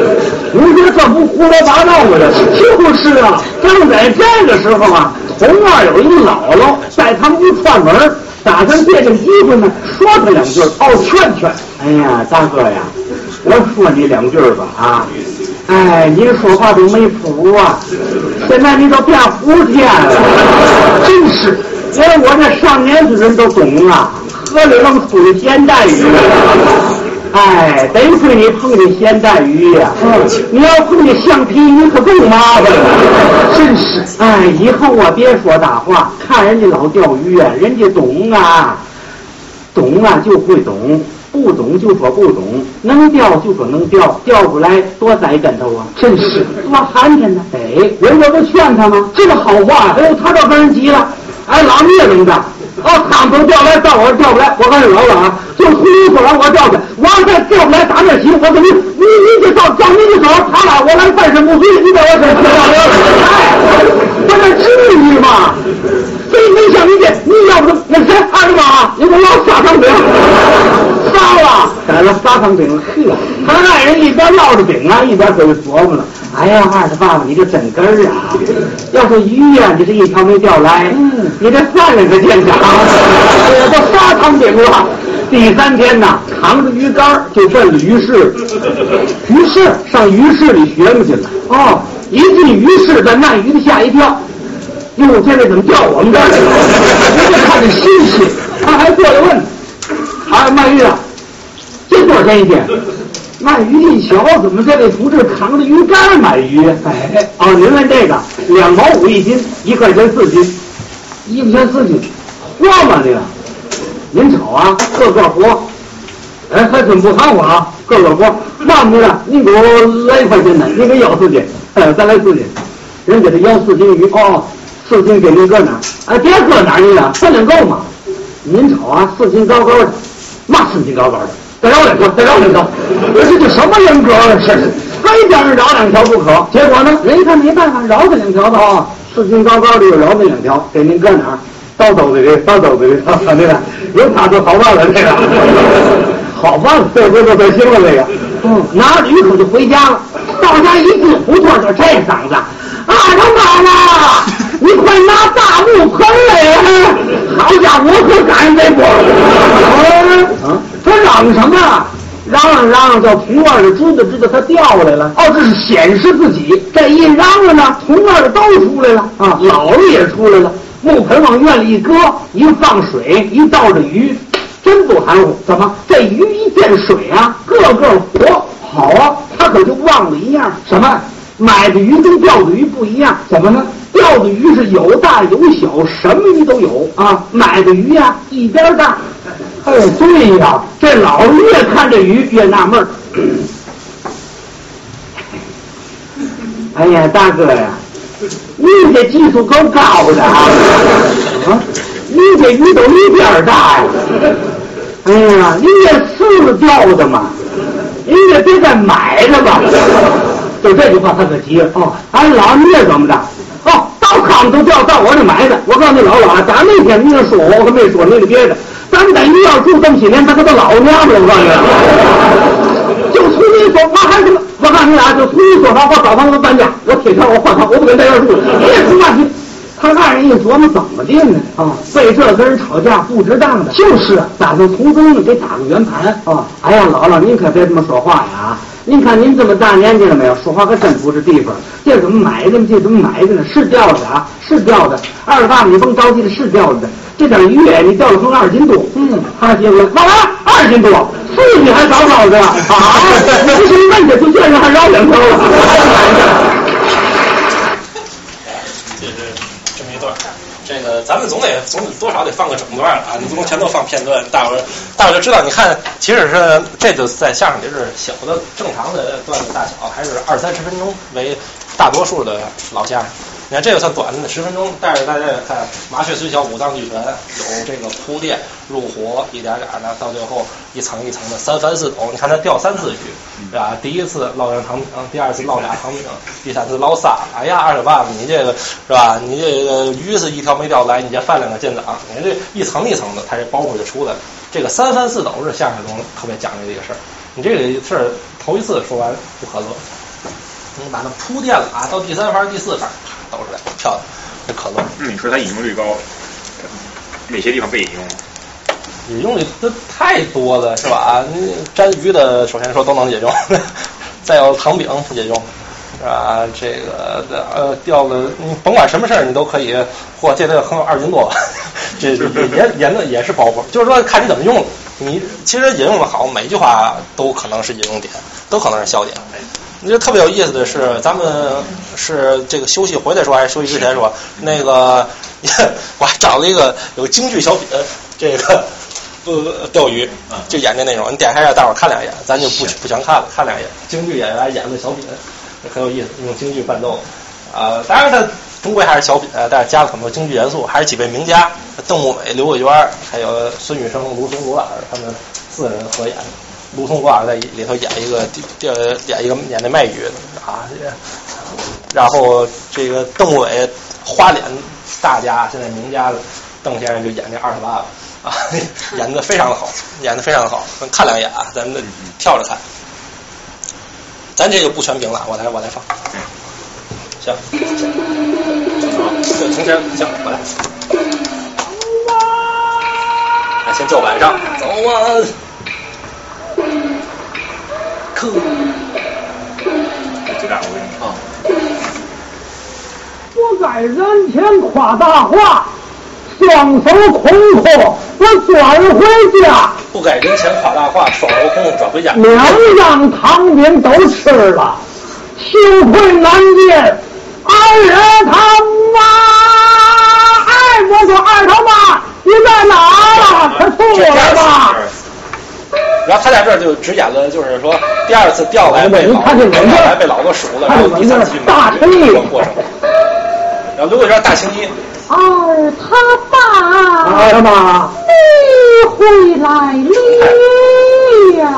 你说这不胡说八道吗？这就是啊！正在这个时候啊，同院有一姥姥在他们屋串门，打算借这个机会呢，说他两句，哦，劝劝。哎呀，大哥呀，我说你两句吧啊！哎，您说话都没谱啊！现在你都变胡天了，真是！连我这上年纪人都懂啊，河里能出的咸带鱼。哎，得亏你碰见咸带鱼呀！你要碰见橡皮鱼，可更麻烦了。*laughs* 真是，哎，以后啊，别说大话，看人家老钓鱼啊，人家懂啊，懂啊就会懂，不懂就说不懂，能钓就说能钓，钓不来多栽跟头啊！真是多寒碜呢！哎，人家不劝他吗？这个好话，哎，他倒跟人急了。哎，老聂怎么办？哦，他们都钓来，到我这钓不来，我跟你老了啊！就从你说让我钓去，我要再钓不来，打点起，我给你，你你就照照你的手，好了，我来半身不遂，你在我身上哎，我这至于吗？所以没想你这，你要不那谁二十八，你给我撒糖饼，撒了，改了撒糖饼，呵，他爱人一边烙着饼啊，一边搁这琢磨了。哎呀，二十爸爸，你这整根儿啊！要说鱼呀，你这一条没钓来，你这饭量可见长。我都仨糖饼了。第三天呢，扛着鱼竿就奔了鱼市。鱼市上鱼市里学嘛去了。哦，一进鱼市，这卖鱼的吓一跳。哟，这位怎么调我们这儿来了？人家看着新鲜，他还过来问：“哎，卖鱼啊，这多少钱一斤？”卖鱼一瞧，怎么这位同志扛着鱼竿买鱼？哎，哦，您问这个，两毛五一斤，一块钱四斤，一块钱四斤，活吗这个？您瞅啊，个个活，哎，还真不含糊啊，个个活。那么的，你给我来一块钱的，您给要四斤，哎，再来四斤。人给他要四斤鱼，哦，四斤给您搁哪？哎，别搁哪儿去了，分量够吗？您瞅啊，四斤高高的，嘛四斤高高的？再饶两条，再饶两条，这是这什么人格啊？这是非叫人饶两条不可。结果呢，人一看没办法，饶他两条的啊，四斤高高的又饶他两条，给您搁哪儿？倒兜子里，倒兜子里，倒那个有他就好办了，这 *laughs* 个好办了，这回就得行了，这个。嗯，拿着鱼口就回家了。到家一进胡同就这嗓子，啊，他妈妈，你快拿大木盆来！好家伙，我可赶上这波了。嗯。他嚷什么？嚷嚷嚷嚷，叫同院的知道知道他掉来了。哦，这是显示自己。这一嚷嚷呢，同院的都出来了啊，姥姥也出来了。木盆往院里一搁，一放水，一倒着鱼，真不含糊。怎么？这鱼一见水啊，个个活。好啊，他可就忘了一样，什么？买的鱼跟钓的鱼不一样。怎么呢？钓的鱼是有大有小，什么鱼都有啊。买的鱼呀，一边大。哎，对呀，这老越看这鱼越纳闷儿。*coughs* 哎呀，大哥呀，你这技术够高的啊！啊，你这鱼都一边大呀！哎呀，人家是钓的嘛，人家别再买了吧。就这句话他可急了。哦，俺老你也怎么着？哦，到他们都钓，到我这买的。我告诉你老老，咱那天你说我，我可没说那个别的。咱们在医院住这么些年，咱可都老娘们了。我告诉你，就从你说，我还是我告诉你俩，就从一说房，我找房子搬家，我贴条，我换房，我不跟在这儿住了。你也出话题。他二人一琢磨，怎么的呢？啊，为这跟人吵架不值当的。就是，打算从中呢给打个圆盘啊！哎呀，姥姥，您可别这么说话呀！您看您这么大年纪了没有？说话可真不是地方。这怎么买的？这怎么买的呢？是钓的啊，是钓的。二大爷，你甭着急的，是钓的。这点鱼你钓了成二斤多。嗯，他媳妇，妈妈，二斤多，四斤还少少的啊！你不是问的，就这人还绕两头了。这么一段，这个咱们总得总得多少得放个整段啊，你不能全都放片段，大伙儿大伙儿就知道。你看，其实是这就在相声里是小的正常的段子大小，还是二三十分钟为大多数的老相声。你看这个算短的十分钟，但是大家也看麻雀虽小五脏俱全，有这个铺垫入活，一点点的到最后一层一层的三翻四抖。你看他钓三次鱼，是吧？第一次捞两糖饼，第二次捞俩糖饼，第三次捞仨。哎呀，二小爸爸，你这个是吧？你这个鱼是一条没钓来，你这饭两个见长，你看这一层一层的，他这包袱就出来了。这个三翻四抖是相声中特别讲究的一个事儿。你这个事儿头一次说完不可乐，你把它铺垫了啊，到第三番、第四番。抖出来，漂亮，这可乐。嗯，你说它引用率高，哪些地方被引用？引用率这太多了，是吧？你粘鱼的，首先说都能引用，再有糖饼引用，是吧？这个呃，钓了你甭管什么事儿，你都可以。嚯，这个很有二斤多，这也也那也是包袱，就是说看你怎么用。你其实引用的好，每句话都可能是引用点，都可能是笑点。你这特别有意思的是，咱们是这个休息回来说，还是休息之前说？那个 *laughs* 我还找了一个有京剧小品，这个呃钓鱼，就演这内容。你点开让大伙儿看两眼，咱就不不全看了，看两眼。京剧演员演的小品，很有意思，用京剧伴奏。啊，当然它终归还是小品，但是加了很多京剧元素，还是几位名家，邓木美、刘桂娟，还有孙雨生、卢松、卢老师他们四人合演。卢松国在里头演一个演一个演那卖鱼啊，然后这个邓伟花脸大家现在名家的邓先生就演这二十八了啊，*laughs* 演的非常的好，演的非常的好，咱看两眼啊，咱们跳着看，咱这就不全屏了，我来我来放，行，这从前行，我来，来先叫板上，走啊。可，最大我跟你啊！我在人前夸大话，双手空空，我转回家。不该人前夸大话，双手空空转回家。两样糖饼都吃了，幸亏难见二人他妈！哎，我说二他妈，你在哪儿？快出来吧！然后他在这儿就只演了，就是说第二次调来被老调来被老子数了，然后第三次大青衣过程。然后刘桂娟大青衣。二他爸，二他妈，你回来了，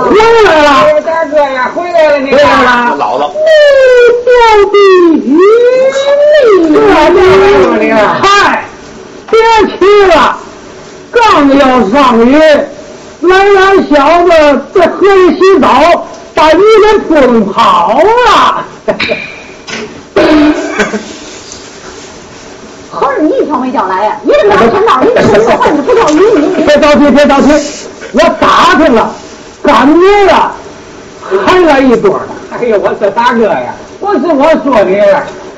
回来了，大哥呀，回来了，你回来了，姥姥，你钓的鱼这这嗨，别去了，刚要上鱼。来俩小子在河里洗澡，把鱼给冲跑了。*laughs* 合着你一条没钓来呀？你怎么全到你吃了饭就不钓鱼？你别着急，别着急，我打听了，赶明了还来一多呢。哎呀，我说大哥呀，不是我说你，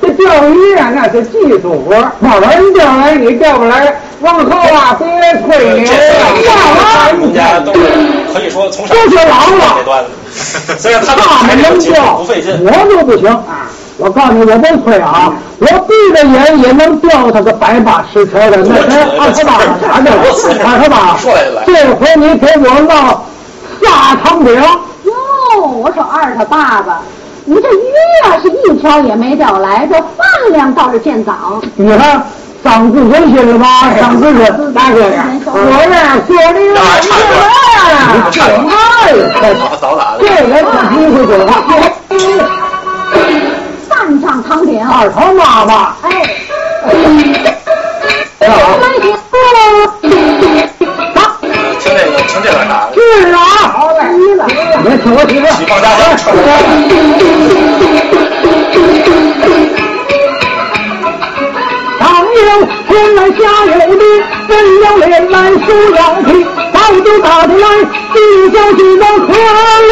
这钓鱼啊那是技术活，往人钓来你钓不来，往后啊别吹牛啊！人家都可以说从小都学老了这段子，虽然他们能钓，不费劲，我就不行啊！我告诉你，我不吹啊，我闭着眼也能钓他个百八十条的。那谁二他妈啥的？二他妈，这回你给我捞仨糖饼。哟，我说二他爸爸，你这鱼呀是一条也没钓来，这饭量倒是见长。你看，长自尊心了吧？长自尊，大哥呀，我呀说你那还差一段你这哎，好早打的。这个是机会就话，三上堂顶，二头妈妈，哎，啊，关系好，听这个，听这段打的。是啊，好嘞，你听我听起放家乡。天来下有地，真要脸来数要皮，早就打出来，地小地到可以。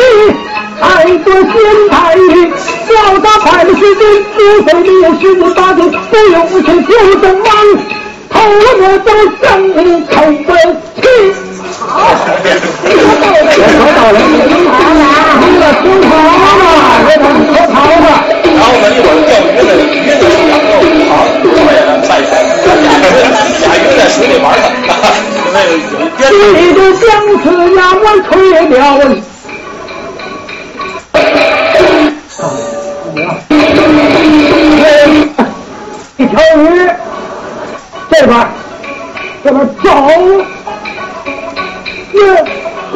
爱多心太硬，小打败了时间，不费力是不打的，不用去就等忙，头我都生你头不起。好，我说到了，你个土豪嘛，这都土豪嘛。然后呢，一会儿钓鱼的鱼的数量都不好，我也扮演俩鱼在水里玩呢，那个有一边你的相思呀，我吹了。一条鱼，这边这边走，也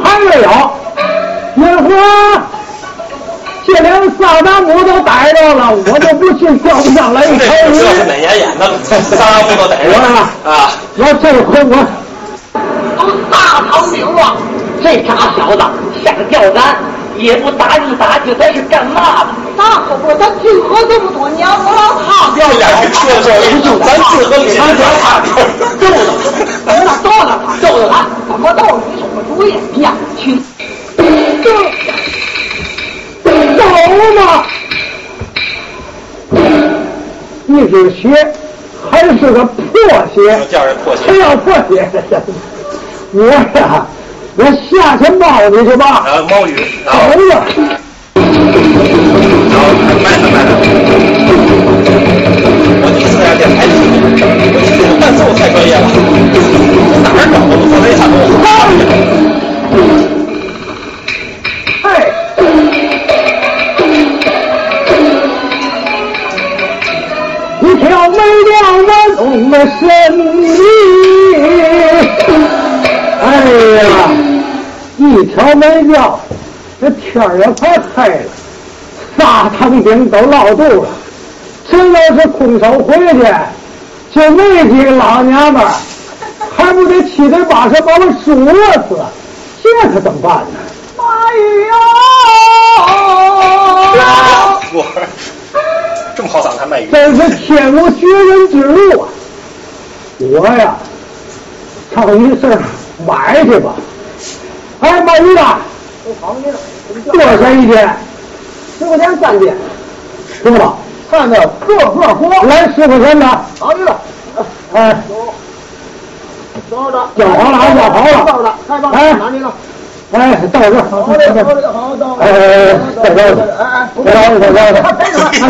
还没有，因为这连萨达姆都逮着了，我就不信钓不上来一条鱼。这这是哪年演的？*laughs* 仨不都逮着了啊？我这回我都大唐名了，这傻小子下钓竿也不打一打去，他是干嘛的？那可不，他净喝这么多年，我老他要俩人说说，咱自和里面讲 *laughs* 他揍他，怎么揍他？揍他，怎么揍？你什么主意？呀，去，走吗！一只鞋还是个破鞋，叫人破鞋还要破鞋。*laughs* 我呀，我下去猫你去吧。然后猫鱼，然后走了。然后卖它卖它。我第一次来电台听，我听这个伴奏太专业了，哪儿找的？我没看没了我懂的身意，哎呀，一条没掉，这天儿也快黑了，仨汤饼都落肚了，真要是空手回去，就那几个老娘们儿，还不得七嘴八舌把我数死，这可怎么办呢？哎呦！我这么好嗓子还卖鱼？真是天无绝人之路啊！我呀，上鱼市买去吧。哎，卖鱼的，多少钱一斤？十块钱三斤，是吧？看着个个活，来十块钱的。好的。哎，多少的？叫好了啊，叫好了。的，太棒哎哪里呢？哎，到这儿。好嘞，好嘞，好的。哎哎哎，再聊的，哎哎，再聊的，再聊的，还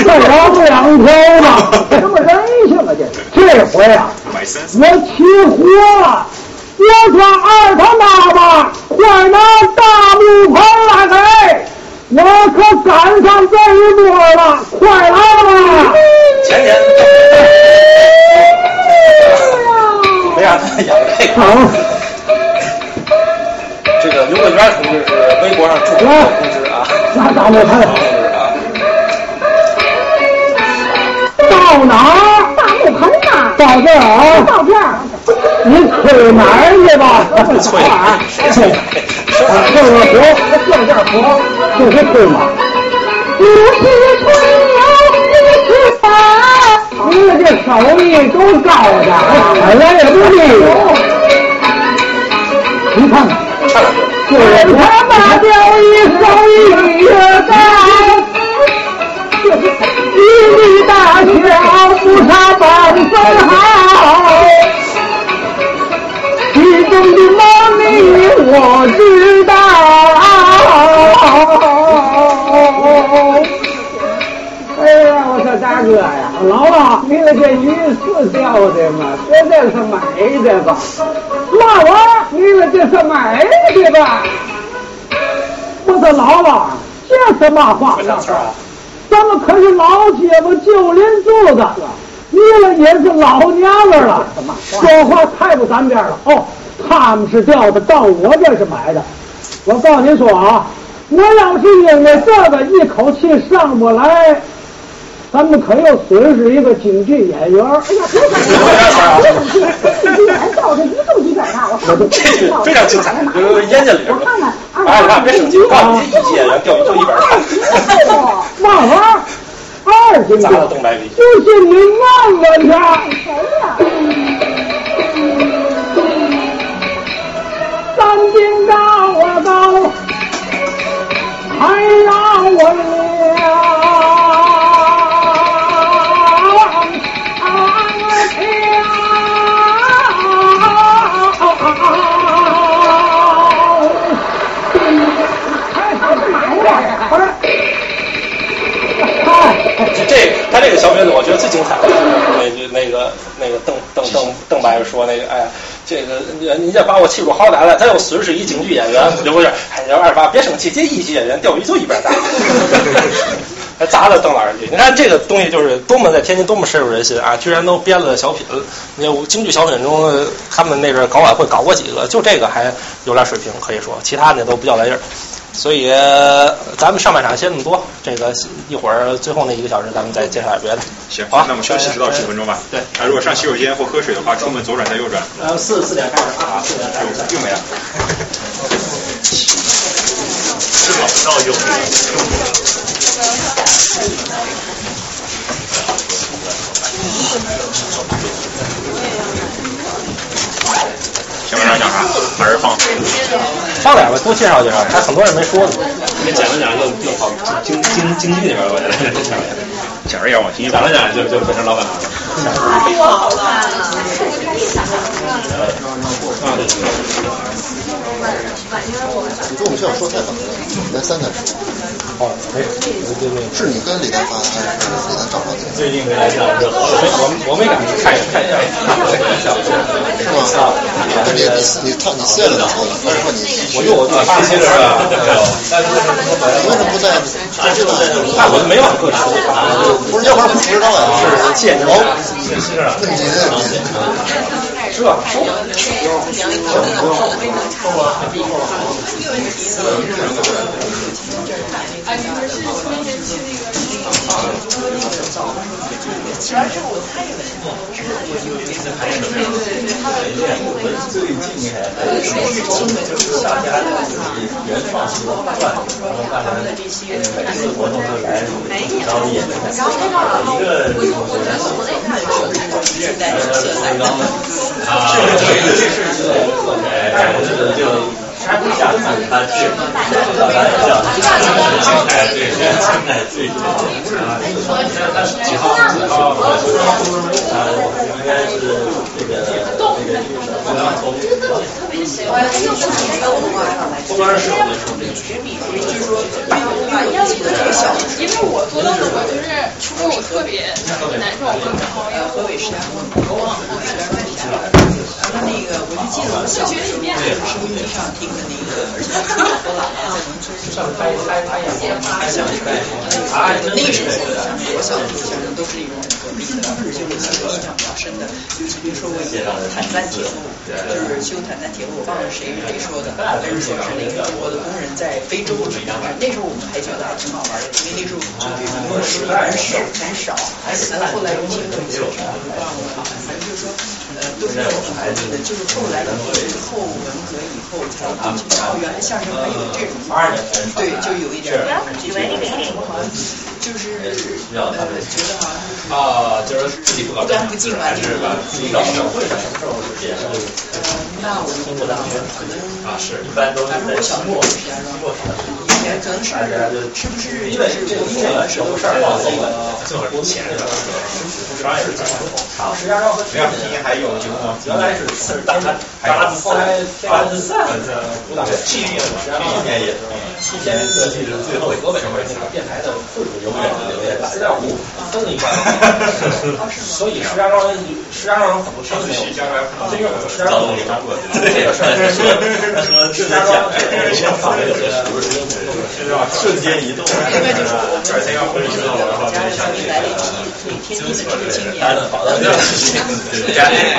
再聊两条呢。什么人性啊？这。这回啊，我起火了！我说二他妈妈，快拿大木盆来给，我可赶上这一波了，快来吧！前年没让他演这个。好，这个刘桂元同志是微博上著名的同志啊，那大木盆同志啊，到哪儿？大木盆呐，到这儿啊！到这儿，你催哪儿去吧？催谁催？啊，这个活，这件活，就是催嘛。不是吹牛，你是烦。你这手艺够高的，本来也不利。你看看，唱两句。就是他妈钓鱼手艺越高，一粒大小不差半分好。其中的猫腻我知道。哎呀，我说大哥呀，老老，你那这鱼是钓的吗？这这是买的吧？老王，你们这是买的吧？我说老王，这是嘛话？咱们可是老街坊旧邻住的，你们也是老娘们了，说话太不沾边了。哦，他们是调的，到我这是买的。我告诉您说啊，我要是因为这个一口气上不来，咱们可又损失一个京剧演员。哎呀，京剧演员调的一度一边大，我看看非常精彩，有烟劲里我看看，哎，你看别生气，我告诉你，一级演员钓鱼就一本大。嘛玩意儿？二斤砸了东白皮，就是你问问他。三斤高啊刀，还让我 *laughs* 这他这个小品，我觉得最精彩的，那句那个那个邓邓邓邓白说那个，哎呀，这个你这把我气出好歹来，他又损失一京剧演员，就不是，哎，二八别生气，这一级演员钓鱼就一边大，*laughs* 还砸了邓老师一句。你看这个东西就是多么在天津多么深入人心啊！居然都编了小品，那京剧小品中，他们那边搞晚会搞过几个，就这个还有点水平，可以说，其他的都不叫来劲儿。所以咱们上半场先那么多，这个一会儿最后那一个小时咱们再介绍点别的。行，好，那我们休息十到十分钟吧。对，啊，如果上洗手间或喝水的话，出门左转再右转。呃，四四点开始啊，四点开始。又没了。是老道用下面讲啥？把人放？放点吧多介绍介绍，还很多人没说呢。你讲着讲着又又跑京京京剧那边了，讲着也往经济。讲着讲着就就变成老板娘了。好了，这个开始啊，对。你跟我们校长说太早了，来三台说。哦，没，对对是你跟李丹发还是李丹找上去？最近跟李老师好，我我没敢去看一看一下，是吗？你你你他你谢了哪个？还是说你我就我就发现是？为什么不在在这个？那我就没往过去。不是，要不然不知道呀。是谢您。那你是吧？啊，你们是那天去那个骑完之后，他也是，我有一次还是对对对，最近还是中美就是大家原创性的段子，然后大家每次活动都来，然后演的一个我觉得我那看是带着色彩的啊，这个这是哎，我觉得就。他不想看他去，老大也叫哎，对，现在现在最多啊，他是几号？几号？啊，应该是这个这个刚刚从特别喜欢，又是那个文化上来，不光是我的，就是说，把样子特别小，因为我做到的我就是初中我特别难受，然后要河北师大，我往后是点儿然后那个我就记得我小学里面收音机上听的那个，而且我姥姥在农村上开开开演开相声，那个时候我小的时候相声都是一种革命的，而且我记得印象比较深的，就是比如说我坦赞铁路，就是修坦赞铁路，我忘了谁谁说的，还是说是那个中国的工人在非洲那时候我们还觉得还挺好玩的，因为那时候就是因为视力很少很少，后来有些同学忘了，反正就是说都是孩子。就是后来的之后文革以后才进去哦，原来相声还有这种，对，就有一点这些，就是呃觉得好像是啊，就是自己不搞，不干不净吧，是吧？自己搞社会什么时候也是？那我通过大学可能啊是，一般都是在期末期末考试。可能是是不是因为这个毕竟是有事儿嘛，这个正好多钱是吧？商业是怎么好，石家庄和天津还有原来是四大大三三三这五大去年去年也去年这是最后一个，为什么那个电台的复古永远留在资料库。分了一半。所以石家庄，石家庄人很多听没有，这个石家庄没过，这个事儿说石家庄以前法律有些瞬间移动，另外就是我们家人上面来了一批天津的知识青年，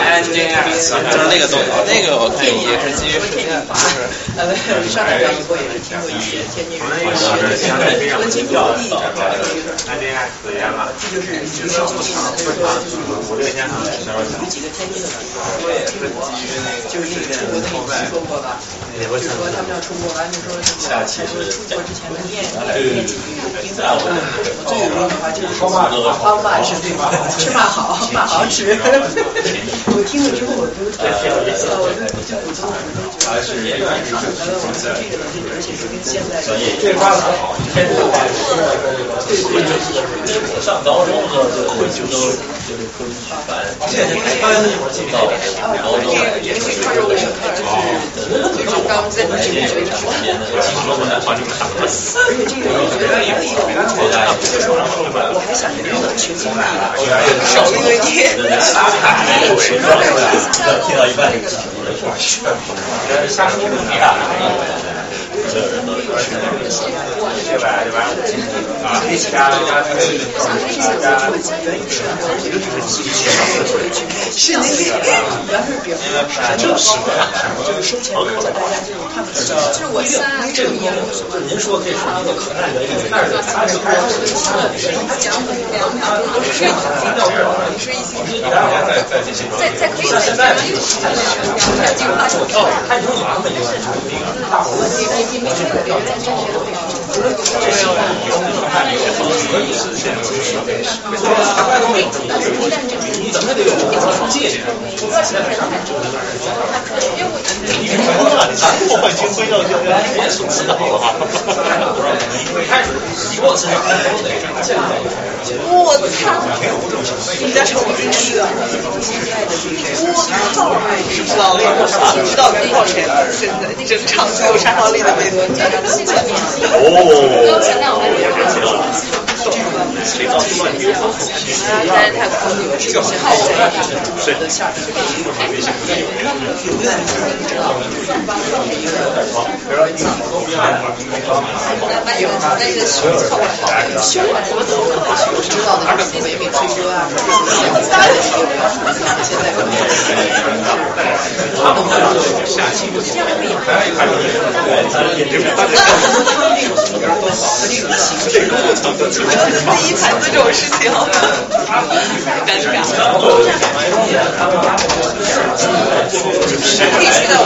安静啊，就是那个东西，那个我看也是基于实践，就是呃，上海以后也是听过一些天津人，温情表意，安静啊，可以吗？这就是一个上不长，或者说就是有几个天津的，我也是基于那个，就是那个出国听说过吧？就是说他们要出国完，就说他说出国之前的念念几句英文，我最有用的话就是说好饭是对吧？吃饭好，饭好吃。我听了之后我都特别有意思，我都我就我都我都觉得是原来上的我这个而且是跟现在这发展好，天津话对对对，我上高中的时候就就都就是科举班，现在开班那会儿进到高中，也是一块儿为什么？就是刚在那里学的时候，而且这个我觉得也有，就是我还想着那个学经历，少了一个一。听到一半，瞎说不呀。所有人都是对？啊，是那个，主要是比如说，就是就是收钱多了，大家就看不起。就是我三，这你您说这是一个可爱的一个，但是他是他是他讲很两秒钟都是这样的，你说一星期，再再可以再，再进入大手套，他已经马上就大伙儿你你没听过别人在，这是以后你看你可以实现，大概都没有这么你怎么得有界限？你看破坏金辉要要要严肃思考了哈。一开始你给我吃，都得现在。我操！你家是我第一个，我操！老练，不知道该靠谁了。现在整场最有杀伤力的贝多加上气氛。哦。谁造出了你？啊，在泰国有这个是好的，的下面微信不有。那个胸靠好，胸怎么怎么可能知道的？北美吹歌啊，现在可能下期不行。第一盘子这种事情，尴尬。可以去到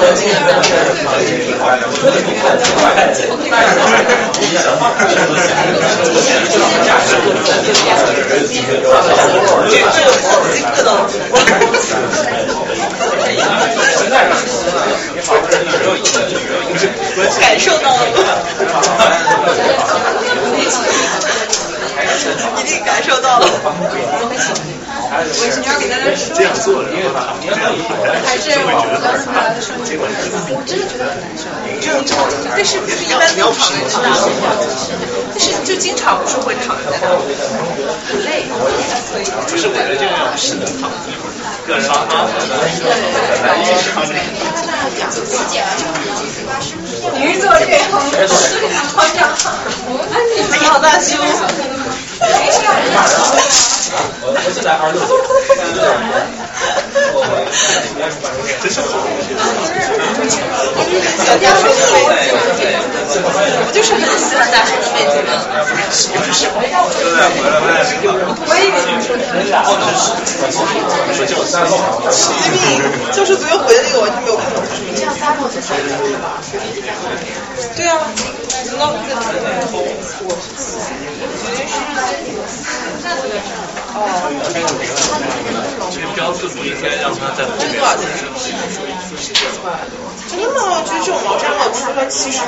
我感受到了一定感受到了。我是你要给大家说，这样做的，还是我当时来的时候，我真的觉得很难受。就但是不是一般都躺在那但是就经常不是会躺在那很累。不是为了这个，是能躺一会儿。个人啊。女作这样，好像，你好大胸。我我现在二六。真是好。小家属的妹子，我就是很喜欢大叔的妹子吗。我以为你们说的是啥？随便，就是昨天回的那个，我就没有看懂。这样搭过去才是吧？对啊，老子。这个标应该让他在后面。真的吗？就这种毛衫嘛，不是说七十五。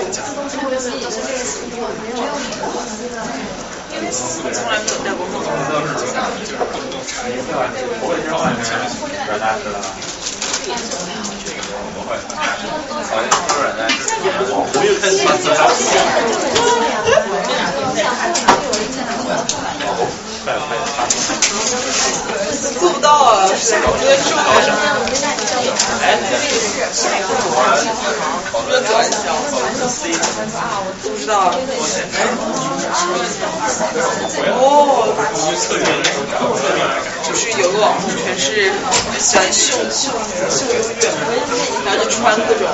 因为从来没有带过帽我又开始发自做不到啊，我觉得中国什么？哎，我觉得短小，不知道。哦，就是有个网红全是喜欢秀秀秀优越，然后就穿各种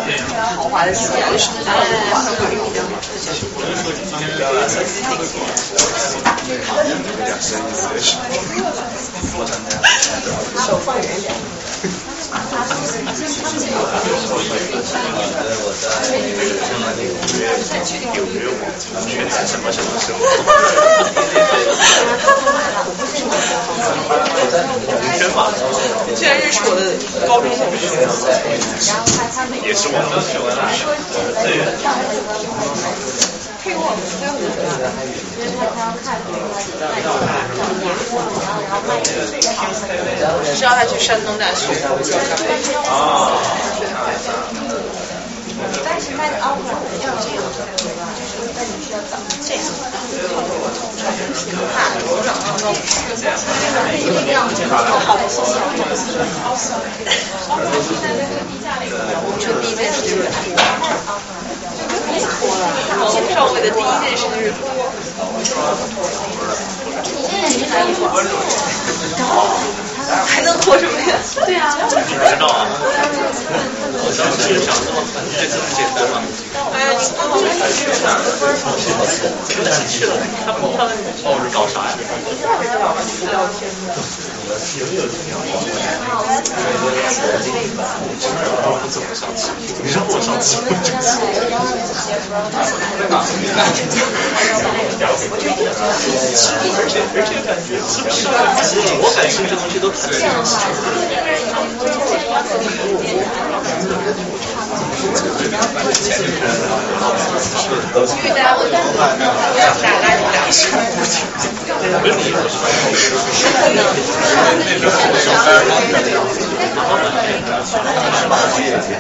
豪华的。鞋，就是大家都华贵一样。手放远一点。我在纽约网全是什么什么什么。全网。居然认识我的高中同学。也是网络学的。对。知道他去山东大学。啊。但是卖的 offer 要这样才可以，就是需要找这样，怕我找到高一定要好好的谢谢。就第一件事就是脱了，青少会的第一件事就是脱。*laughs* 还能脱什么呀？对啊。*laughs* 你知道啊？我当时想说，这这么简单吗？哎呀，你刚好去了，去了，他们他们哦是搞啥呀？聊天的。不怎么上气，你让我上气。而且而且感觉是不是？我感觉这东西都很正遇到我打打打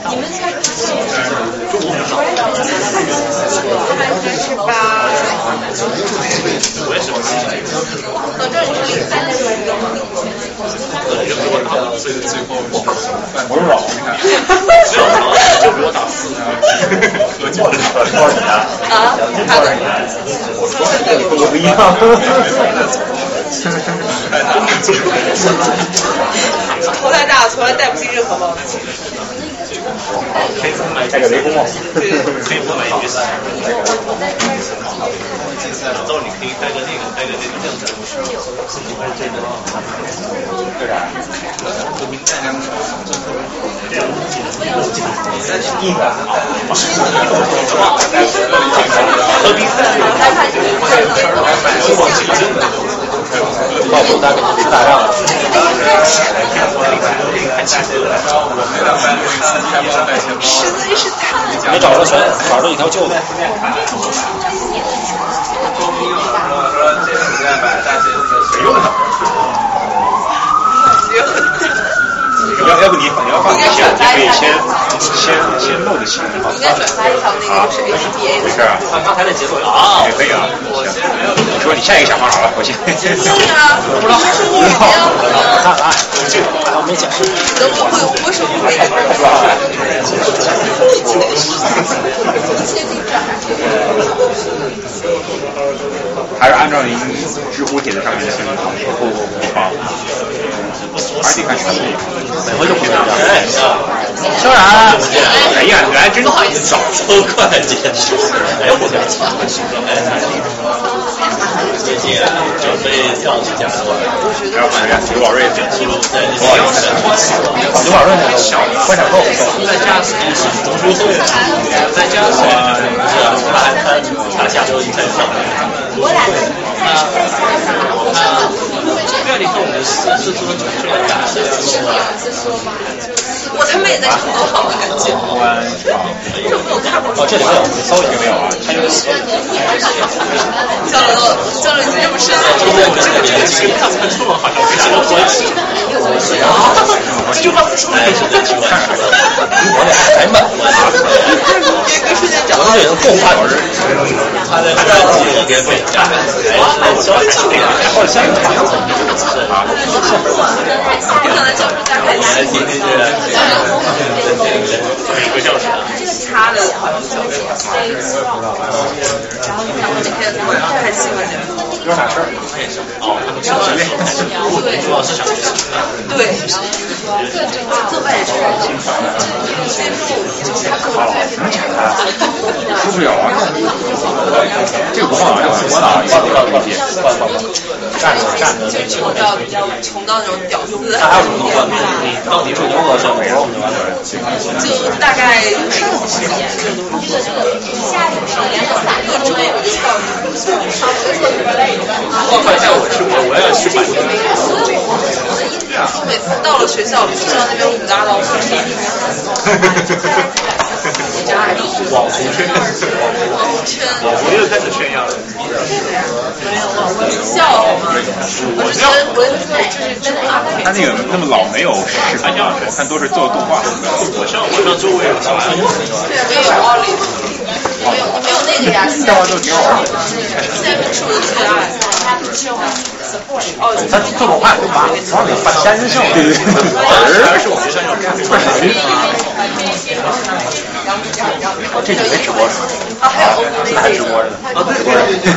你们家还是八？我也是我自己。到这里是零三的人吗？对，比我大最最后我是老，没有，就比我大四。何九多少年？啊？他的。我不一样。头太大，从来戴不进任何帽子。可以不买戴个雷锋帽。对，可以不买雨伞。到时候你可以戴个那个，戴个那个正的。这个。对啥？硬的。和比赛。报复大是打仗。实在是太……没找着全，找着一条旧的。要要不你你要放底下，你可以先先先露着起来。应该转发一条那个是 HBA 的。没事啊。看刚才的节奏啊。也可以啊。行你说你下一个想法好了，我先。*laughs* 对啊，*laughs* 我不知道。看看，我没讲。能不会我手不会。还是按照您知乎帖子上面的信息。不不不好。还得看全部。每回都不一样。当然。哎呀，来真好早抽快捷。哎，我讲。最近准备跳起家的话，要买呀，刘宝瑞。刘宝瑞。刘宝瑞那个小观赏后。在家是读书会，在家是是他他他下周一开始上。我俩在家。对那，你看我们四四中九出来干什么？我他妈也在唱多好的感觉。这没有看过。哦，这里没有，稍微没有啊。他有。交流交流已经这么。这个这个这个他们出了好像非常 *laughs* 的关系。这句话不说，哎，是这句话。我俩还慢。别跟瞬间讲到。这个共话是，他在这边被加的，好像啊，你可能就是大概来听听这个每这个插的好像就是然后我那天太喜欢这个。有啥事儿？哦，对，主要是想对，做外事，就是他各种受不了啊！这个不放哪？我哪？放放放放放放，站着站着。穷到穷到那种屌丝。那还有什么能换？你到底是多少小美我们就大概十年，下一年各种我就到我发现我是我我要去买。每次到了学校，就知道那边五大道是什网红圈，网红圈，网红又开始炫耀了。笑吗？我是觉得，我是说，这是真的阿他那个那么老没有视频啊，看都是做动画。我上我上周围有上班，对，没有奥利，没有那个呀。动画都挺好玩的。现在是我的最爱。哦，他做动画就把往里放真人秀，对对对，而是我们学校。这就没直播是吧？啊，还有这还直播着呢。啊，对对对，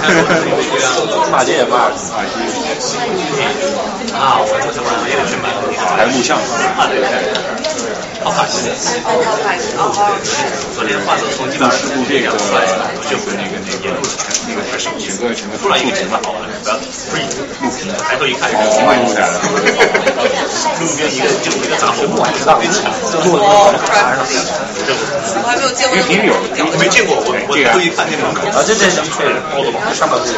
马姐也骂啊，我这次晚上也去买，还录像。啊对对，好卡西的。昨天话都从基本上这个就回那个那个沿路那个整个整个突然一个景蛮好玩的，不要不是录屏，抬头一看。路边一个就一个杂货铺，知道，就录了。我还没有见过。因为平时有，没见过，我我特意看那门口。啊，这这这包的吧，上面是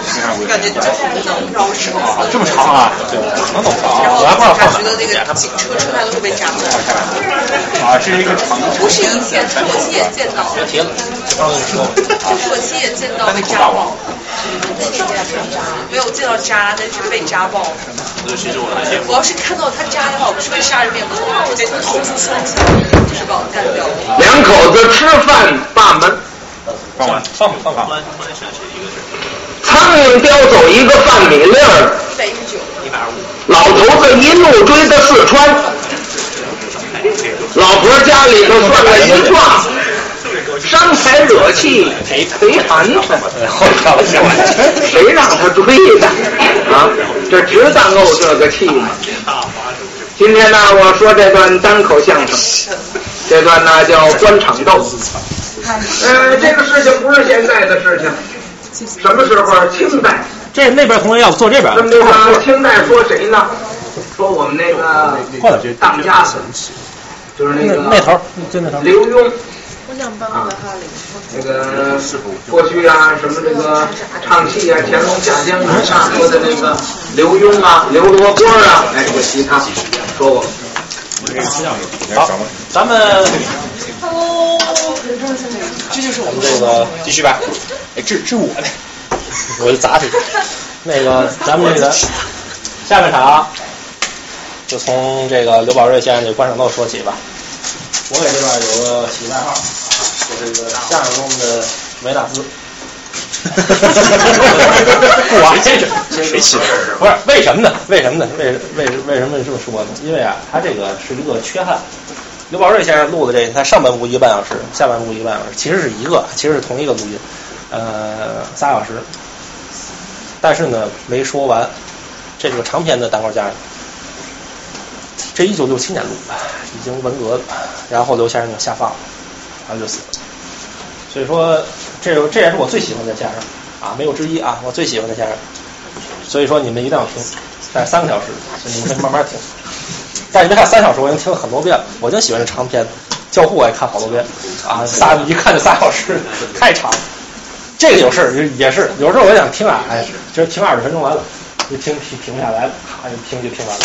感觉就是能绕车。这么长啊？我还不知道放觉得那个警车车胎都会被扎破。啊，这是一个长的。不是以前我亲眼见到。别提了，这刚跟你说。特期也见到被扎爆。没有见到扎，但是被扎爆。其实我还见我要是看到他扎的话，我不是会杀人灭口，我得投诉双击，就是把我干掉。两口子吃饭把门，放完，放放放。苍蝇叼走一个饭米粒儿，一百一十九，一百二十五。老头子一路追到四川，老婆家里头算了一卦，伤财惹气赔赔寒碜，谁让他追的啊？这值当怄这个气吗？今天呢，我说这段单口相声，这段呢叫官场斗。呃，这个事情不是现在的事情，什么时候？清代。这那边同学要不坐这边？那么这个清代说谁呢？说我们那个当家的，就是那个那头，就那头。刘墉。那个过去啊，什么这个唱戏啊，乾隆下江南啊，说的那个刘墉啊、刘罗锅啊，哎，这个其他说过。好，咱们。这就是我们这个继续吧。哎，这这我的，*laughs* 我就砸出去。那个咱们这个下半场就从这个刘宝瑞先生这观赏豆说起吧。我给这边有个起代号啊，就是这个相声中的维纳斯。不玩这是，谁起的？不是为什么呢？为什么呢？为为为什么这么说呢？因为啊，他这个是一个缺憾。刘宝瑞先生录的这，他上半部一个半小时，下半部一个半小时，其实是一个，其实是同一个录音，呃，仨小时。但是呢，没说完，这是个长篇的单口相声。这一九六七年录的，已经文革了，然后刘先生就下放了，然后就死了。所以说，这这也是我最喜欢的相声啊，没有之一啊，我最喜欢的相声。所以说，你们一定要听，但是三个小时，所以你们可以慢慢听。但是你别看三小时，我已经听了很多遍了，我就喜欢这长篇。教父我也看好多遍啊，仨一看就仨小时，*laughs* 太长。这个有事儿也是，有时候我想听啊，哎，就是听二十分钟完了，就听听停不下来了，咔就听就听完了。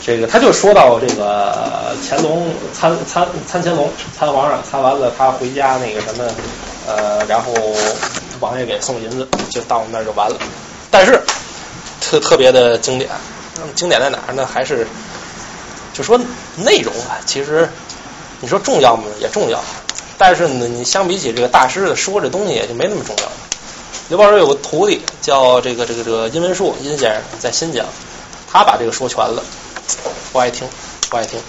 这个他就说到这个乾隆参参参乾隆参皇上参完了，他回家那个什么呃，然后王爷给送银子，就到我那儿就完了。但是特特别的经典，经典在哪儿呢？还是就说内容啊，其实你说重要吗？也重要。但是呢，你相比起这个大师的说这东西也就没那么重要了。刘宝瑞有个徒弟叫这个这个这个殷文树殷先生，在新疆，他把这个说全了，不爱听，不爱听。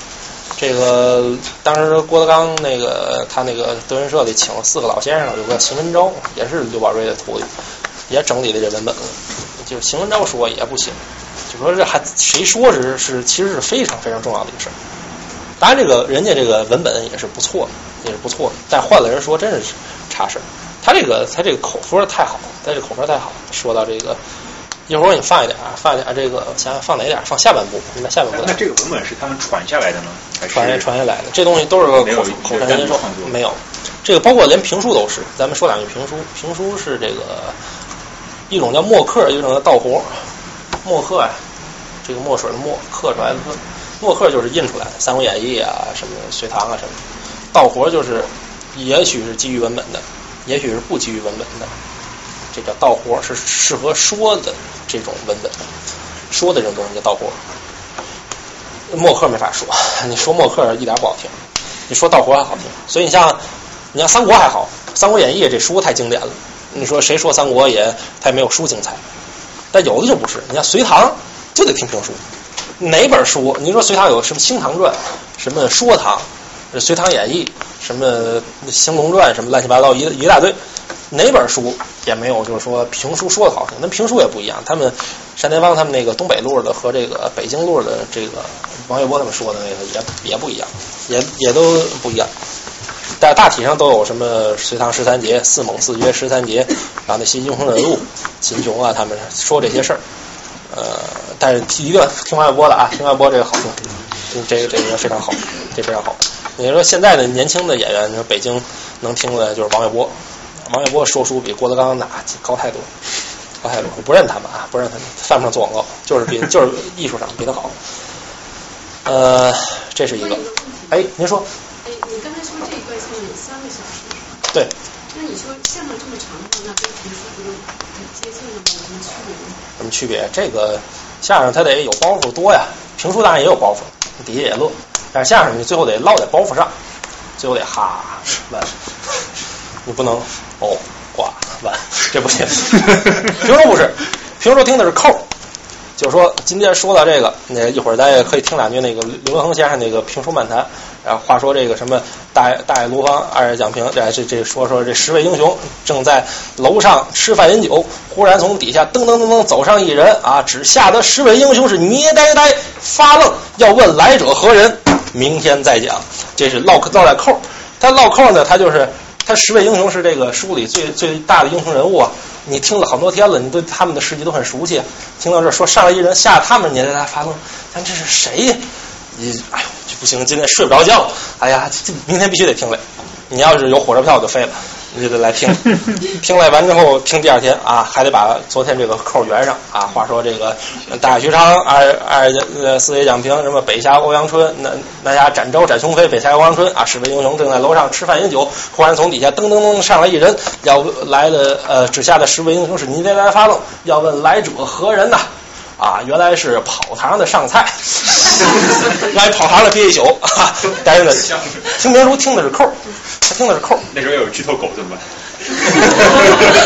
这个当时郭德纲那个他那个德云社里请了四个老先生，有个邢文昭也是刘宝瑞的徒弟，也整理了这文本。就邢文昭说也不行，就说这还谁说是是其实是非常非常重要的一个事儿。当然，这个人家这个文本也是不错的，也是不错的，但换了人说真是差事儿。他这个他这个口说的太好，他这个口说太好。说到这个，一会儿我给你放一点啊，放一点这个，想想放哪点？放下半部，你把下半部。那这个文本是他们传下来的吗？还是传下传下来的？这东西都是个口口传心授，没有。这个包括连评书都是。咱们说两句评书，评书是这个一种叫墨客，一种叫道活。墨客呀，这个墨水的墨刻出来的墨客就是印出来的，《三国演义》啊，什么《隋唐》啊什么。道活就是也许是基于文本的。也许是不基于文本的，这叫道活，是适合说的这种文本，说的这种东西叫道活。墨客没法说，你说墨客一点不好听，你说道活还好听。所以你像你像三国还好，《三国演义》这书太经典了。你说谁说三国也他也没有书精彩，但有的就不是。你像隋唐就得听评书，哪本书？你说隋唐有什么《清唐传》，什么《说唐》，《隋唐演义》。什么《兴隆传》什么乱七八糟一一大堆，哪本书也没有，就是说评书说的好听。那评书也不一样，他们单田芳他们那个东北路的和这个北京路的这个王月波他们说的那个也也不一样，也也都不一样。但大体上都有什么隋唐十三杰、四猛四绝十三杰，然后那些英雄人物，秦琼啊，他们说这些事儿。呃，但是一定要听王月波的啊，听王月波这个好听，这个这个非常好，这非常好。你说现在的年轻的演员，你说北京能听的就是王玥波，王玥波说书比郭德纲那高太多，高太多。我不认他们啊，不认他们，犯不上做广告，就是比就是艺术上比他好。呃，这是一个。哎，您说。哎，你刚才说这一段相声三个小时。对。那你说相声这么长的，那跟评书不就很接近了吗？有什么区别吗？什么区别？这个相声它得有包袱多呀，评书当然也有包袱，底下也乐。但是相声你最后得落在包袱上，最后得哈完，*laughs* 你不能哦挂完，这不行。*laughs* 评说不是，评说听的是扣就是说今天说到这个，那一会儿咱也可以听两句那个刘文恒先生那个评书漫谈。然后话说这个什么大大爷卢芳二爷蒋平，这这这说说这十位英雄正在楼上吃饭饮酒，忽然从底下噔噔噔噔走上一人啊，只吓得十位英雄是捏呆呆发愣，要问来者何人。明天再讲，这是唠嗑唠在扣他唠扣呢，他就是十位英雄是这个书里最最大的英雄人物啊。你听了好多天了，你对他们的事迹都很熟悉。听到这说上来一人，吓他们年代发愣，咱这是谁？你哎呦，这不行，今天睡不着觉。哎呀，这明天必须得听了。你要是有火车票就废了。你就得来听，*laughs* 听来完之后听第二天啊，还得把昨天这个扣圆上啊。*laughs* 话说这个大学昌二二呃四爷讲评什么北侠欧阳春，南南侠展昭展雄飞，北侠欧阳春啊，十位英雄正在楼上吃饭饮酒，忽然从底下噔噔噔上来一人，要来的呃指下的十位英雄是你别来发愣，要问来者何人呐？啊，原来是跑堂的上菜，来跑堂的憋一宿啊，待着呢，听评书听的是扣。他听的是扣，那时候有剧透狗怎么办？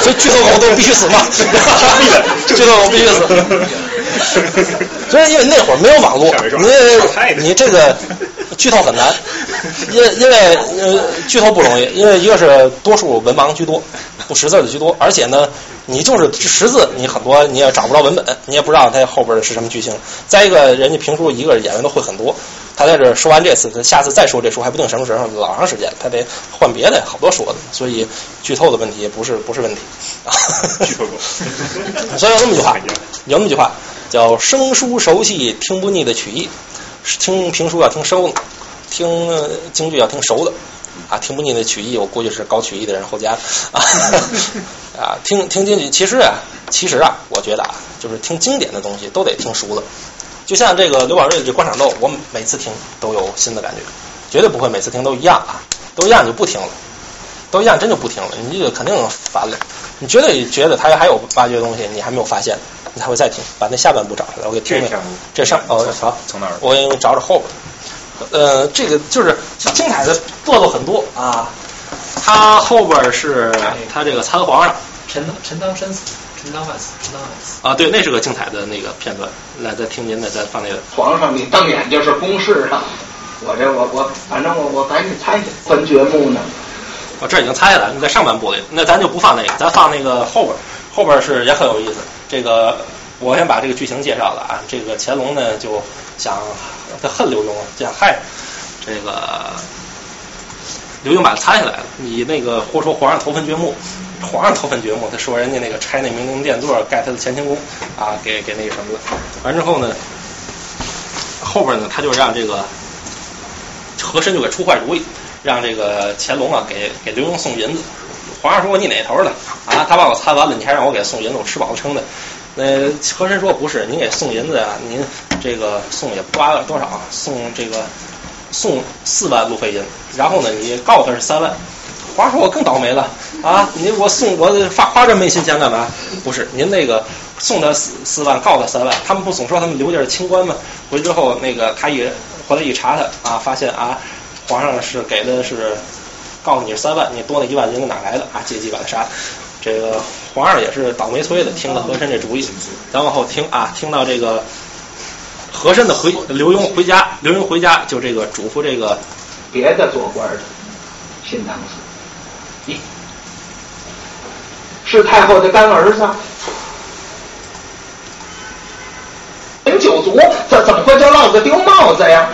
所以巨头狗都必须死嘛？巨头狗必须死。*laughs* 所以因为那会儿没有网络，你你这个剧透很难，*laughs* 因因为呃剧透不容易，因为一个是多数文盲居多，不识字的居多，而且呢，你就是识字，你很多你也找不着文本，你也不知道它后边是什么剧情。再一个，人家评书一个演员都会很多。他在这说完这次，他下次再说这书还不定什么时候，老长时间，他得换别的，好多说的，所以剧透的问题不是不是问题。剧透过，*laughs* 所以有那么句话，有那么句话叫“生疏熟悉，听不腻的曲艺”，听评书要听生的，听京剧要听熟的，啊，听不腻的曲艺，我估计是搞曲艺的人后加啊 *laughs* 啊，听听京剧，其实啊，其实啊，我觉得啊，就是听经典的东西都得听熟了。就像这个刘宝瑞的这官场斗，我每次听都有新的感觉，绝对不会每次听都一样啊，都一样就不听了，都一样真就不听了，你就肯定烦了。你绝对觉得他还有挖掘东西，你还没有发现，你还会再听，把那下半部找出来，我给听听。这上哦好，从哪儿？我给你找找后边。呃，这个就是精彩的段落很多啊，他后边是他这个参皇上，陈陈当身死，陈当万死，陈当万死。啊，对，那是个精彩的那个片段。来，再听您的，再放那个。皇上，你瞪眼就是公事啊！我这我我，反正我我赶紧猜去，分掘墓呢。我这已经猜了，你在上半部里，那咱就不放那个，咱放那个后边，后边是也很有意思。这个我先把这个剧情介绍了啊，这个乾隆呢就想他恨刘墉，就想害这个刘墉把他猜下来了，你那个或说皇上头坟掘墓，皇上头坟掘墓，他说人家那个拆那明陵殿座盖他的乾清宫啊，给给那个什么了，完之后呢，后边呢他就让这个和珅就给出坏主意。让这个乾隆啊给给刘墉送银子，皇上说你哪头的啊？他把我参完了，你还让我给送银子，我吃饱了撑的。那和珅说不是，您给送银子呀，您这个送也不花多少，送这个送四万路费银，然后呢你告诉他是三万。皇上说我更倒霉了啊！你我送我花花这没心钱干嘛？不是您那个送他四四万，告他三万，他们不总说他们刘家是清官吗？回去之后那个他一回来一查他啊，发现啊。皇上是给的是告诉你是三万，你多那一万银子哪来的啊？借机把他杀。这个皇上也是倒霉催的，听了和珅这主意。咱往后听啊，听到这个和珅的回刘墉回家，刘墉回家就这个嘱咐这个别的做官的新堂子，咦，是太后的干儿子，人九族，怎怎么会叫落个丢帽子呀？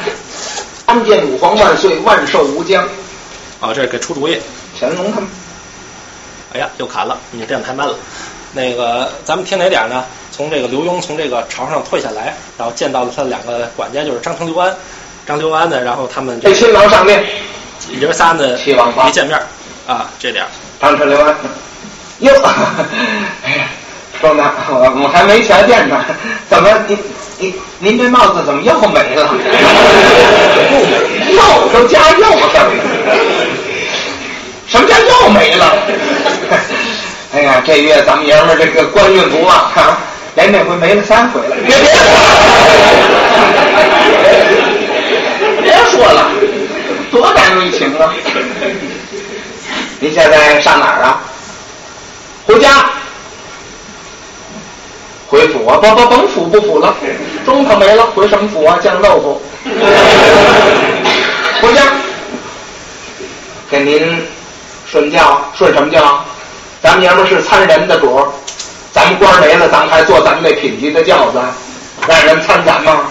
参见武皇万岁，万寿无疆。啊，这是给出主意。乾隆他们，哎呀，又砍了，你这样太慢了。那个，咱们听哪点呢？从这个刘墉从这个朝上退下来，然后见到了他的两个管家，就是张成、刘安。张刘安呢，然后他们这亲王上面，爷仨呢七王八一见面啊，这点。张成、刘安，哟，哎呀，说呢，我我还没瞧见呢，怎么您您您这帽子怎么又没了？又都加又上了，什么叫又没了？*laughs* 哎呀，这月咱们爷们儿这个官运不旺啊，连这回没了三回了。别别别说了，多难为情啊！您现在上哪儿啊？回家。回府啊，不不甭府不府了，中堂没了，回什么府啊？酱豆腐。回家，给您顺教，顺什么教？咱们爷们是参人的主儿，咱们官没了，咱们还坐咱们那品级的轿子，让人参咱吗？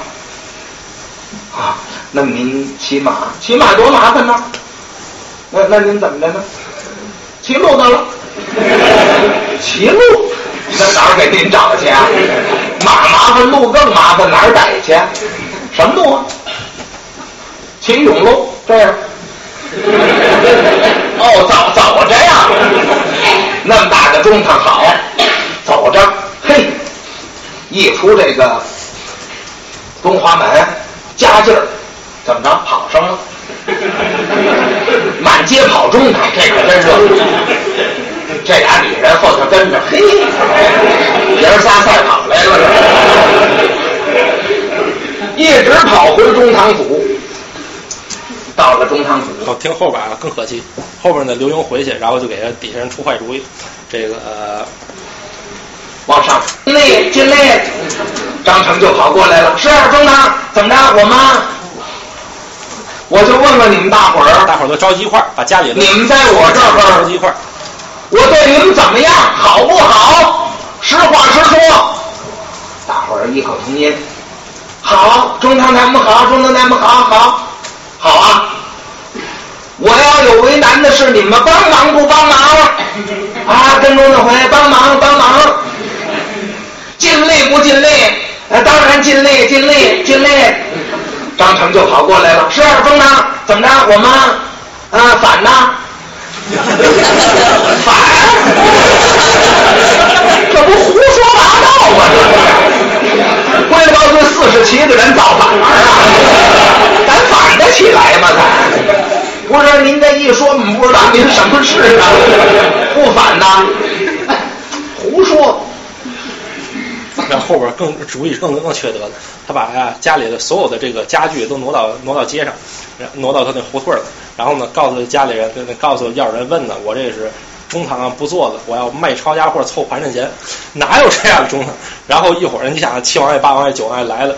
啊，那您骑马，骑马多麻烦呢。那那您怎么的呢？骑路得了，*laughs* 骑路。那哪儿给您找去啊？马麻烦，路更麻烦，哪儿逮去？什么路啊？秦永路这样。*laughs* 哦，走走着呀。那么大的中堂好，走着，嘿，一出这个东华门，加劲儿，怎么着？跑上了，*laughs* 满街跑中堂，这可真热。这俩女人后头跟着，嘿，爷儿仨赛跑来了，一直跑回中堂府。到了中堂府，哦听后边啊更可气。后边呢，刘墉回去，然后就给他底下人出坏主意。这个呃，往上，进内进内，张成就跑过来了。是中堂，怎么着？我妈，我就问问你们大伙儿，大伙儿都着急一块儿，把家里你们在我这儿着急一块儿。我对你们怎么样？好不好？实话实说。大伙儿异口同音。好，中堂他们好，中堂他们好好，好啊！我要有为难的事，你们帮忙不帮忙？啊，跟中堂回帮忙帮忙，尽力不尽力？呃，当然尽力尽力尽力。张成就跑过来了，是中堂，怎么着？我们啊反呢？反？*laughs* 这不胡说八道吗？这归了这四十七个人造反啊！咱反得起来吗？咱不是您这一说，我们不知道您什么事啊？不反呐？胡说！然后后边更主意更更缺德了，他把呀家里的所有的这个家具都挪到挪到街上，挪到他那胡同了，然后呢告诉家里人，告诉要人问呢，我这是中堂啊不做的，我要卖抄家货凑盘缠钱，哪有这样的中堂？然后一会儿你想七王爷八王爷九王爷来了。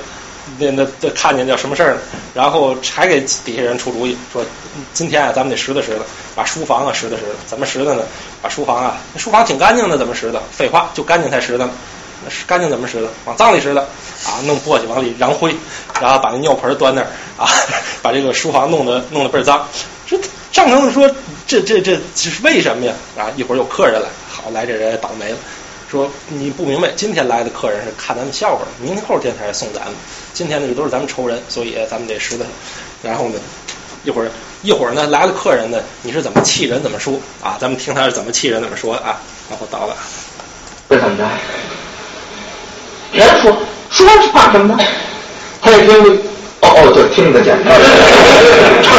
那那这看见叫什么事儿呢？然后还给底下人出主意，说今天啊，咱们得拾掇拾掇，把书房啊拾掇拾掇。怎么拾掇呢？把书房啊，书房挺干净的，怎么拾掇？废话，就干净才拾掇。干净怎么拾掇？往脏里拾掇啊！弄簸箕往里扬灰，然后把那尿盆端那儿啊，*laughs* 把这个书房弄得弄得倍儿脏。这张成说这这这这是为什么呀？啊，一会儿有客人来，好来这人也倒霉了。说你不明白，今天来的客人是看咱们笑话的，明天后天才送咱们。今天呢，这都是咱们仇人，所以咱们得拾掇。然后呢，一会儿一会儿呢来了客人呢，你是怎么气人怎么说啊？咱们听他是怎么气人怎么说啊？然后到了，为什么着？人说说是怕什么呢？他一听，哦哦，就听得见。*laughs* 这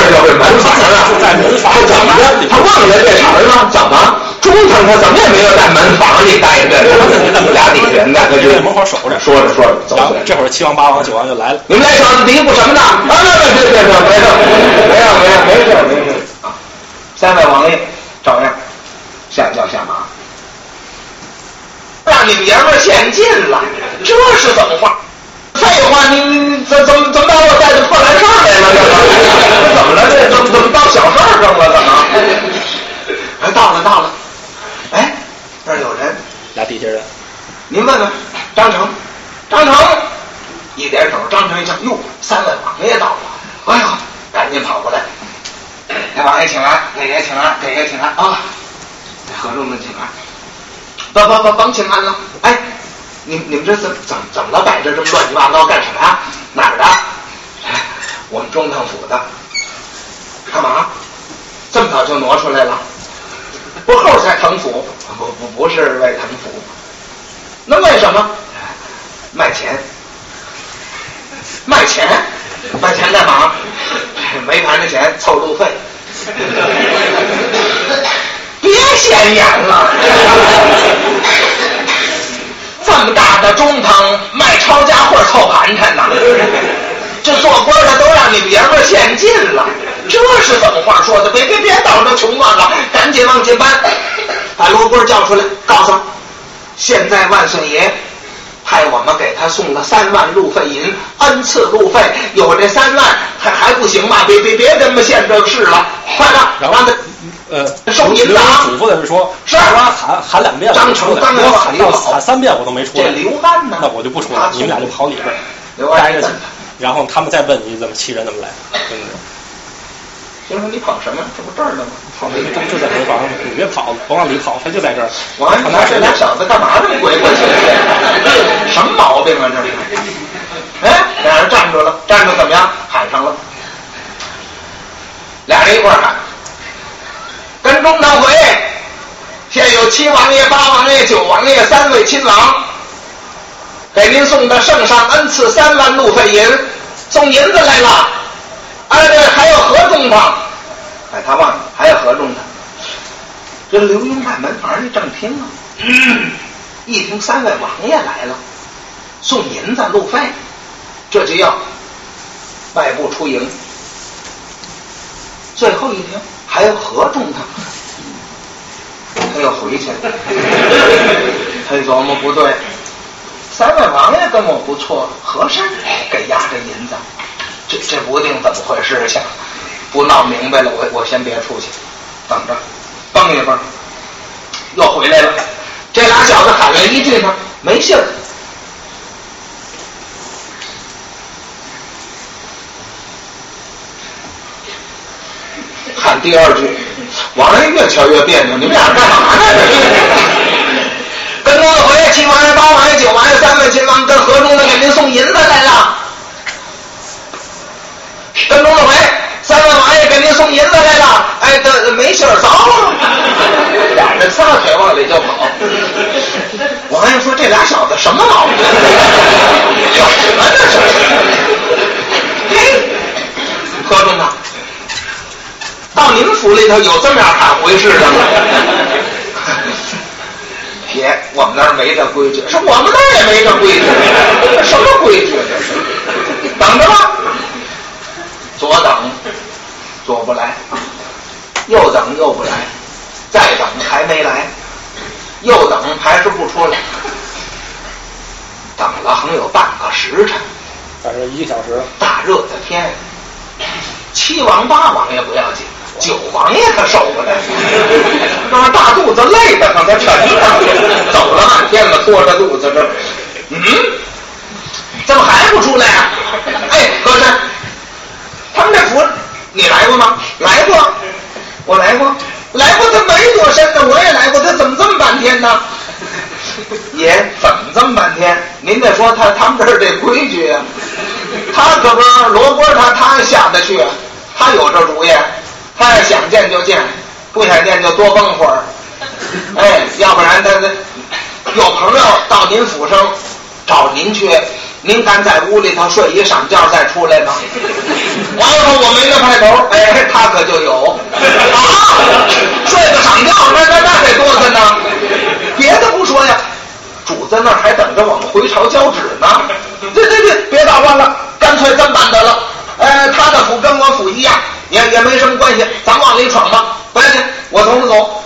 就是门房啊，在门房怎么着？他忘了这茬儿了？怎么？中堂他怎么也没有在门房里待着，俩底下人呢他就在门口守着，说着说着走然后这会儿七王八王九王就来了，你们来小子嘀咕什么呢？啊，别别别别，没事没事没事没事没事啊！三位王爷照样下轿下马，让你们爷们儿献进了，这是怎么话？废话，你你你怎怎么怎么把我带到破烂事儿来了？这怎么了？这怎么怎么到小事儿上了？怎么？哎，到了到了，哎，那儿有人，俩地下的，您问问张成，张成一点手，张成一瞧，哟，三位王爷到了，哎呀，赶紧跑过来，给王爷请安，给爷请安，给爷请安啊，给何众们请安，不不不，甭请安了，哎，你你们这怎怎怎么了？摆这这么乱七八糟干什么呀？哪儿的？我们中堂府的，干嘛？这么早就挪出来了？不后才腾府，不不不是为腾府，那为什么？卖钱，卖钱，卖钱干嘛？没盘的钱凑路费，别显眼了。这么大的中堂卖抄家货凑盘缠呐，这做官的都让你们爷们儿献尽了。这是怎么话说的？别别别捣这穷乱了，赶紧往进搬，把罗锅叫出来，告诉他，现在万岁爷派我们给他送了三万路费银，恩赐路费，有这三万还还不行吗？别别别这么现这个事了，快点让他呃收银子啊！嘱咐的是说，是喊喊两遍，张成刚要喊到喊三遍我都没出来，这刘安呢？那我就不出来，你们俩就跑里边待着去，然后他们再问你怎么气人怎么来，*laughs* 对不对？先说，你跑什么？这不这儿呢吗？跑没就就在门房，你别跑了，甭往里跑，他就在这儿。我还拿这俩小子干嘛这么鬼鬼祟祟？什么毛病啊？这是？哎，俩人站住了，站住怎么样？喊上了，俩人一块儿喊，跟中堂回，现有七王爷、八王爷、九王爷三位亲王，给您送的圣上恩赐三万路费银，送银子来了。哎，对，还有何中堂，哎，他忘了还有何中堂。这刘墉在门房里正听啊，嗯，一听三位王爷来了，送银子路费，这就要迈步出营。最后一听还有何中他，他又回去了。他一琢磨不对，三位王爷跟我不错，和珅给压着银子。这这不定怎么回事去，不闹明白了，我我先别出去，等着，蹦一蹦，又回来了。这俩小子喊了一句呢，没信儿。看第二句，王爷越瞧越别扭，你们俩干嘛呢？这是。跟多回七王爷、八王爷、九王爷三位亲王跟河中的给您送银子来了。跟中了回，三位王爷给您送银子来了，哎，这没信儿，走，里头有这么样喊回事的吗？*laughs* 别，我们那儿没这规矩，说我们那儿也没这规矩，这什么规矩这是？等着吧，左等，左不来，右等右不来，再等还没来，右等还是不出来，等了横有半个时辰，反正一个小时，大热的天，七王八王也不要紧。九王爷他受不了，那大肚子累的慌，他沉着，走了半天了，拖着肚子这，嗯，怎么还不出来啊？哎，和珅，他们这府你来过吗？来过，我来过，来过，他没多深呢，我也来过，他怎么这么半天呢？爷，怎么这么半天？您得说他他们这儿这规矩啊，他可不是罗锅，他他下得去，他有这主意。他要想见就见，不想见就多蹦会儿。*laughs* 哎，要不然他有朋友到您府上找您去，您敢在屋里头睡一晌觉再出来吗？*laughs* 完了后我没那派头，哎，他可就有啊，*laughs* 睡个晌觉，那那那得多着呢。别的不说呀，主子那儿还等着我们回朝交旨呢。对对对，别捣乱了，干脆这么办得了。哎，他的府跟我府一样。也也没什么关系，咱往里闯吧，不要紧，我从头走。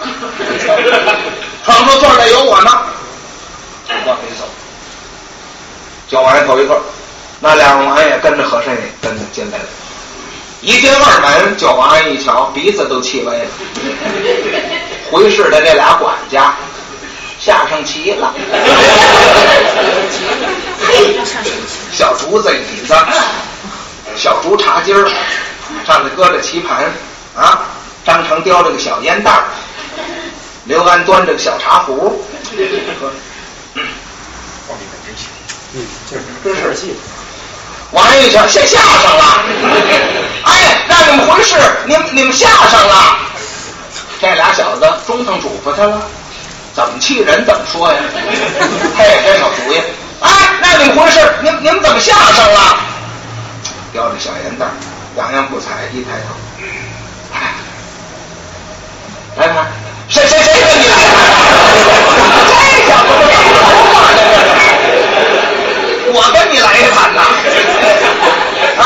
*laughs* 闯出座来有我呢，往里走。九王爷头一个，那两个王爷跟着和珅也跟着进来了。一进二门，九王爷一瞧，鼻子都气歪了。回事的这俩管家下上棋了。嘿，*laughs* 小竹子椅子，*laughs* 小竹茶几儿。上面搁着棋盘，啊，张成叼着个小烟袋刘安端着个小茶壶，嗯，就是真事儿戏。王爷一瞧，先下上了，哎，让你们回事，你们你们下上了。这俩小子中堂嘱咐他了，怎么气人怎么说呀？他也真有主意，哎，让你们回事，你你们怎么下上了？叼着小烟袋。洋洋不睬，一抬头，来，来看，谁谁谁跟你来？这小子不长头发我跟你来一盘呐！啊，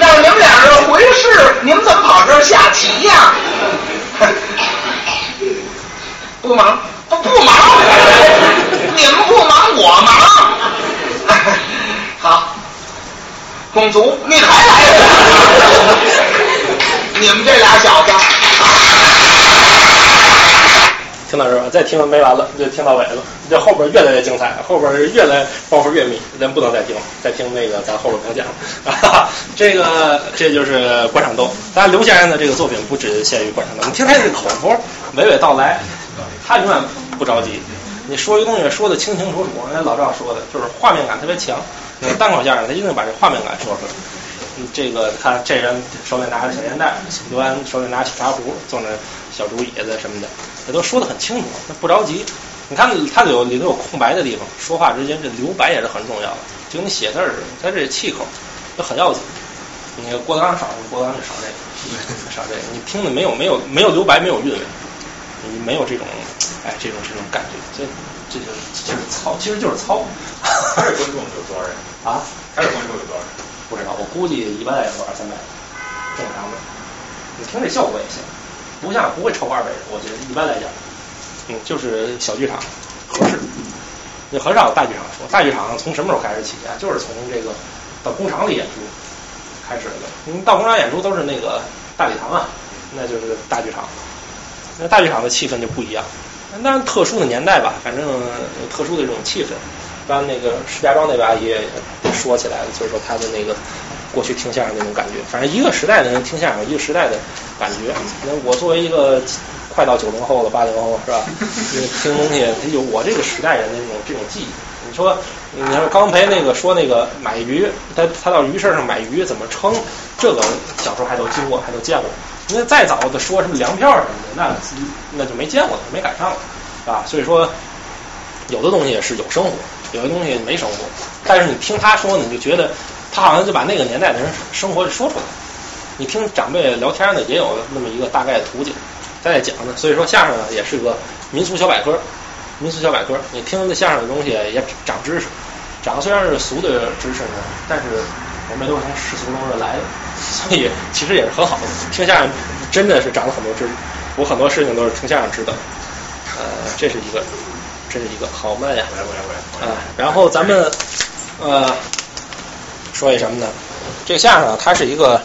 让你们俩人回事，你们怎么跑这儿下棋呀？不忙，不不忙，你们不忙，我忙。好。公族，你还来？*laughs* 你们这俩小子，听到这儿，再听没完了，就听到尾了。这后边越来越精彩，后边是越来包袱越密，咱不能再听了，再听那个咱后边不讲。*laughs* 这个这就是官场斗。当然，刘先生的这个作品不只限于官场斗，你听他这口头娓娓道来，他永远不着急。你说一东西说的清清楚楚，人家老赵说的就是画面感特别强。那单口相声，他一定把这画面感说出来。这个看这人手里拿着小烟袋，刘安手里拿小茶壶，坐那小竹椅子什么的，他都说的很清楚，他不着急。你看他有里头有空白的地方，说话之间这留白也是很重要的，就跟你写字似的，他这气口都很要紧。你郭德纲少，郭德纲就少这个，少这个。你听的没有没有没有留白，没有韵味，你没有这种哎这种这种感觉，这这就就是糙，其实就是糙。他是观众有多少人？啊，他是观众有多少人？不知道，我估计一般来说二三百，正常的。你听这效果也行，不像不会超过二百人，我觉得一般来讲，嗯，就是小剧场合适。你很少有大剧场说，大剧场从什么时候开始起啊？就是从这个到工厂里演出开始的。你到工厂演出都是那个大礼堂啊，那就是大剧场。那大剧场的气氛就不一样。那特殊的年代吧，反正特殊的这种气氛。刚那个石家庄那把也说起来了，就是说他的那个过去听相声那种感觉，反正一个时代的人听相声，一个时代的感觉。那我作为一个快到九零后了，八零后是吧？听东西有我这个时代人的那种这种记忆。你说，你说刚才那个说那个买鱼，他他到鱼市上买鱼怎么称？这个小时候还都经过，还都见过。那再早的说什么粮票什么的，那那就没见过了，没赶上了，啊。所以说，有的东西是有生活。有的东西没生活，但是你听他说呢，你就觉得他好像就把那个年代的人生活说出来。你听长辈聊天呢，也有那么一个大概的图景在讲呢。所以说相声呢，也是个民俗小百科，民俗小百科，你听这相声的东西也长知识，长虽然是俗的知识呢，但是我们都是从世俗中来的，*laughs* 所以其实也是很好的。听相声真的是长了很多知识，我很多事情都是听相声知道。呃，这是一个，这是一个好慢呀，来过来过来啊。然后咱们呃说一什么呢？这个相声它是一个，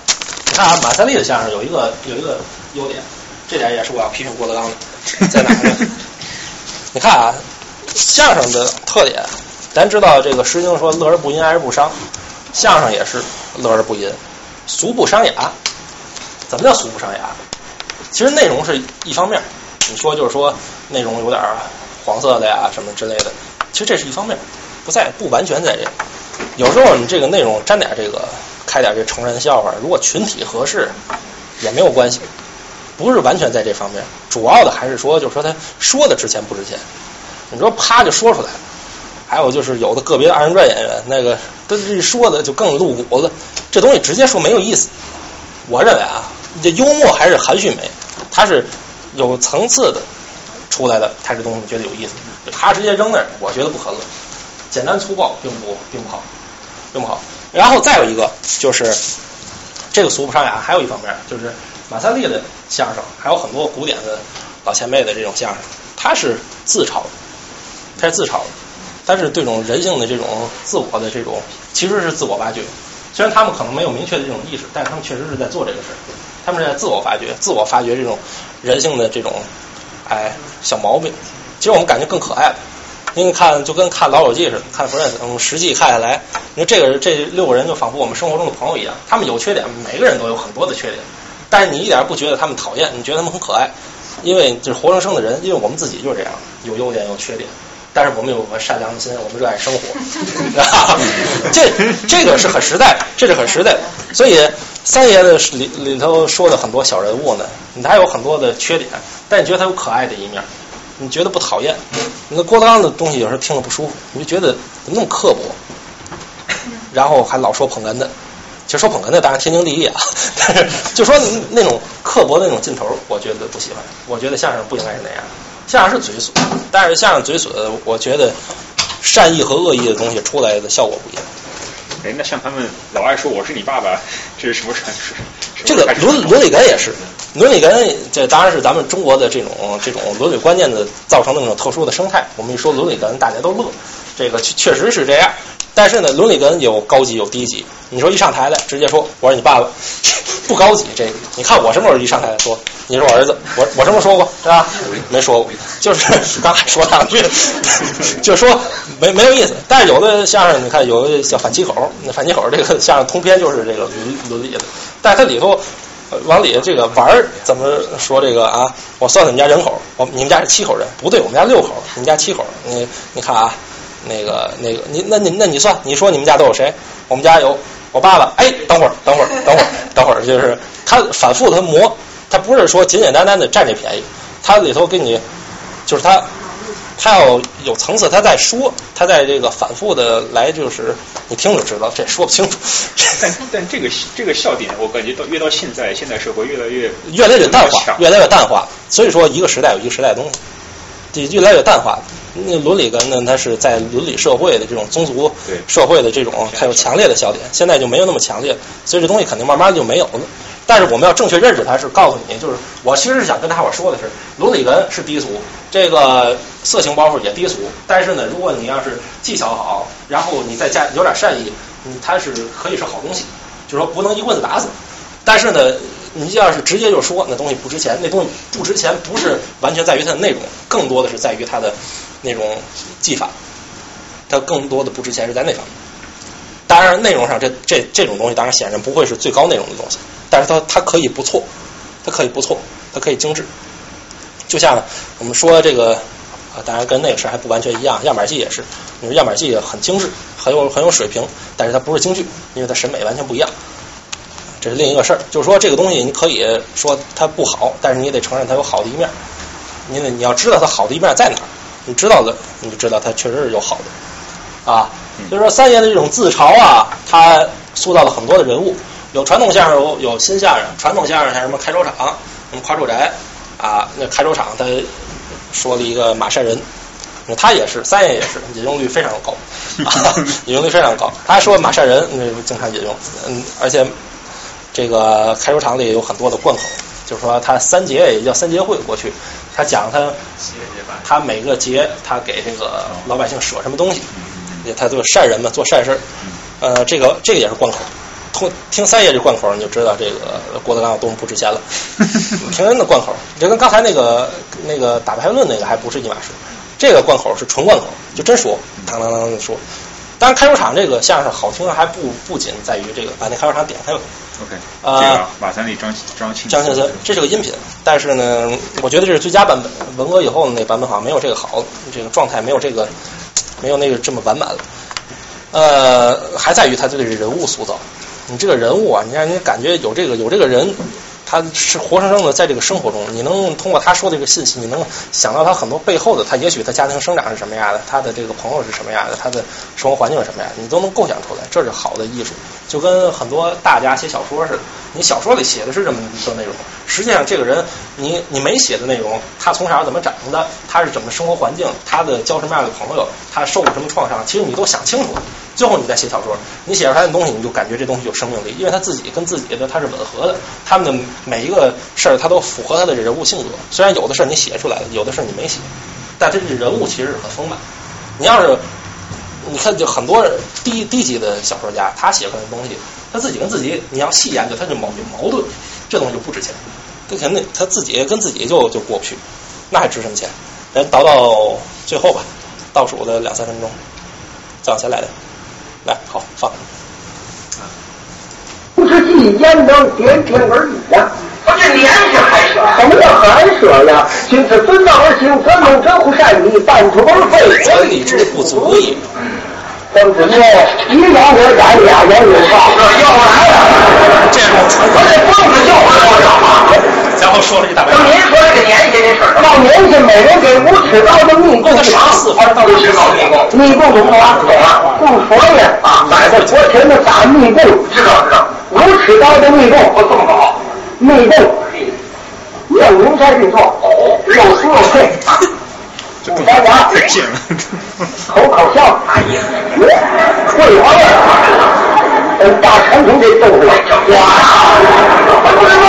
你看啊，马三立的相声有一个有一个优点，这点也是我要批评郭德纲的，*laughs* 在哪儿呢？你看啊，相声的特点，咱知道这个《诗经》说“乐而不淫，哀而不伤”，相声也是乐而不淫，俗不伤雅。怎么叫俗不伤雅？其实内容是一方面，你说就是说内容有点黄色的呀什么之类的，其实这是一方面，不在不完全在这。有时候你这个内容沾点这个，开点这成人笑话，如果群体合适也没有关系，不是完全在这方面。主要的还是说，就是说他说的值钱不值钱。你说啪就说出来了，还有就是有的个别的二人转演员，那个他这说的就更露骨了，这东西直接说没有意思。我认为啊，这幽默还是含蓄美，它是有层次的出来的，它这东西觉得有意思。他直接扔那儿，我觉得不可乐。简单粗暴并不并不好，并不好。然后再有一个就是这个俗不伤雅，还有一方面就是马三立的相声，还有很多古典的老前辈的这种相声，他是自嘲的，他是自嘲的，但是这种人性的这种自我的这种其实是自我挖掘。虽然他们可能没有明确的这种意识，但是他们确实是在做这个事儿，他们是在自我发掘、自我发掘这种人性的这种哎小毛病。其实我们感觉更可爱了。因为看就跟看《老友记》似的，看《Friends》，嗯，实际看下来，你说这个这六个人就仿佛我们生活中的朋友一样，他们有缺点，每个人都有很多的缺点，但是你一点不觉得他们讨厌，你觉得他们很可爱，因为就是活生生的人，因为我们自己就是这样，有优点有缺点，但是我们有个善良的心，我们热爱生活，*laughs* 这这个是很实在，这是很实在。所以三爷的里里头说的很多小人物呢，他有很多的缺点，但你觉得他有可爱的一面。你觉得不讨厌？那郭德纲的东西有时候听了不舒服，你就觉得怎么那么刻薄，然后还老说捧哏的。其实说捧哏的当然天经地义啊，*laughs* 但是就说那种刻薄的那种劲头，我觉得不喜欢。我觉得相声不应该是那样，相声是嘴损，但是相声嘴损，我觉得善意和恶意的东西出来的效果不一样。哎，那像他们老爱说我是你爸爸，这是什么传说？这个伦伦理哏也是。伦理哏，这当然是咱们中国的这种这种伦理观念的造成的那种特殊的生态。我们一说伦理哏，大家都乐，这个确实是这样。但是呢，伦理哏有高级有低级。你说一上台来直接说我是你爸爸，*laughs* 不高级。这个你看我什么时候一上台来说你是我儿子，我我什么时候说过是吧？没说过，就是 *laughs* 刚才说两句，*laughs* 就说没没有意思。但是有的相声你看有的叫反七口，那反七口这个相声通篇就是这个伦伦理的，但是它里头。往里这个玩儿怎么说这个啊？我算算你家人口，我你们家是七口人，不对，我们家六口，你们家七口。你你看啊，那个那个你那你那你算，你说你们家都有谁？我们家有我爸爸。哎，等会儿等会儿等会儿 *laughs* 等会儿，就是他反复他磨，他不是说简简单单的占这便宜，他里头给你就是他。他要有层次，他在说，他在这个反复的来，就是你听就知道，这说不清楚。*laughs* 但但这个这个笑点，我感觉到越到现在，现代社会越来越越来越淡化，越来越淡化。所以说，一个时代有一个时代的东西，这越来越淡化。那伦理跟呢，它是在伦理社会的这种宗族社会的这种，它有强烈的笑点，现在就没有那么强烈，所以这东西肯定慢慢就没有了。但是我们要正确认识它，是告诉你，就是我其实是想跟大伙说的是，伦理哏是低俗，这个色情包袱也低俗。但是呢，如果你要是技巧好，然后你再加有点善意，嗯，它是可以是好东西，就是说不能一棍子打死。但是呢，你要是直接就说那东西不值钱，那东西不值钱，不是完全在于它的内容，更多的是在于它的那种技法，它更多的不值钱是在那方面。当然，内容上这这这种东西，当然显然不会是最高内容的东西。但是它它可以不错，它可以不错，它可以精致。就像我们说这个啊，当然跟那个事还不完全一样，样板戏也是，你说样板戏很精致，很有很有水平，但是它不是京剧，因为它审美完全不一样。这是另一个事儿，就是说这个东西你可以说它不好，但是你也得承认它有好的一面。你得你要知道它好的一面在哪儿，你知道了你就知道它确实是有好的啊。就是说三爷的这种自嘲啊，他塑造了很多的人物。有传统相声，有有新相声。传统相声像什么开州厂、什么夸住宅啊，那开州厂他说了一个马善人，他也是三爷也是引用率非常高，*laughs* 啊、引用率非常高。他说马善人，那经常引用，嗯，而且这个开收场里有很多的贯口，就是说他三节也叫三节会过去，他讲他他每个节他给这个老百姓舍什么东西，也他就是善人嘛，做善事呃，这个这个也是贯口。听听三爷这贯口，你就知道这个郭德纲有多么不值钱了。*laughs* 平人的贯口，就跟刚才那个那个打牌论那个还不是一码事。这个贯口是纯贯口，就真说，当当当的说。当然，开球场这个相声好听，还不不仅在于这个把那开球场点开了。OK，啊这个马三立张张庆张庆森，这是个音频，但是呢，我觉得这是最佳版本。文革以后的那版本好像没有这个好，这个状态没有这个没有那个这么完满了。呃，还在于他这个人物塑造。你这个人物啊，你让人感觉有这个有这个人，他是活生生的在这个生活中，你能通过他说的这个信息，你能想到他很多背后的，他也许他家庭生长是什么样的，他的这个朋友是什么样的，他的生活环境是什么样的，你都能构想出来，这是好的？艺术。就跟很多大家写小说似的，你小说里写的？是这么一个内容，实际上这个人你你没写的内容，他从小怎么长的，他是怎么生活环境，他的交什么样的？朋友，他受过什么创伤，其实你都想清楚了。最后你再写小说，你写出来的？东西，你就感觉这东西有生命力，因为他自己跟自己的？他是吻合的，他们的？每一个事儿他都符合他的人物性格。虽然有的事儿你写出来了，有的事儿你没写，但这人物其实很丰满。你要是你看，就很多低低级的小说家，他写出来的东西，他自己跟自己，你要细研究，他就矛有矛盾，这东西就不值钱。他肯定他自己跟自己就就过不去，那还值什么钱？咱倒到最后吧，倒数的两三分钟，再往前来点。来，好放。不是既焉能点点而已呀？不是年是还是？什么叫寒舍呀？君子遵道而行，则能真乎善理，半途而废。真理之不足也。曾子说：“一阳我改，俩阳有道。”又来了，这我这蹦子就会多少嘛？然后说了。一大半。就您说这个年下这事儿，到年下，每人给五尺高的密供一堂，四分到五尺高密供，密供懂吗？懂啊，供佛呀啊，摆在佛前的大密供，知道知道，五尺高的密供，我这么高，密供，正龙山运作，哦，又酥又脆。不咱俩太贱了。口口香，哎呀，桂花味儿，呃，大传统这豆腐，哇，我不知道，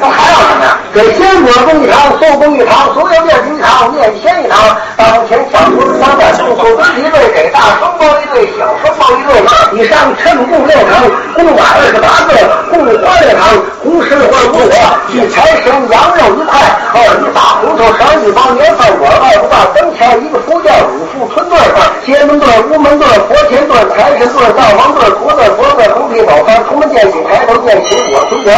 那还要什么呀？给先者供一堂，后供一堂，所有念一堂，念先一堂。当前讲出三万，众所分一对，给大双包一对，小双包一对。以上称供六堂，供碗二十八个，供花六堂，红十花五朵，一财神羊肉一块，二一大红头勺一包，年饭果二不到，灯桥一个福轿，五副春对儿，街门对儿，屋门对儿，佛前对儿，财神对儿，灶王对儿，菩萨佛对儿，红皮宝幡，出门见喜，抬头见喜，我孙德，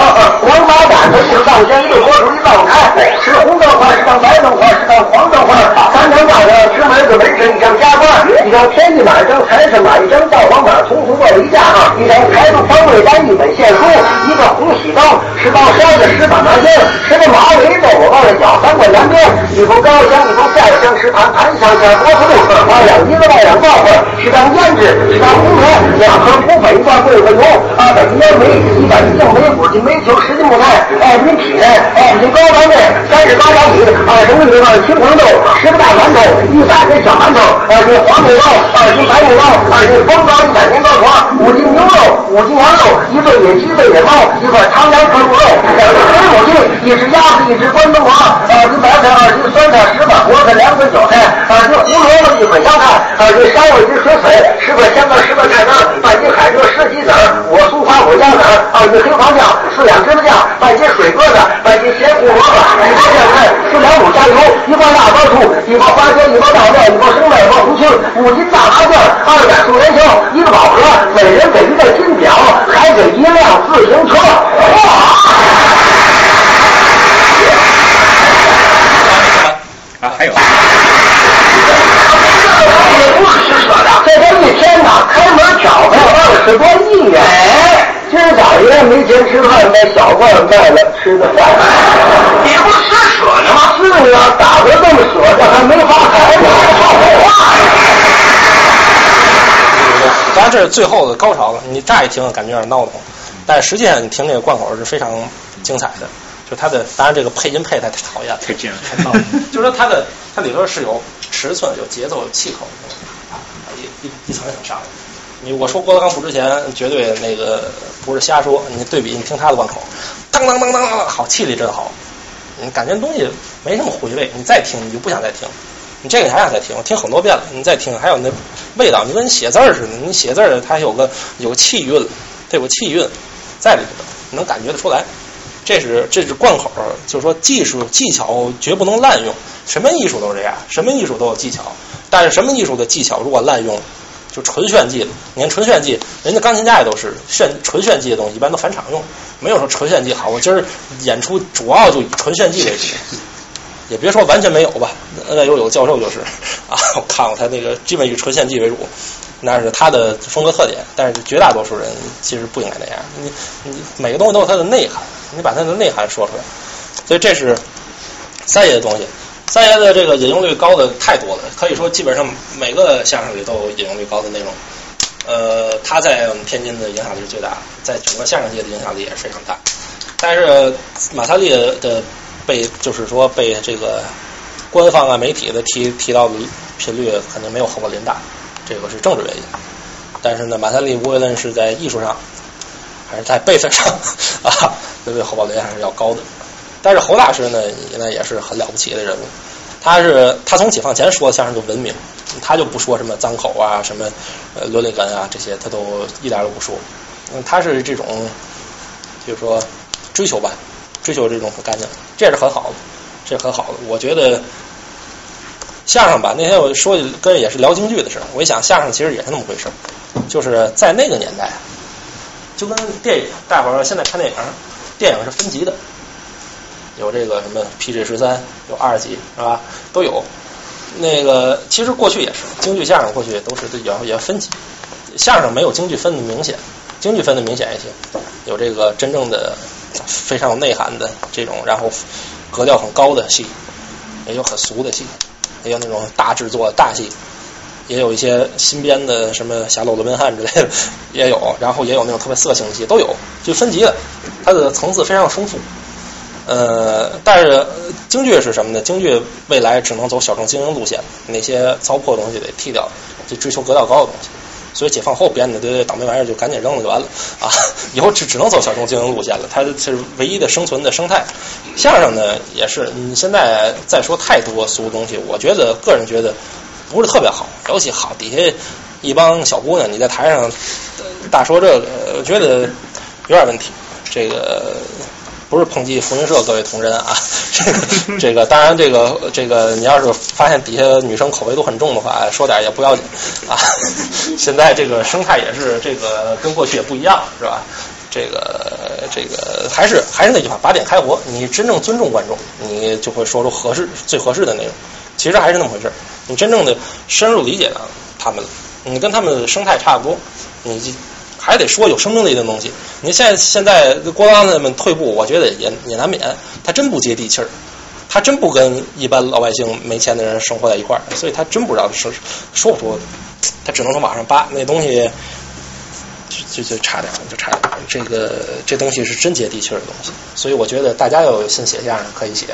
王八胆子一上山，一个佛主一藏开，是红灯花，是当白灯花，是当黄灯花，三张大的吃门子门神，一张加官，一张天地马，一张财神马，一张灶王马，从头过离架，一张财主方位单，一本献书，一个红喜灯，十刀烧的十把拿烟，十个马尾走我往了脚，三个南边，一头高香，一头下香，十盘盘香香，波子路，二两一个外两道子，十张胭脂，十张红棉，两盒胡粉，一罐桂花油，二百斤烟煤，一百斤硬煤，五斤煤球，十斤木炭，二十斤匹呢，二斤高粱面，三十高粱米，二十米二十青黄豆，十个大馒头，一百个小馒头，二斤黄豆糕，二斤白豆糕，二斤风糕，一百年糕团，五斤牛肉，五斤羊肉，一对野鸡，一对野猫，一块长羊可卤肉，两个水母鸡，一只鸭子，一只关东黄，二斤白菜，二斤酸菜，十把菠菜，两捆韭菜，二斤胡萝卜，一捆香菜，二斤烧一只水水，十块香干，十块菜干，半斤海蜇，十鸡子儿，我酥花果酱子儿，二斤黑黄酱，四两芝麻酱，半斤水鸽子，半斤咸胡萝卜，一包酱菜，四两卤虾油，一罐腊八醋，一包花生，一包大料，一包生菜，一包红青，五斤大麻酱，二两素元宵，一个宝盒，每人给一个金表，还给一辆自行车。啊，还有。这这一天呐，开门挑开二十多亿呀！今儿早上没钱吃饭，把小罐卖了吃的饭。你不是施舍呢吗？是啊，打得这么舍，这还没发财呢，还说废话呀！当然这是最后的高潮了，你乍一听感觉有点闹腾，但实际上你听这个贯口是非常精彩的，就它的，当然这个配音配太讨厌了，太贱了，太闹了。就是说它的它里头是有尺寸、有节奏、有气口，啊，一一层一层上。你我说郭德纲不值钱，绝对那个不是瞎说。你对比，你听他的贯口，当当当当当，好气力真好。你感觉东西没什么回味，你再听你就不想再听。你这个还想再听，我听很多遍了，你再听还有那味道，你跟写字儿似的，你写字儿它有个有气韵，它有个气韵在里头，能感觉得出来。这是这是贯口，就是说技术技巧绝不能滥用。什么艺术都是这样，什么艺术都有技巧，但是什么艺术的技巧如果滥用，就纯炫技。你看纯炫技，人家钢琴家也都是炫纯炫技的东西，一般都返场用，没有说纯炫技好。我今儿演出主要就以纯炫技为主，也别说完全没有吧。那有有教授就是啊，我看过他那个基本以纯献技为主。那是他的风格特点，但是绝大多数人其实不应该那样。你你每个东西都有它的内涵，你把它的内涵说出来。所以这是三爷的东西。三爷的这个引用率高的太多了，可以说基本上每个相声里都有引用率高的内容。呃，他在我们天津的影响力是最大，在整个相声界的影响力也是非常大。但是马三立的被就是说被这个官方啊媒体的提提到的频率肯定没有侯宝林大。这个是政治原因，但是呢，马三立无论是在艺术上，还是在辈分上 *laughs* 啊，都比侯宝林还是要高的。但是侯大师呢，那也是很了不起的人物。他是他从解放前说的相声就文明，他就不说什么脏口啊、什么伦理感啊这些，他都一点都不说。嗯，他是这种，就是说追求吧，追求这种干净，这也是很好的，这是很好的。我觉得。相声吧，那天我说跟也是聊京剧的事儿。我一想，相声其实也是那么回事儿，就是在那个年代，就跟电影，大伙儿现在看电影，电影是分级的，有这个什么 PG 十三，有二级是吧？都有。那个其实过去也是，京剧相声过去都是也也分级，相声没有京剧分的明显，京剧分的明显一些，有这个真正的非常有内涵的这种，然后格调很高的戏，也有很俗的戏。也有那种大制作大戏，也有一些新编的什么《侠盗罗宾汉》之类的，*laughs* 也有。然后也有那种特别色情的戏，都有，就分级的。它的层次非常丰富。呃，但是京剧是什么呢？京剧未来只能走小众精英路线，那些糟粕东西得剃掉，就追求格调高的东西。所以解放后编的这些倒霉玩意儿就赶紧扔了就完了啊！以后只只能走小众经营路线了，它是唯一的生存的生态。相声呢也是，你现在再说太多俗东西，我觉得个人觉得不是特别好。尤其好底下一帮小姑娘，你在台上大说这个，我觉得有点问题。这个。不是抨击福音社各位同仁啊，*laughs* 这个 *laughs* 这个当然这个这个你要是发现底下女生口味都很重的话，说点也不要紧啊。*laughs* 现在这个生态也是这个跟过去也不一样，是吧？这个这个还是还是那句话，把点开活。你真正尊重观众，你就会说出合适最合适的内容。其实还是那么回事你真正的深入理解了他们，你跟他们的生态差不多，你。还得说有生命力的东西。你现在现在郭德纲他们退步，我觉得也也难免。他真不接地气儿，他真不跟一般老百姓没钱的人生活在一块儿，所以他真不知道说说不出。他只能从网上扒那东西，就就就差点，就差点。这个这东西是真接地气儿的东西，所以我觉得大家要有心写相声可以写。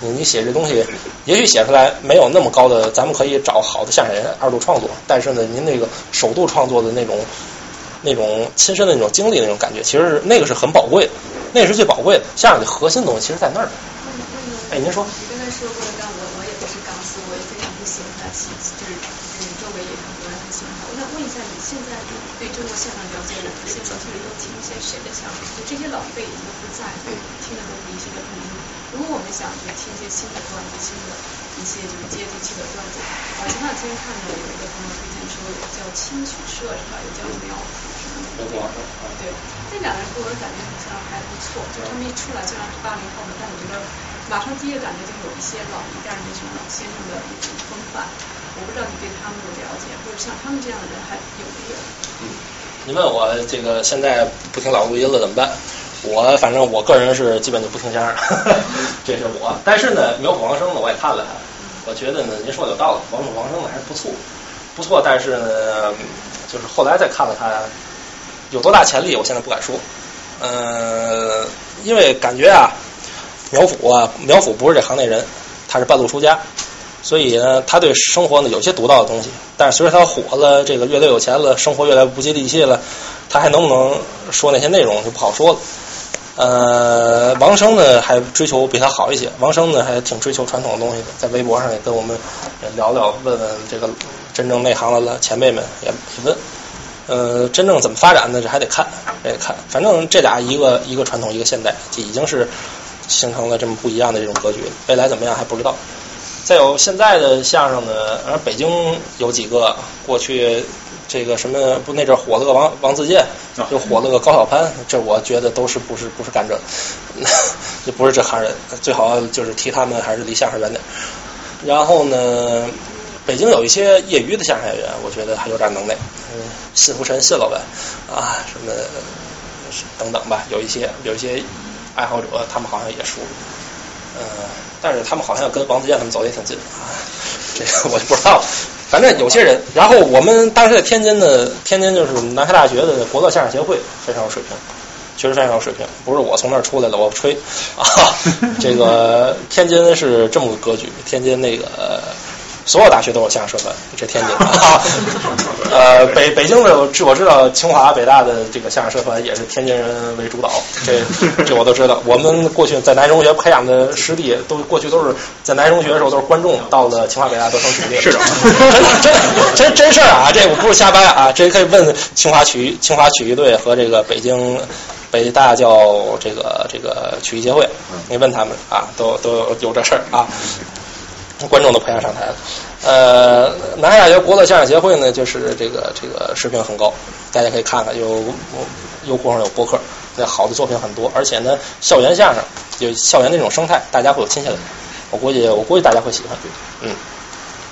你你写这东西，也许写出来没有那么高的，咱们可以找好的相声人二度创作。但是呢，您那个首度创作的那种。那种亲身的那种经历，那种感觉，其实是那个是很宝贵的，那个是最宝贵的。相声的核心东西其实在那儿。哎，您说。你刚才说过的刚我我也不是钢丝，我也非常不喜欢就是嗯周围也很多人很喜欢他。我想问一下，你现在对中国相声了解的，现在这里都听一些谁的相声？就这些老辈已经不在，听的都是一些的朋友。如果我们想去听一些新的段子，新的一些就是接地气的段子，啊，前两天看到有一个朋友推荐说叫青曲社是吧？有叫苗。对，这两个人给我的感觉好像还不错，就他们一出来虽然是八零后的，但我觉得马上第一个感觉就有一些老一代那种老先生的那种风范。我不知道你对他们的了解，或者像他们这样的人还有没有？嗯，你问我这个现在不听老录音了怎么办？我反正我个人是基本就不听相声，*laughs* 这是我。但是呢，苗火王生呢我也看了看，我觉得呢您说的有道理，王火王生呢还是不错，不错。但是呢。就是后来再看了他有多大潜力，我现在不敢说。嗯，因为感觉啊，苗阜啊，苗阜不是这行内人，他是半路出家，所以呢，他对生活呢有些独到的东西。但是随着他火了，这个越来越有钱了，生活越来越不接地气了，他还能不能说那些内容就不好说了。呃，王生呢还追求比他好一些，王生呢还挺追求传统的东西的，在微博上也跟我们也聊聊，问问这个真正内行的前辈们也也问。呃，真正怎么发展呢？这还得看，还得看。反正这俩一个一个传统，一个现代，就已经是形成了这么不一样的这种格局。未来怎么样还不知道。再有现在的相声呢，而北京有几个过去这个什么不那阵火了个王王自健，又火了个高晓攀，这我觉得都是不是不是干这，*laughs* 就不是这行人。最好就是提他们还是离相声远点。然后呢？北京有一些业余的相声演员，我觉得还有点能耐。嗯，信福臣信了呗，啊，什么等等吧，有一些有一些爱好者，他们好像也熟。呃，但是他们好像跟王自健他们走的也挺近啊，*laughs* 这个我就不知道了。反正有些人，然后我们当时在天津的，天津就是南开大学的国乐相声协会，非常有水平，确实非常有水平。不是我从那儿出来的，我吹啊。这个天津是这么个格局，天津那个。所有大学都有相声社团，这天津啊，*laughs* 呃，北北京的据我知道，清华、北大的这个相声社团也是天津人为主导，这 *laughs* 这我都知道。我们过去在南中学培养的师弟，都过去都是在南中学的时候都是观众，到了清华、北大都成主力。是的，真真真真事儿啊！这我不是瞎掰啊，这可以问清华曲艺清华曲艺队和这个北京北大叫这个这个曲艺协会，你问他们啊，都都有有这事儿啊。观众都培养上台了。呃，南海大学国乐相声协会呢，就是这个这个水平很高，大家可以看看，有优酷上有博客，那好的作品很多，而且呢，校园相声有校园那种生态，大家会有亲切感。我估计我估计大家会喜欢，嗯，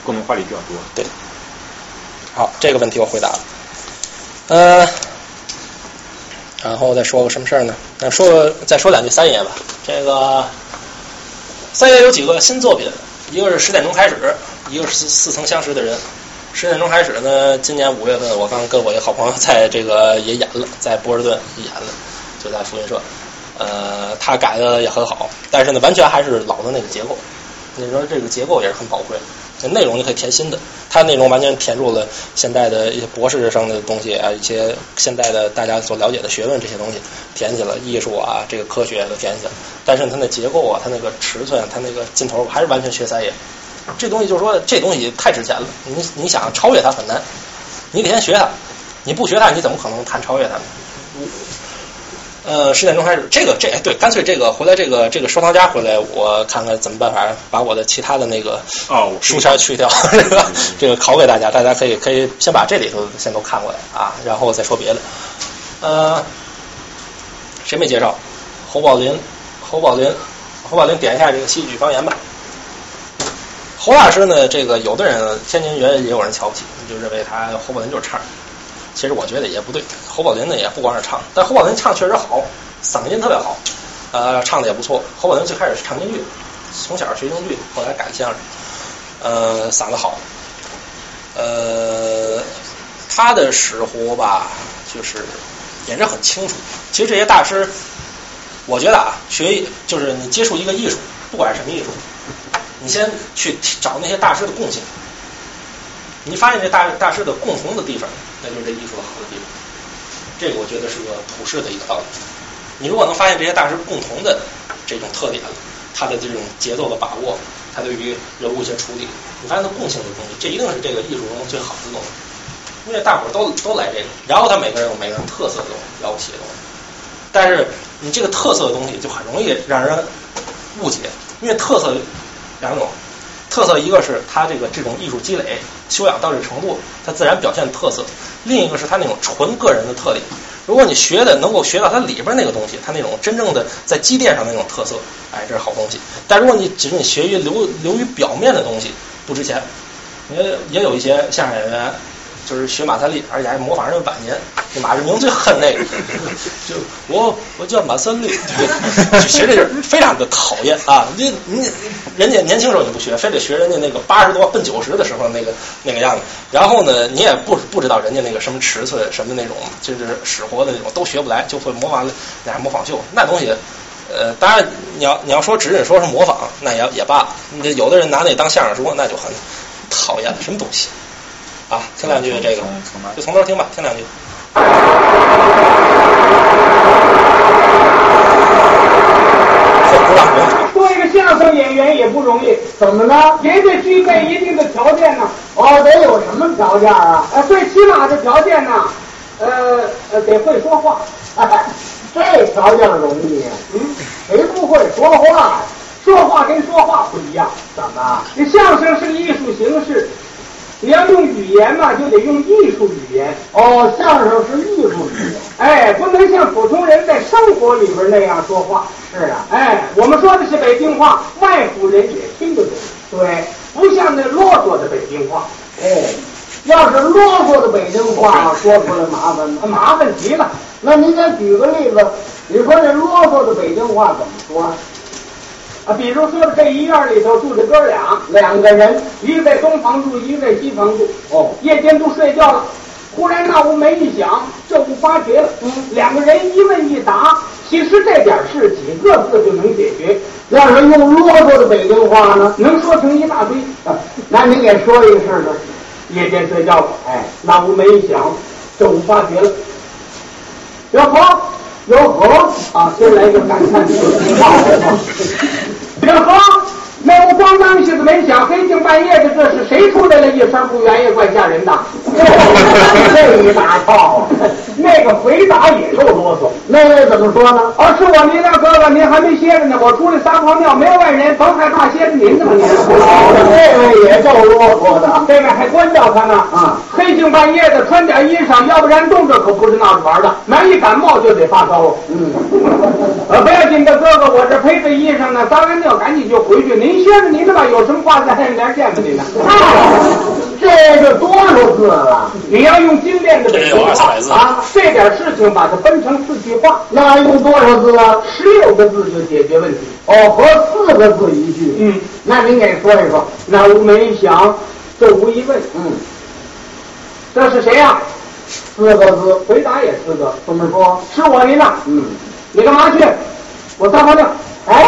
共同话题比较多。对，好，这个问题我回答了。呃，然后再说个什么事儿呢？那说再说两句三爷吧。这个三爷有几个新作品。一个是十点钟开始，一个是似曾相识的人。十点钟开始呢，今年五月份我刚跟我一个好朋友 *laughs* 在这个也演了，在波士顿演了，就在福音社。呃，他改的也很好，但是呢，完全还是老的那个结构。你说这个结构也是很宝贵的。内容你可以填新的，它内容完全填入了现代的一些博士生的东西啊，一些现代的大家所了解的学问这些东西填进了，艺术啊，这个科学都填进了。但是它那结构啊，它那个尺寸，它那个劲头还是完全缺三爷。这东西就是说，这东西太值钱了，你你想超越它很难，你得先学它，你不学它，你怎么可能谈超越它呢？呃，十点钟开始，这个这对，干脆这个回来，这个这个收藏家回来，我看看怎么办法把我的其他的那个哦书签去掉，*laughs* 这个这个拷给大家，大家可以可以先把这里头先都看过来啊，然后再说别的。呃，谁没介绍？侯宝林，侯宝林，侯宝林点一下这个戏剧方言吧。侯老师呢，这个有的人天津人也有人瞧不起，就认为他侯宝林就是唱。其实我觉得也不对，侯宝林呢也不光是唱，但侯宝林唱确实好，嗓音特别好，呃，唱的也不错。侯宝林最开始是唱京剧，从小学京剧，后来改相声，呃，嗓子好。呃，他的时候吧，就是也是很清楚。其实这些大师，我觉得啊，学就是你接触一个艺术，不管什么艺术，你先去找那些大师的共性，你发现这大大师的共同的地方。那就是这艺术的好的地方，这个我觉得是个普世的一个道理。你如果能发现这些大师共同的这种特点，他的这种节奏的把握，他对于人物一些处理，你发现他共性的东西，这一定是这个艺术中最好的东西。因为大伙儿都都来这个，然后他每个人有每个人特色的东西，了不起的东西。但是你这个特色的东西就很容易让人误解，因为特色两种。特色一个是他这个这种艺术积累修养到这程度，他自然表现特色；另一个是他那种纯个人的特点。如果你学的能够学到它里边那个东西，它那种真正的在积淀上那种特色，哎，这是好东西。但如果你只是你学于流流于表面的东西，不值钱。也也有一些相声演员。就是学马三立，而且还模仿人晚年。这马志明最恨那个，*laughs* 就我我叫马三立，*laughs* 就学这个非常的讨厌啊！你你人家年轻时候你不学，非得学人家那个八十多奔九十的时候那个那个样子。然后呢，你也不不知道人家那个什么尺寸，什么那种就是使活的那种都学不来，就会模仿俩模仿秀那东西。呃，当然你要你要说只是说是模仿，那也也罢。你这有的人拿那当相声说，那就很讨厌了，什么东西啊？听两句这个，就从头听吧，听两句。*laughs* 做一个相声演员也不容易，怎么呢？也得具备一定的条件呢。哦，得有什么条件啊？呃，最起码的条件呢，呃呃，得会说话。*laughs* 这条件容易，嗯，谁不会说话呀？说话跟说话不一样，怎么？这相声是个艺术形式，你要用语言嘛，就得用艺术语言。哦，相声是艺术语言，哎，不能像普通人在生活里边那样说话。是啊，哎，我们说的是北京话，外府人也听得懂。对，不像那啰嗦的北京话。哎，要是啰嗦的北京话说出来麻烦吗？麻烦极了。那您再举个例子，你说这啰嗦的北京话怎么说啊？啊，比如说这一院里头住着哥俩，两个人，一个在东房住，一个在西房住。哦，夜间都睡觉了，忽然那屋门一响，这屋发觉了。嗯，两个人一问一答，其实这点事几个字就能解决。要是用啰嗦的北京话呢，能说成一大堆。啊、那您给说一个事儿呢？夜间睡觉了，哎，那屋门一响，这屋发觉了。有河，有河啊！先来一个感叹词，*laughs* 有河，那我咣当一下子门响，黑更半夜的，这是谁出来了？一声不圆也怪吓人的。*laughs* 这一大套，那个回答也够啰嗦。那位怎么说呢？哦，是我您那哥哥，您还没歇着呢，我出来撒泡尿，没有外人，甭害怕，歇着您呢吧您。这位也够啰嗦的，*laughs* 这位还关照他呢。啊，黑更半夜的穿点衣裳，要不然冻着可不是闹着玩的，难一感冒就得发烧。嗯，呃，不要紧的，哥哥，我这披着衣裳呢，撒完尿赶紧就回去。您歇着您的吧，有什么话在连见吧您呢。这个多少字了？你要用精炼的北京话啊，这点事情把它分成四句话，那用多少字啊？十六个字就解决问题。哦，合四个字一句。嗯，那您给说一说。那屋门一响，这无一问。嗯，这是谁呀、四个字，回答也四个。怎么说？是我您呐。嗯，你干嘛去？我撒泡尿。哎，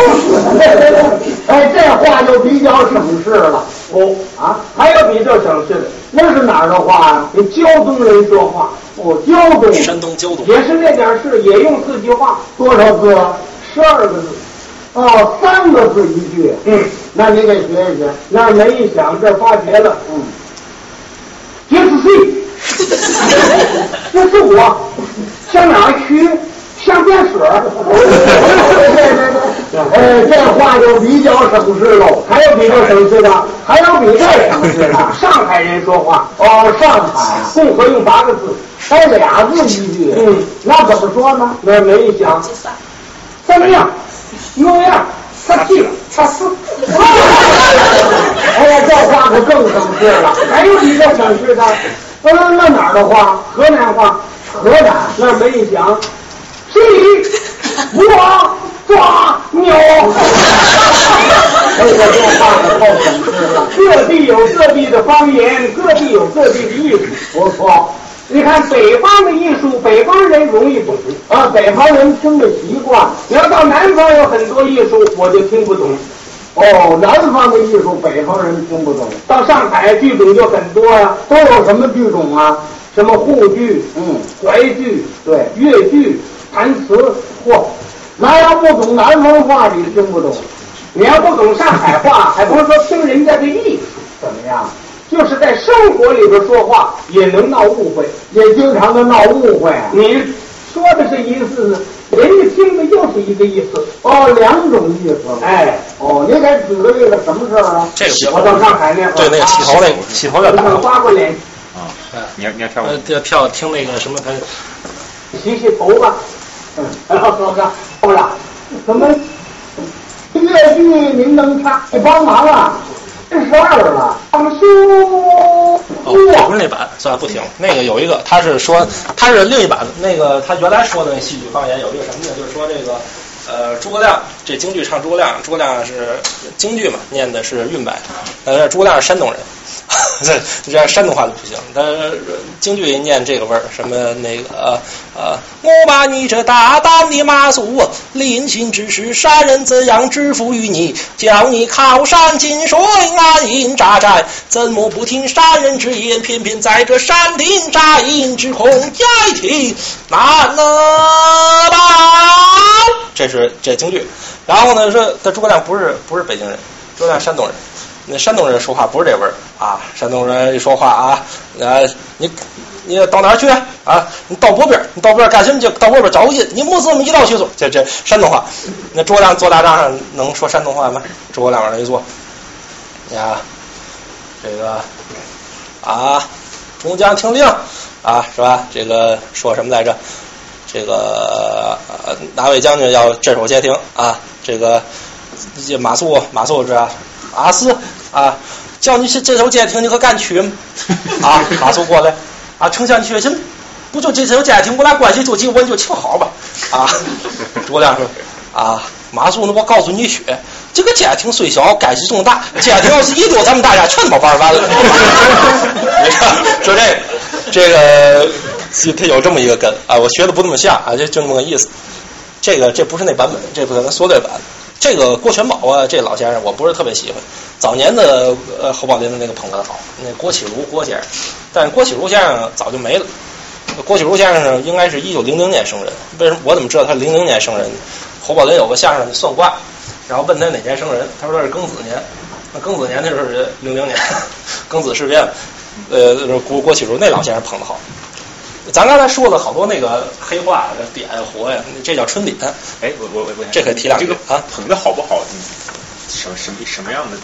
哎，这话就比较省事了。哦啊，还有比这省事的，那是哪儿的话呀、你胶东人说话。哦，胶东，山东胶东，也是那点事，也用四句话，多少字啊？十二个字。哦，三个字一句。嗯，那你得学一学。那人一想，这发觉了。嗯，杰斯谁？*laughs* 那是我，向哪儿去？上电水儿。*laughs* *laughs* 呃，这话就比较省事喽。还有比这省事的，还有比这省事的。上海人说话，哦，上海啊，共和用八个字，还俩字一句。嗯，那怎么说呢？那没一响，怎么样？有样，他去了，他死。*laughs* 哎呀，这话可更省事了。还有比这省事的，嗯，那哪儿的话？河南话，河南那没一响，谁？我抓牛。哎呀，这话可够省事了。各地有各地的方言，各地有各地的艺术。不错。你看北方的艺术，北方人容易懂啊，北方人听得习惯。你要到南方有很多艺术，我就听不懂。哦，南方的艺术，北方人听不懂。到上海剧种就很多呀、都有什么剧种啊？什么沪剧，嗯，淮剧，对，越剧，弹词，嚯，那要不懂南方话，你听不懂。你要不懂上海话，还不是说听人家的艺术，怎么样？就是在生活里边说话也能闹误会，也经常的闹误会。你说的是一个字，人家听的又是一个意思。哦，两种意思。哎，哦，你给举个例子，什么事儿啊？这个我到上海那会儿，对那个洗头那个洗头要打我花过脸，啊，你要你要跳舞呃，这跳听那个什么，他洗洗头吧。嗯，然后说说，怎么越剧您能唱？你帮忙啊！这十二了，放书。哦，不是那版，算了不听。那个有一个，他是说他是另一版，那个他原来说的那戏曲方言有一个什么呢？就是说这个呃，诸葛亮这京剧唱诸葛亮，诸葛亮是京剧嘛，念的是韵白，呃，诸葛亮是山东人，这这山东话就不行，但是京剧念这个味儿，什么那个呃，我把你这大胆的马谡，临行之时，杀人怎样支付于你？叫你靠山进水，安营扎寨，怎么不听杀人之言？偏偏在这山顶扎营之空，压听难了吧？这是这京剧，然后呢说，这诸葛亮不是不是北京人，诸葛亮山东人。那山东人说话不是这味儿啊！山东人一说话啊，呃，你你到哪儿去啊？你到北边，你到北边干什么去？到北边找个人，你没这么一道去做。这这山东话。那诸葛亮坐大帐上能说山东话吗？诸葛亮往那一坐，呀，这个啊，众将听令啊，是吧？这个说什么来着？这个呃，哪位将军要镇守街亭啊？这个这马谡马谡是啊，阿四啊，叫你去镇守街亭，你可敢去吗？啊，马谡过来啊，丞相你确信？不就这守街亭，我俩关系就近，我你就请好吧。啊，诸葛亮说啊，马谡那，我告诉你去，这个街亭虽小，干系重大。街亭要是一丢，咱们大家全他妈玩完了。你看，说这这个。他有这么一个根啊，我学的不那么像啊，就就那么个意思。这个这不是那版本，这不是缩略版。这个郭全宝啊，这老先生我不是特别喜欢。早年的呃侯宝林的那个捧哏好，那郭启儒郭先生，但郭启儒先生早就没了。郭启儒先生应该是一九零零年生人，为什么我怎么知道他零零年生人？侯宝林有个相声算卦，然后问他哪年生人，他说他是庚子年。那庚子年那时候是零零年，*laughs* 庚子事变，呃郭郭启儒那老先生捧的好。咱刚才说了好多那个黑话点活呀，这叫春点。哎，我我我，这可以提两句啊。捧的好不好？什么什么什么样的？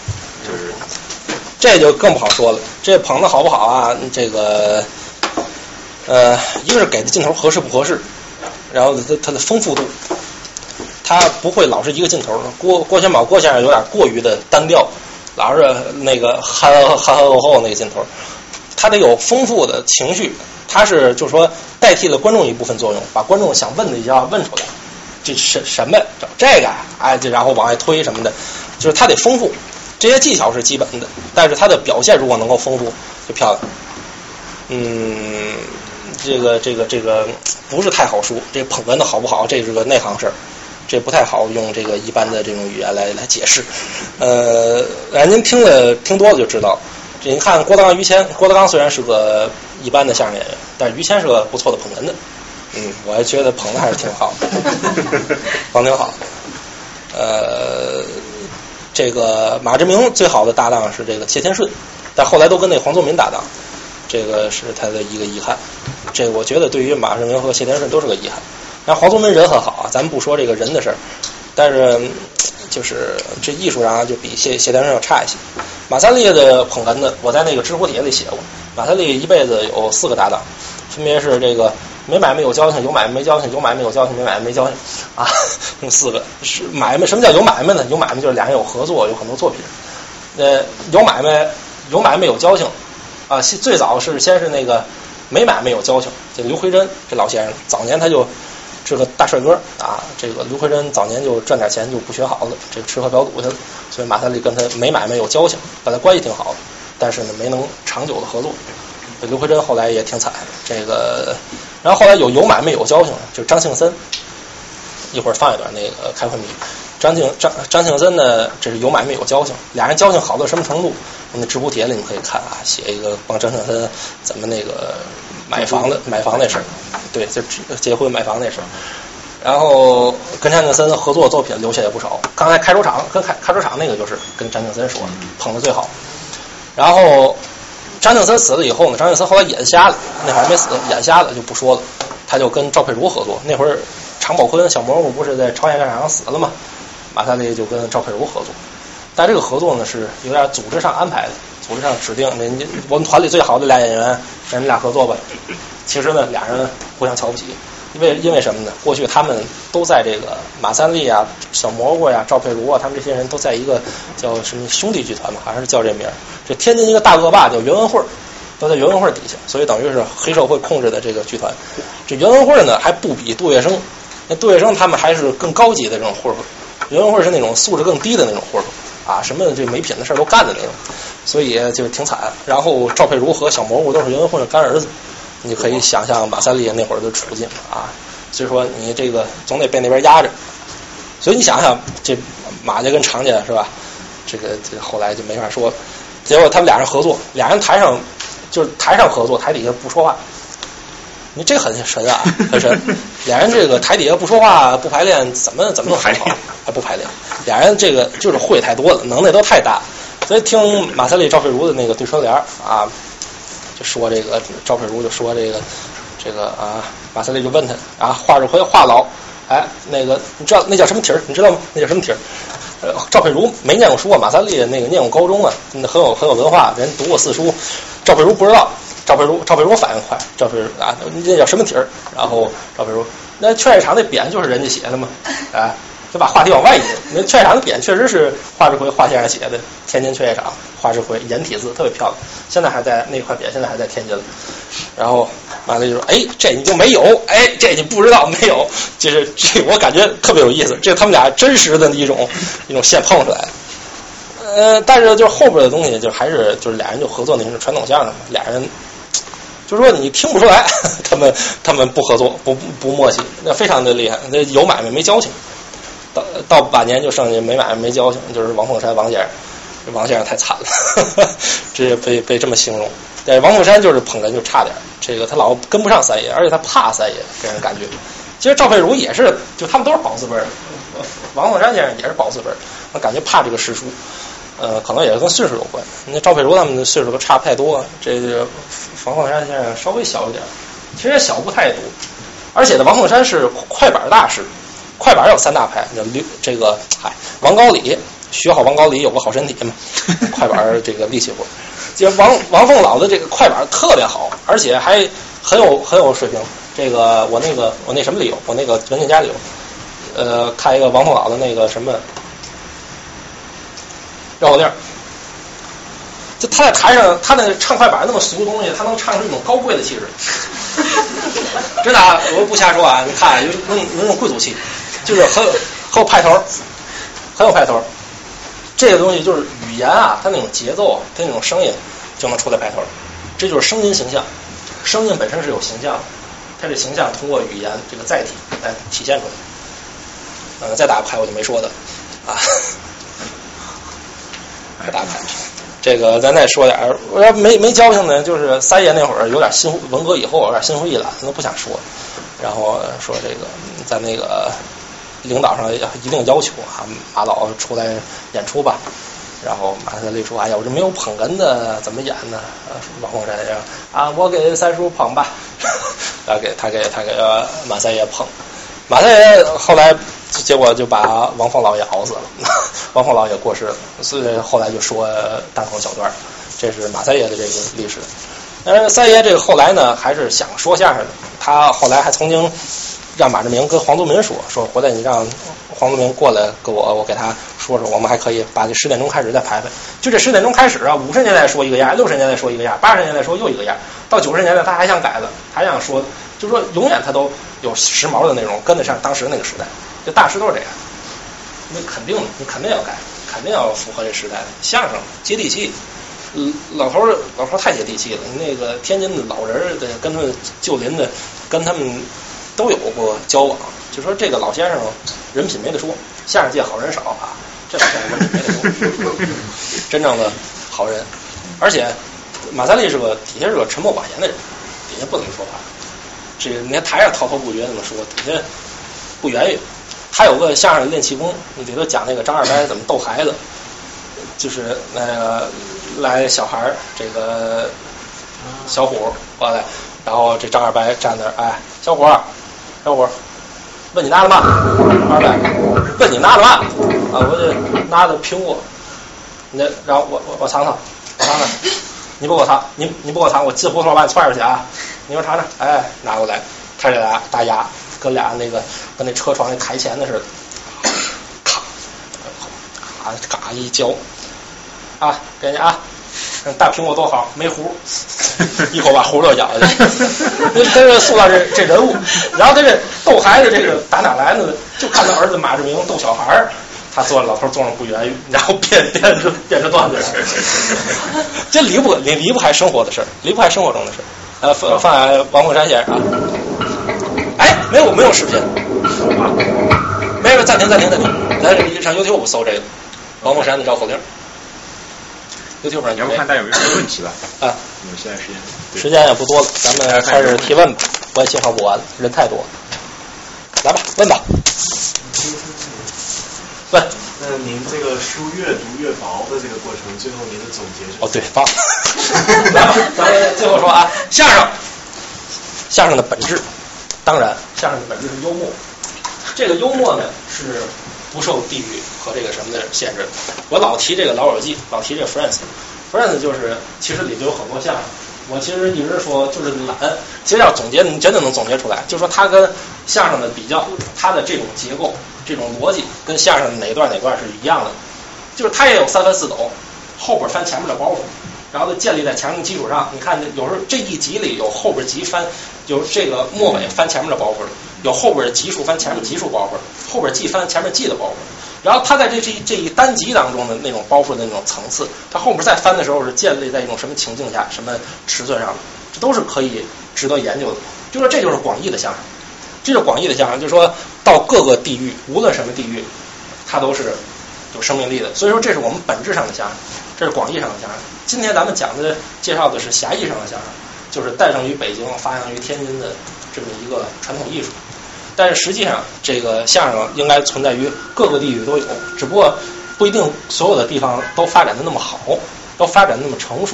就是这就更不好说了。这捧的好不好啊？这个呃，一个是给的镜头合适不合适，然后它它的丰富度，它不会老是一个镜头。郭郭全宝郭先生有点过于的单调，老是那个憨憨憨厚厚那个镜头，他得有丰富的情绪。他是就是说代替了观众一部分作用，把观众想问的一些话问出来，这什什么找这个哎，就然后往外推什么的，就是他得丰富，这些技巧是基本的，但是他的表现如果能够丰富就漂亮。嗯，这个这个这个不是太好说，这捧哏的好不好，这是个内行事儿，这不太好用这个一般的这种语言来来解释。呃，哎，您听了听多了就知道。这你看郭德纲、于谦，郭德纲虽然是个一般的相声演员，但于谦是个不错的捧哏的。嗯，我还觉得捧的还是挺好的，*laughs* 捧挺好。呃，这个马志明最好的搭档是这个谢天顺，但后来都跟那黄宗民搭档，这个是他的一个遗憾。这我觉得对于马志明和谢天顺都是个遗憾。但黄宗民人很好啊，咱们不说这个人的事儿，但是。就是这艺术上就比谢谢天顺要差一些。马三立的捧哏的，我在那个知乎帖里写过。马三立一辈子有四个搭档，分别是这个没买卖有交情，有买卖没交情，有买卖有交情，没买卖没交情啊，*laughs* 那四个是买卖。什么叫有买卖呢？有买卖就是俩人有合作，有很多作品。呃，有买卖有买卖有交情啊。最早是先是那个没买卖有交情，这刘奎珍这老先生早年他就。是个大帅哥啊！这个刘奎珍早年就赚点钱就不学好了，这吃喝嫖赌去了。所以马三立跟他没买卖有交情，本来关系挺好的，但是呢没能长久的合作。刘奎珍后来也挺惨。这个，然后后来有有买卖有交情，就是张庆森。一会儿放一段那个开会秘。张庆张张庆森呢，这是有买卖有交情，俩人交情好到什么程度？那知乎帖里你可以看啊，写一个帮张庆森怎么那个。买房子买房那事儿，对，就结婚买房那事儿，然后跟张庆森合作作品留下也不少。刚才开州厂跟开开州厂那个就是跟张庆森说捧的最好。然后张庆森死了以后呢，张庆森后来眼瞎了，那会儿还没死，眼瞎了就不说了。他就跟赵佩茹合作，那会儿常宝坤小蘑菇不是在朝鲜战场上死了吗？马三立就跟赵佩茹合作，但这个合作呢是有点组织上安排的。组织上指定，人家我们团里最好的俩演员，咱们俩合作吧。其实呢，俩人互相瞧不起，因为因为什么呢？过去他们都在这个马三立啊、小蘑菇呀、赵佩茹啊，他们这些人都在一个叫什么兄弟剧团嘛，好像是叫这名儿。这天津一个大恶霸叫袁文慧，都在袁文慧底下，所以等于是黑社会控制的这个剧团。这袁文慧呢，还不比杜月笙，那杜月笙他们还是更高级的这种混混，袁文慧是那种素质更低的那种混混啊，什么这没品的事儿都干的那种，所以就挺惨。然后赵佩茹和小蘑菇都是袁文慧的干儿子，你可以想象马三立那会儿的处境啊。所以说你这个总得被那边压着，所以你想想这马家跟常家是吧？这个这后来就没法说。结果他们俩人合作，俩人台上就是台上合作，台底下不说话。你这很神啊，很神。俩人这个台底下不说话，不排练，怎么怎么都排好？*laughs* 还不排练？俩人这个就是会太多了，能耐都太大。所以听马三立、赵佩茹的那个对春联啊，就说这个赵佩茹就说这个这个啊，马三立就问他啊，华日辉话痨，哎，那个你知道那叫什么题儿？你知道吗？那叫什么题儿？呃，赵佩茹没念过书啊，马三立那个念过高中啊，很有很有文化，人读过四书。赵佩茹不知道，赵佩茹赵佩茹反应快，赵佩茹啊，那叫什么题儿？然后赵佩茹，那劝业场那匾就是人家写的嘛，*laughs* 啊，就把话题往外引。那劝业场的匾确实是华志辉华先生写的，天津劝业场，华志辉颜体字特别漂亮，现在还在那块匾，现在还在天津。然后完了就说：“哎，这你就没有？哎，这你不知道没有？就是这，我感觉特别有意思。这他们俩真实的一种一种现碰出来。呃，但是就是后边的东西，就还是就是俩人就合作那种传统相声，俩人就是说你听不出来，他们他们不合作，不不默契，那非常的厉害。那有买卖没交情，到到晚年就剩下没买卖没交情，就是王凤山王先生。王先生太惨了，*laughs* 这被被这么形容。对，王凤山就是捧哏就差点，这个他老跟不上三爷，而且他怕三爷，给人感觉。其实赵佩茹也是，就他们都是宝字辈儿，王凤山先生也是宝字辈儿，我感觉怕这个师叔。呃，可能也是跟岁数有关。那赵佩茹他们的岁数都差不太多，这个王凤山先生稍微小一点，其实也小不太多。而且呢，王凤山是快板大师，快板有三大派，叫刘这个嗨，王高礼。学好王高礼有个好身体嘛，快板这个力气活。就王王凤老的这个快板特别好，而且还很有很有水平。这个我那个我那什么里有，我那个文件夹里有，呃，看一个王凤老的那个什么绕口令。就他在台上，他那唱快板那么俗的东西，他能唱出一种高贵的气质。真的啊，我不瞎说啊！你看，有有那种贵族气，就是很有很有派头，很有派头。这个东西就是语言啊，它那种节奏，它那种声音就能出来派头，这就是声音形象。声音本身是有形象的，它这形象通过语言这个载体来体现出来。呃，再打个牌我就没说的啊，再打个牌。这个咱再说点儿，我要没没交情呢，就是三爷那会儿有点心，文革以后有点心灰意懒，都不想说。然后说这个在那个。领导上一定要求啊，马老出来演出吧。然后马三立说：“哎呀，我这没有捧哏的，怎么演呢？”王洪山说：“啊，我给三叔捧吧。”他给他给他给马三爷捧。马三爷后来结果就把王凤老爷熬死了。王凤老爷过世了，所以后来就说单口小段这是马三爷的这个历史。呃，三爷这个后来呢，还是想说相声的。他后来还曾经。让马志明跟黄宗民说说回来，你让黄宗民过来跟我，我给他说说，我们还可以把这十点钟开始再排排。就这十点钟开始啊，五十年代说一个样，六十年代说一个样，八十年代说又一个样，到九十年代他还想改了，还想说，就说永远他都有时髦的内容，跟得上当时那个时代。这大师都是这样，那肯定你肯定要改，肯定要符合这时代。相声接地气，老头儿老头儿太接地气了。那个天津的老人儿的跟他们旧邻的，跟他们。都有过交往，就说这个老先生人品没得说，相声界好人少啊，这老先生人品没得说，真正的好人。而且马三立是个底下是个沉默寡言的人，底下不怎么说话。这个你看台上滔滔不绝那么说，底下不言语。还有个相声练气功，里头讲那个张二白怎么逗孩子，就是那个来小孩儿这个小虎过来，然后这张二白站那儿，哎，小虎。小伙，问你拿了吗？二百。问你拿了吗？啊，我这拿的苹果。那然后我我我尝尝，我尝尝。你不给我尝，你你不给我尝，我进胡同把你踹出去啊！你给我尝尝。哎，拿过来，他这俩大牙跟俩那个跟那车床那台钳子似的，咔，咔嘎一嚼。啊，给你啊。大苹果多好，没核，*laughs* 一口把核都咬下去。*laughs* 那他这塑造这这人物，然后他这逗孩子这个打哪来呢？就看他儿子马志明逗小孩儿，他坐老头坐上不言语，然后编编着编着段子了。*laughs* 这离不离离不开生活的事儿，离不开生活中的事儿。呃，放放下王凤山先生啊。哎，没有没有视频，没有暂停暂停暂停，咱上 YouTube 搜这个王凤山的绕口令。YouTube 上你要不看大家有没有什么问题吧？啊，我们现在时间时间也不多了，咱们开始提问吧，我也介绍不完了，人太多了。来吧，问吧。问。那您这个书越读越薄的这个过程，最后您的总结是？哦，对，放。来吧，咱们最后说啊，相声，相声的本质，当然，相声的本质是幽默。这个幽默呢，是不受地域和这个什么的限制。我老提这个《老友记》，老提这个 Friends，Friends 就是其实里头有很多相声。我其实一直说就是懒，其实要总结，你真的能总结出来，就说它跟相声的比较，它的这种结构、这种逻辑跟相声哪段哪段是一样的，就是它也有三翻四抖，后边翻前面的包袱，然后建立在前面基础上。你看有时候这一集里有后边集翻，有这个末尾翻前面的包袱，有后边的集数翻前面集数包袱，后边记翻前面记的包袱。然后他在这这这一单集当中的那种包袱的那种层次，他后面再翻的时候是建立在一种什么情境下、什么尺寸上的，这都是可以值得研究的。就说这就是广义的相声，这是广义的相声，就是说到各个地域，无论什么地域，它都是有生命力的。所以说，这是我们本质上的相声，这是广义上的相声。今天咱们讲的介绍的是狭义上的相声，就是诞生于北京、发扬于天津的这么一个传统艺术。但是实际上，这个相声应该存在于各个地域都有，只不过不一定所有的地方都发展的那么好，都发展那么成熟。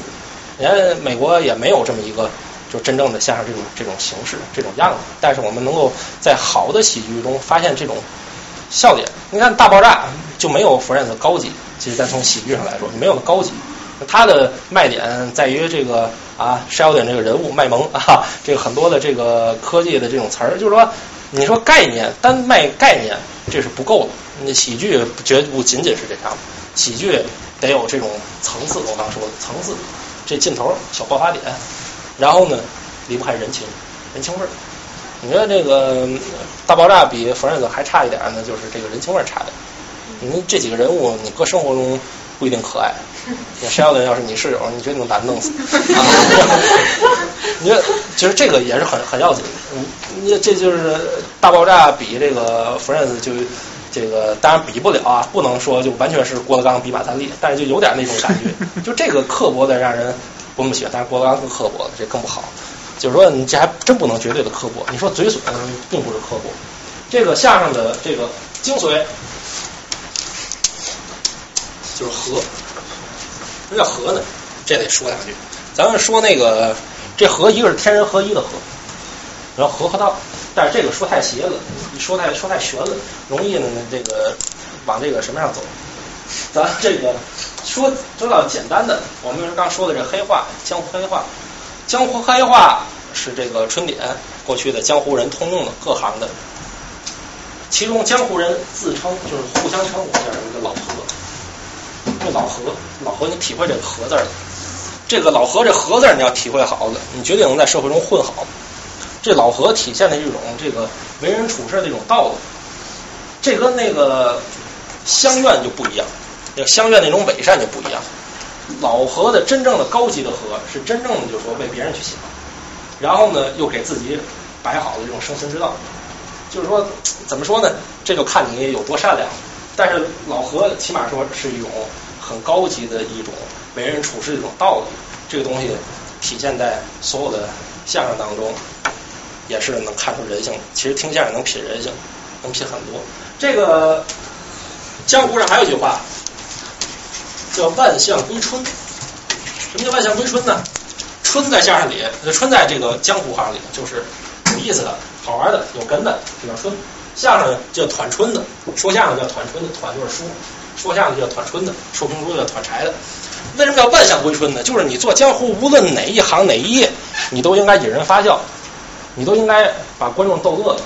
人家美国也没有这么一个就真正的相声这种这种形式、这种样子。但是我们能够在好的喜剧中发现这种笑点。你看《大爆炸》就没有 Friends 高级，其实咱从喜剧上来说，没有高级。它的卖点在于这个啊，Sheldon 这个人物卖萌啊，这个很多的这个科技的这种词儿，就是说。你说概念单卖概念这是不够的，那喜剧绝不仅仅是这样，喜剧得有这种层次。我刚说的层次，这劲头小爆发点，然后呢离不开人情人情味儿。你说这个大爆炸比 Friends 还差一点呢，就是这个人情味儿差点。你这几个人物，你搁生活中不一定可爱。*laughs* 那 Sheldon 要是你室友，你绝对能把他弄死。*laughs* 你说，其实这个也是很很要紧。你这就是大爆炸比这个 Friends 就这个当然比不了啊，不能说就完全是郭德纲比马三立，但是就有点那种感觉。*laughs* 就这个刻薄的让人不那么喜欢，但是郭德纲更刻薄，这更不好。就是说，你这还真不能绝对的刻薄。你说嘴损并不是刻薄。这个相声的这个精髓就是和。什么叫和呢？这得说两句。咱们说那个这和，一个是天人合一的和，然后和和道。但是这个说太邪了，你说太说太玄了，容易呢这个往这个什么上走。咱这个说说到简单的，我们刚说的这黑话，江湖黑话，江湖黑话是这个春典过去的江湖人通用的各行的，其中江湖人自称就是互相称呼叫一个老和。这老何老何，你体会这个何字儿，这个老何这何字儿你要体会好了，你绝对能在社会中混好。这老何体现的这种这个为人处事的一种道理，这跟那个乡愿就不一样，那个乡愿那种伪善就不一样。老何的真正的高级的和，是真正的就是说为别人去想，然后呢又给自己摆好了这种生存之道。就是说怎么说呢？这就看你有多善良。但是老何起码说是一种很高级的一种为人处事的一种道理，这个东西体现在所有的相声当中，也是能看出人性。其实听相声能品人性，能品很多。这个江湖上还有一句话叫“万象归春”。什么叫“万象归春”呢？春在相声里，春在这个江湖行里就是有意思的、好玩的、有根的，这叫春。相声叫团春的，说相声叫团春的，团就是说，说相声叫团春的，说评书叫团柴的。为什么叫万象归春呢？就是你做江湖，无论哪一行哪一页，你都应该引人发笑，你都应该把观众逗乐了。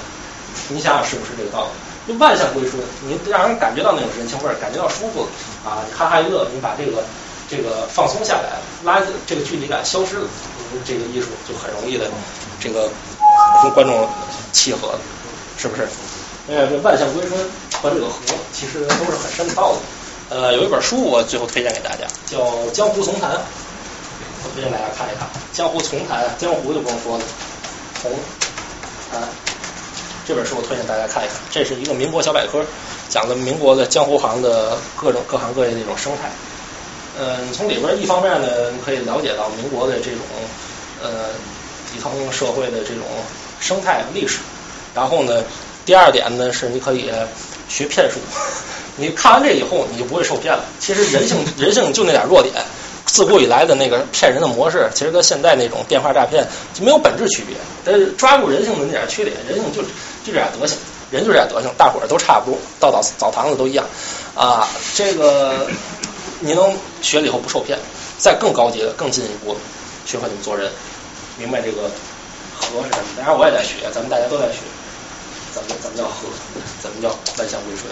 你想想是不是这个道理？就万象归春，你让人感觉到那种人情味儿，感觉到舒服啊，你哈哈一乐，你把这个这个放松下来了，拉这个距离感消失了，这个艺术就很容易的这个跟观众契合了，是不是？呃，这万象归春和这个和其实都是很深的道理。呃，有一本书我最后推荐给大家，叫《江湖丛谈》，我推荐大家看一看。江湖丛谈，江湖就不用说了，丛谈这本书我推荐大家看一看。这是一个民国小百科，讲的民国的江湖行的各种各行各业的一种生态。嗯，从里边一方面呢，可以了解到民国的这种呃底层社会的这种生态历史。然后呢，第二点呢是你可以学骗术。*laughs* 你看完这以后，你就不会受骗了。其实人性 *laughs* 人性就那点弱点，自古以来的那个骗人的模式，其实跟现在那种电话诈骗就没有本质区别。但是抓住人性的那点缺点，人性就就这点德行，人就这点德行，大伙儿都差不多，到澡澡堂子都一样啊。这个你能学了以后不受骗，再更高级的、更进一步的，学会怎么做人，明白这个和是什么。当然我也在学，咱们大家都在学，怎么怎么叫和，怎么叫万象归春。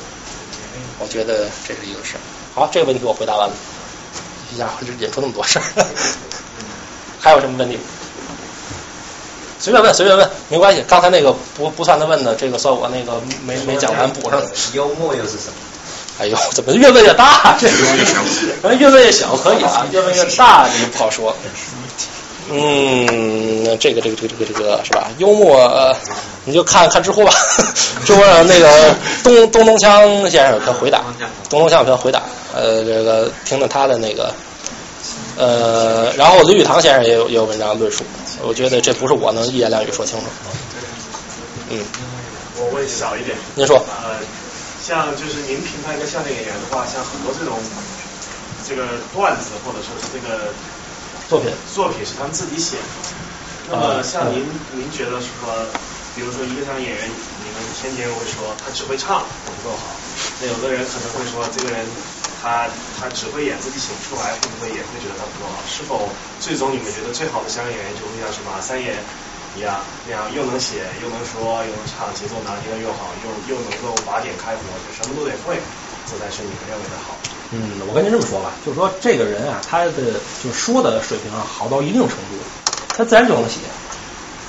我觉得这是一个事儿。好，这个问题我回答完了。一下引出那么多事儿，还有什么问题？随便问，随便问，没关系。刚才那个不不算他问的，这个算我那个没没讲完补上。幽默又是什么？哎呦，怎么越问越大？这越问越小可以啊，越问越大这个不好说。嗯，这个这个这个这个这个是吧？幽默，呃、你就看看知乎吧。知乎上那个东东东锵先生有篇回答，东东锵有篇回答，呃，这个听听他的那个，呃，然后李宇堂先生也有也有文章论述。我觉得这不是我能一言两语说清楚。嗯，我问小一点。您说。呃，像就是您评判一个相声演员的话，像很多这种这个段子或者说是这个。作品作品是他们自己写的。那么像您，您觉得说，比如说一个相声演员，你们天天会说他只会唱不够好，那有的人可能会说这个人他他只会演自己写不出来，会不会也会觉得他不够好？是否最终你们觉得最好的相声演员就会像什么三爷一样，那样又能写又能说又能唱，节奏拿捏的又好，又又能够把点开活，就什么都得会，这才是你们认为的好。嗯，我跟您这么说吧，就是说这个人啊，他的就是说的水平啊好到一定程度，他自然就能写，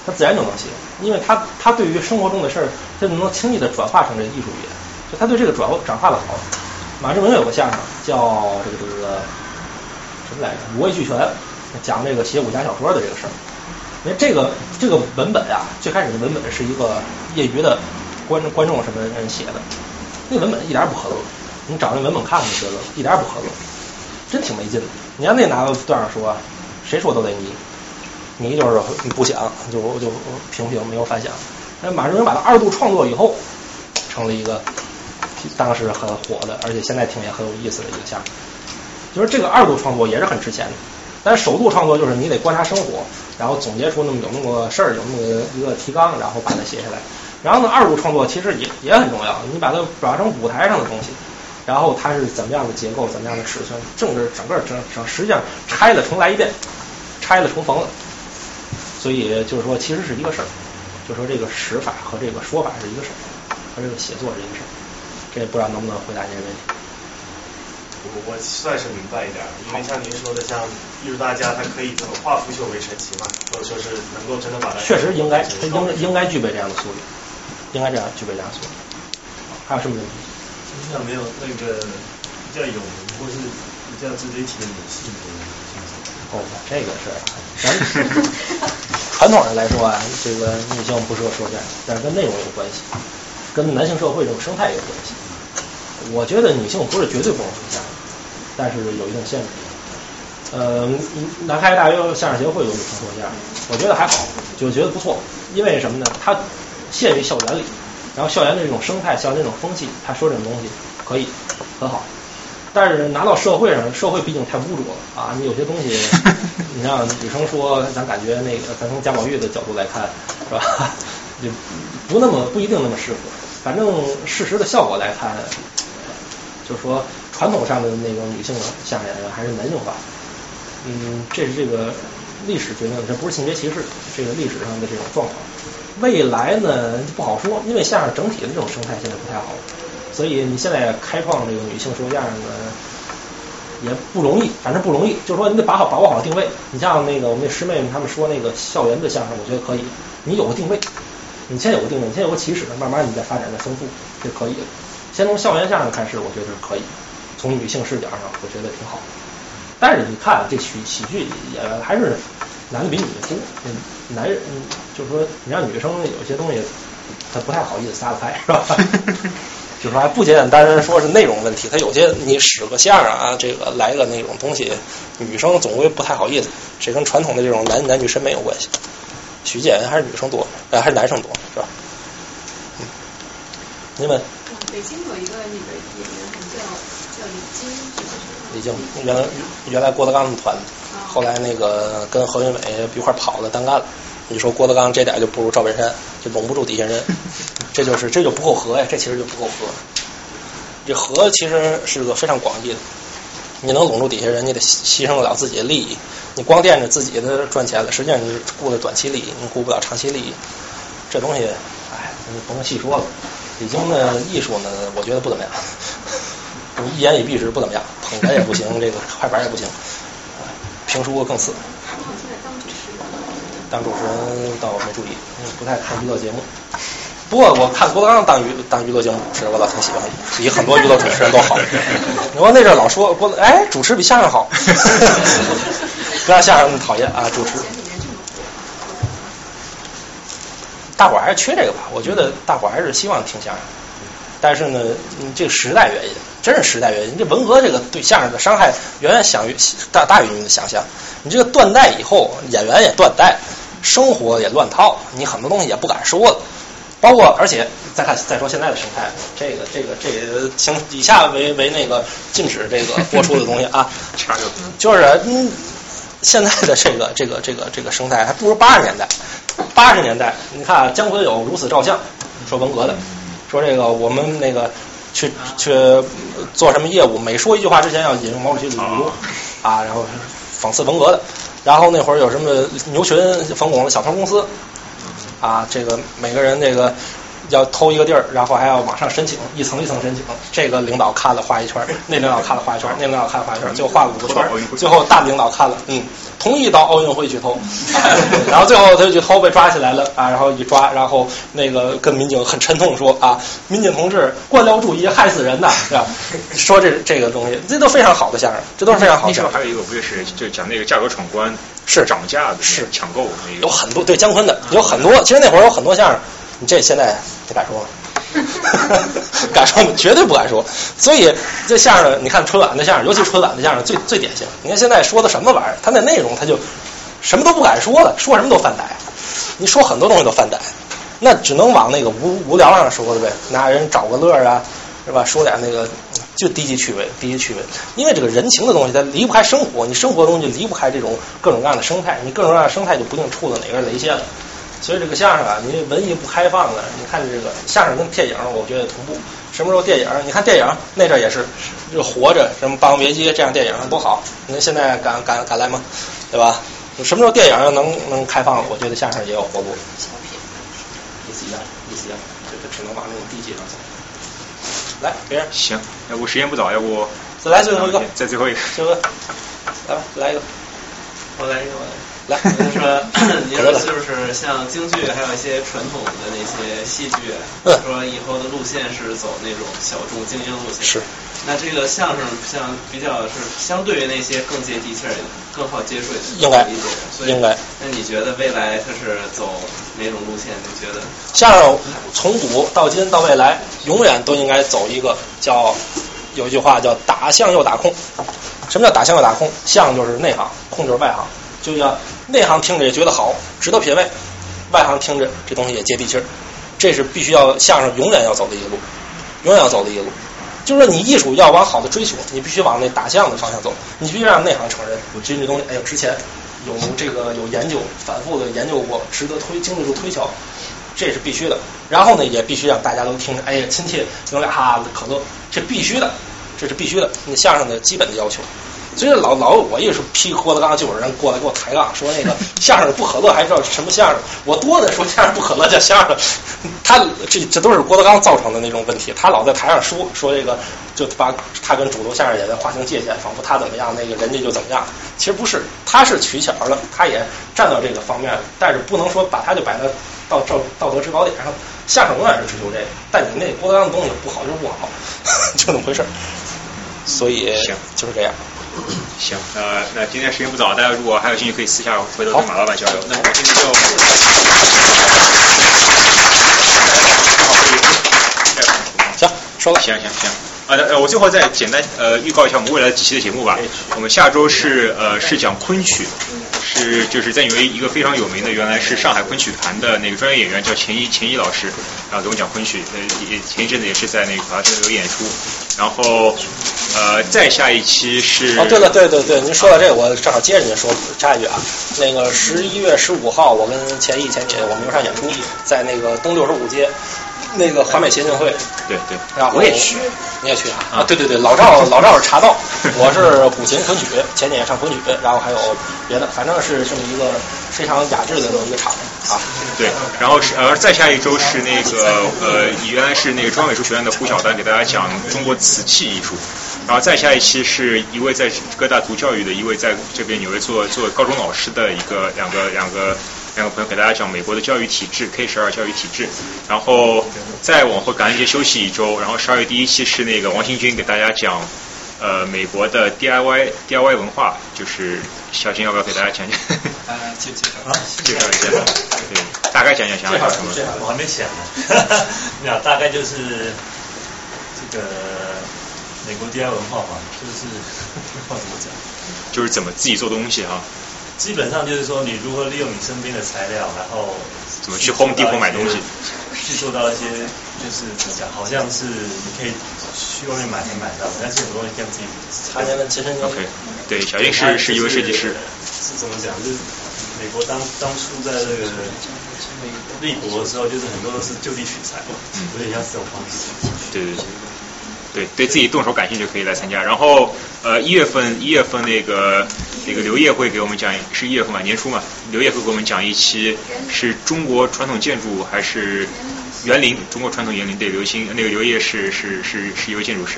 他自然就能写，因为他他对于生活中的事儿，他就能轻易的转化成这艺术语言，就他对这个转转化的好。马志明有个相声叫这个这个什么来着，五味俱全，讲这个写武侠小说的这个事儿。因为这个这个文本啊，最开始的文本是一个业余的观观众什么人写的，那文本一点也不合格。你找那文本看看就知道了，一点也不合格，真挺没劲的。你要那拿个段上说，谁说都得迷，迷就是不想，就就平平没有反响。那马志明把他二度创作以后，成了一个当时很火的，而且现在听也很有意思的一个项目。就是这个二度创作也是很值钱的，但是首度创作就是你得观察生活，然后总结出那么有那么个事儿，有那么一个提纲，然后把它写下来。然后呢，二度创作其实也也很重要，你把它转化成舞台上的东西。然后它是怎么样的结构，怎么样的尺寸，政治整个整整实际上拆了重来一遍，拆了重缝了。所以就是说，其实是一个事儿，就说这个史法和这个说法是一个事儿，和这个写作是一个事儿。这不知道能不能回答您的问题。我我算是明白一点，因为像您说的，像艺术大家他可以这种化腐朽为神奇嘛，或者说是能够真的把它确实应该，他应应该具备这样的素质，应该这样具备这样的素质。还有什么问题？身上没有那个比较有名或是比较值得一提的女性的哦，这个是，咱传统上来说啊，这个女性不适合说相声，但是跟内容有关系，跟男性社会这种生态有关系。我觉得女性不是绝对不能说相声，但是有一定限制。呃，南开大学相声协会有女生说相声，我觉得还好，就觉得不错。因为什么呢？它限于校园里。然后校园的这种生态，校园这种风气，他说这种东西可以很好，但是拿到社会上，社会毕竟太污浊了啊！你有些东西，*laughs* 你像女生说，咱感觉那个，咱从贾宝玉的角度来看，是吧？*laughs* 就不那么不一定那么适合。反正事实的效果来看，就是说传统上的那种女性相声演员还是男性化。嗯，这是这个历史决定的，这不是性别歧视，这个历史上的这种状况。未来呢不好说，因为相声整体的这种生态现在不太好，所以你现在开创这个女性说相声呢，也不容易，反正不容易。就是说，你得把好把握好定位。你像那个我们那师妹们他们说那个校园的相声，我觉得可以。你有个定位，你先有个定位，你先有个起始，慢慢你再发展再丰富，这可以的。先从校园相声开始，我觉得是可以。从女性视角上，我觉得挺好。但是你看这喜喜剧演员还是男的比女的多。男人，就是说你让女生有些东西，她不太好意思撒得开，是吧？*laughs* 就是说还不简简单单说是内容问题，他有些你使个相啊，这个来个那种东西，女生总归不太好意思。这跟传统的这种男男女审美有关系。喜剧演员还是女生多，呃，还是男生多，是吧？嗯，您问。北京有一个那个演员，叫叫李菁，李菁，原来原来郭德纲的团，后来那个跟何云伟一块跑了单干了。你说郭德纲这点就不如赵本山，就拢不住底下人，这就是这就不够和呀，这其实就不够和。这和其实是个非常广义的，你能拢住底下人，你得牺牲得了自己的利益。你光惦着自己的赚钱了，实际上你是顾的短期利益，你顾不了长期利益。这东西，哎，你不能细说了。李菁的艺术呢，我觉得不怎么样，你一言以蔽之，不怎么样。捧哏也不行，这个快板也不行，评书更次。当主持人倒没注意，不太看娱乐节目。不过我看郭德纲当娱当娱乐节目主持，我倒挺喜欢，比很多娱乐主持人都好。*laughs* 你说那阵老说郭，哎，主持比相声好，*laughs* 不让相声那么讨厌啊，主持。大伙儿还是缺这个吧？我觉得大伙儿还是希望听相声，但是呢，这个时代原因，真是时代原因。这文革这个对相声的伤害远远小于大大于你的想象。你这个断代以后，演员也断代。生活也乱套，你很多东西也不敢说了，包括而且再看再说现在的生态，这个这个这个行，以下为为那个禁止这个播出的东西啊，这就就是嗯，现在的这个这个这个这个生态还不如八十年代，八十年代你看姜昆有如此照相，说文革的，说这个我们那个去去做什么业务，每说一句话之前要引用毛主席语录啊，然后讽刺文革的。然后那会儿有什么牛群冯巩的小偷公司，啊，这个每个人这个要偷一个地儿，然后还要往上申请，一层一层申请。这个领导看了画一圈，那领导看了画一圈，那领导看了画一圈，最后画了五个圈。最后大领导看了，嗯，同意到奥运会去偷，*laughs* 然后最后他就去偷，被抓起来了啊，然后一抓，然后那个跟民警很沉痛说啊，民警同志，官僚主义害死人呐，是吧？*laughs* 说这这个东西，这都非常好的相声，这都是非常好的。那时候还有一个不就是就讲那个价格闯关。是涨价的，是抢购，有很多对姜昆的有很多。其实那会儿有很多相声，你这现在不敢说了，敢说吗 *laughs* 绝对不敢说。所以这相声，你看春晚的相声，尤其春晚的相声最最典型。你看现在说的什么玩意儿，他那内容他就什么都不敢说了，说什么都犯歹。你说很多东西都犯歹，那只能往那个无无聊上说的呗，拿人找个乐啊，是吧？说点那个。就低级趣味，低级趣味，因为这个人情的东西它离不开生活，你生活中就离不开这种各种各样的生态，你各种各样的生态就不定触到哪根雷线了。所以这个相声啊，你文艺不开放的，你看这个相声跟电影，我觉得同步。什么时候电影？你看电影那阵也是，就活着什么《霸王别姬》这样电影多好，您现在敢敢敢来吗？对吧？什么时候电影能能开放了？我觉得相声也有活路。意思一样，意思一样，就就只能往那种低级上走。来，别人行，要不时间不早，要不再来最后一个，再最后一个，最后一个，来吧，来一个，我来一个，我来，来，*laughs* 就说，你说是不是像京剧，还有一些传统的那些戏剧，说以后的路线是走那种小众精英路线？是。那这个相声像比较是相对于那些更接地气儿、更好接触、应该理解的，所以应该。那你觉得未来它是走哪种路线？你觉得？相声从古到今到未来，永远都应该走一个叫有一句话叫打相又打空。什么叫打相又打空？相就是内行，空就是外行。就要内行听着也觉得好，值得品味；外行听着这东西也接地气儿。这是必须要相声永远要走的一路，永远要走的一路。就是说，你艺术要往好的追求，你必须往那打相的方向走。你必须让内行承认，我这东西，哎呦，之前有这个有研究，反复的研究过，值得推，经得住推敲，这是必须的。然后呢，也必须让大家都听着，哎呀，亲切，有俩哈可乐，这必须的，这是必须的。你相声的基本的要求，所以老老我也是批郭德纲，就有人过来给我抬杠，说那个 *laughs* 相声不可乐还知道什么相声？我多的说相声不可乐叫相声，他这这都是郭德纲造成的那种问题。他老在台上说说这个，就把他跟主流相声演员划清界限，仿佛他怎么样，那个人家就怎么样。其实不是，他是取巧了，他也站到这个方面了，但是不能说把他就摆到到道道德制高点上。相声永远是追求这个，但你那郭德纲的东西不好就是不好，*laughs* 就那么回事儿。所以就是这样。*coughs* 行，呃，那今天时间不早，大家如果还有兴趣，可以私下回头跟马老板交流。那我们今天就。行，收了。行行行。啊，呃，我最后再简单呃预告一下我们未来几期的节目吧。我们下周是呃是讲昆曲，是就是在纽约一个非常有名的，原来是上海昆曲团的那个专业演员叫钱一钱一老师，然后给我们讲昆曲，呃也前一阵子也是在那个华盛顿有演出，然后呃再下一期是哦，对了，对对对，您说到这个，我正好接着您说插一句啊，那个十一月十五号，我跟钱一、钱姐我们有场演出，在那个东六十五街。那个华美协进会，对对，然后我也去，你也去啊？啊，对对对，老赵 *laughs* 老赵是茶道，*laughs* 我是古琴昆曲，前年上昆曲，然后还有别的，反正是这么一个非常雅致的这么一个场啊。对，然后是呃再下一周是那个呃原来是那个中央美术学院的胡晓丹给大家讲中国瓷器艺术，然后再下一期是一位在哥大读教育的一位在这边纽约做做高中老师的一个两个两个。两个朋友给大家讲美国的教育体制 K 十二教育体制，然后再往后感恩节休息一周，然后十二月第一期是那个王新军给大家讲呃美国的 DIY DIY 文化，就是小新要不要给大家讲讲？啊，介介绍啊，*laughs* 介绍一下，对，大概讲讲想讲什么？我还没想呢，*laughs* 那大概就是这个美国 DIY 文化嘛，就是 *laughs* 话怎么讲？就是怎么自己做东西哈。基本上就是说，你如何利用你身边的材料，然后怎么去 Home Depot 买东西，去做到一些就是怎么讲，好像是你可以去外面买可以买到，但是很多东西要自己。常年的亲身经历。OK，对，小英是是一位设计师。是怎么讲？就是美国当当初在这个立国的时候，就是很多都是就地取材，嗯，有点像这种方式。对对对。对，对自己动手感兴趣可以来参加。然后，呃，一月份一月份那个那个刘烨会给我们讲，是一月份吧，年初嘛，刘烨会给我们讲一期是中国传统建筑还是园林？中国传统园林对，刘星那个刘烨是是是是一位建筑师。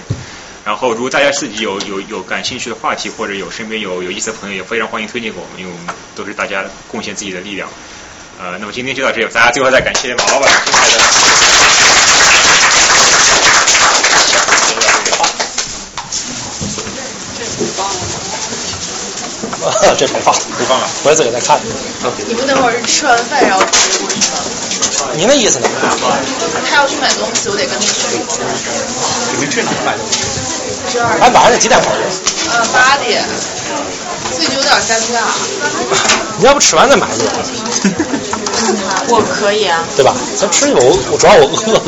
然后，如果大家自己有有有感兴趣的话题，或者有身边有有意思的朋友，也非常欢迎推荐给我们，因为我们都是大家贡献自己的力量。呃，那么今天就到这里，大家最后再感谢马老板精彩的。*laughs* 这没放，不放了，我自己在看。你不等会儿是吃完饭然后直接过去吗？你那意思呢？他要去买东西，我得跟他去。你们去哪买东西？十二。哎，晚上几点跑去？呃，八点。最近有点尴尬。你要不吃完再买去？我可以啊。对吧？咱吃一口，我主要我饿了，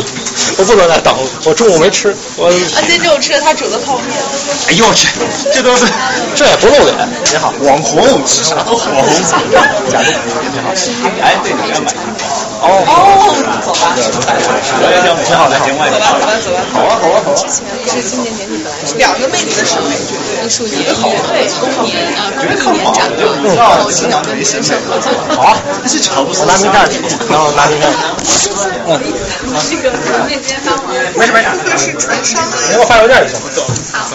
我不能再等。我中午没吃，我。啊，今天中午吃了他煮的泡面。哎呦我去，这都是，这也不露脸。你好，网红吃啥都好。网红。假的。你好。哎，对，你要买。哦。哦，走吧。我也想挺好的，另外走吧，走吧，走吧。好啊，好啊，好啊。之前是今年年底本来是两个妹子的审美艺术节，对，公年啊，公益年展的，然后今年跟新生合作。好啊，我拿名片去，然后拿名片。嗯。这个面间当晚。没事没事。是纯商。你给我发邮件就行。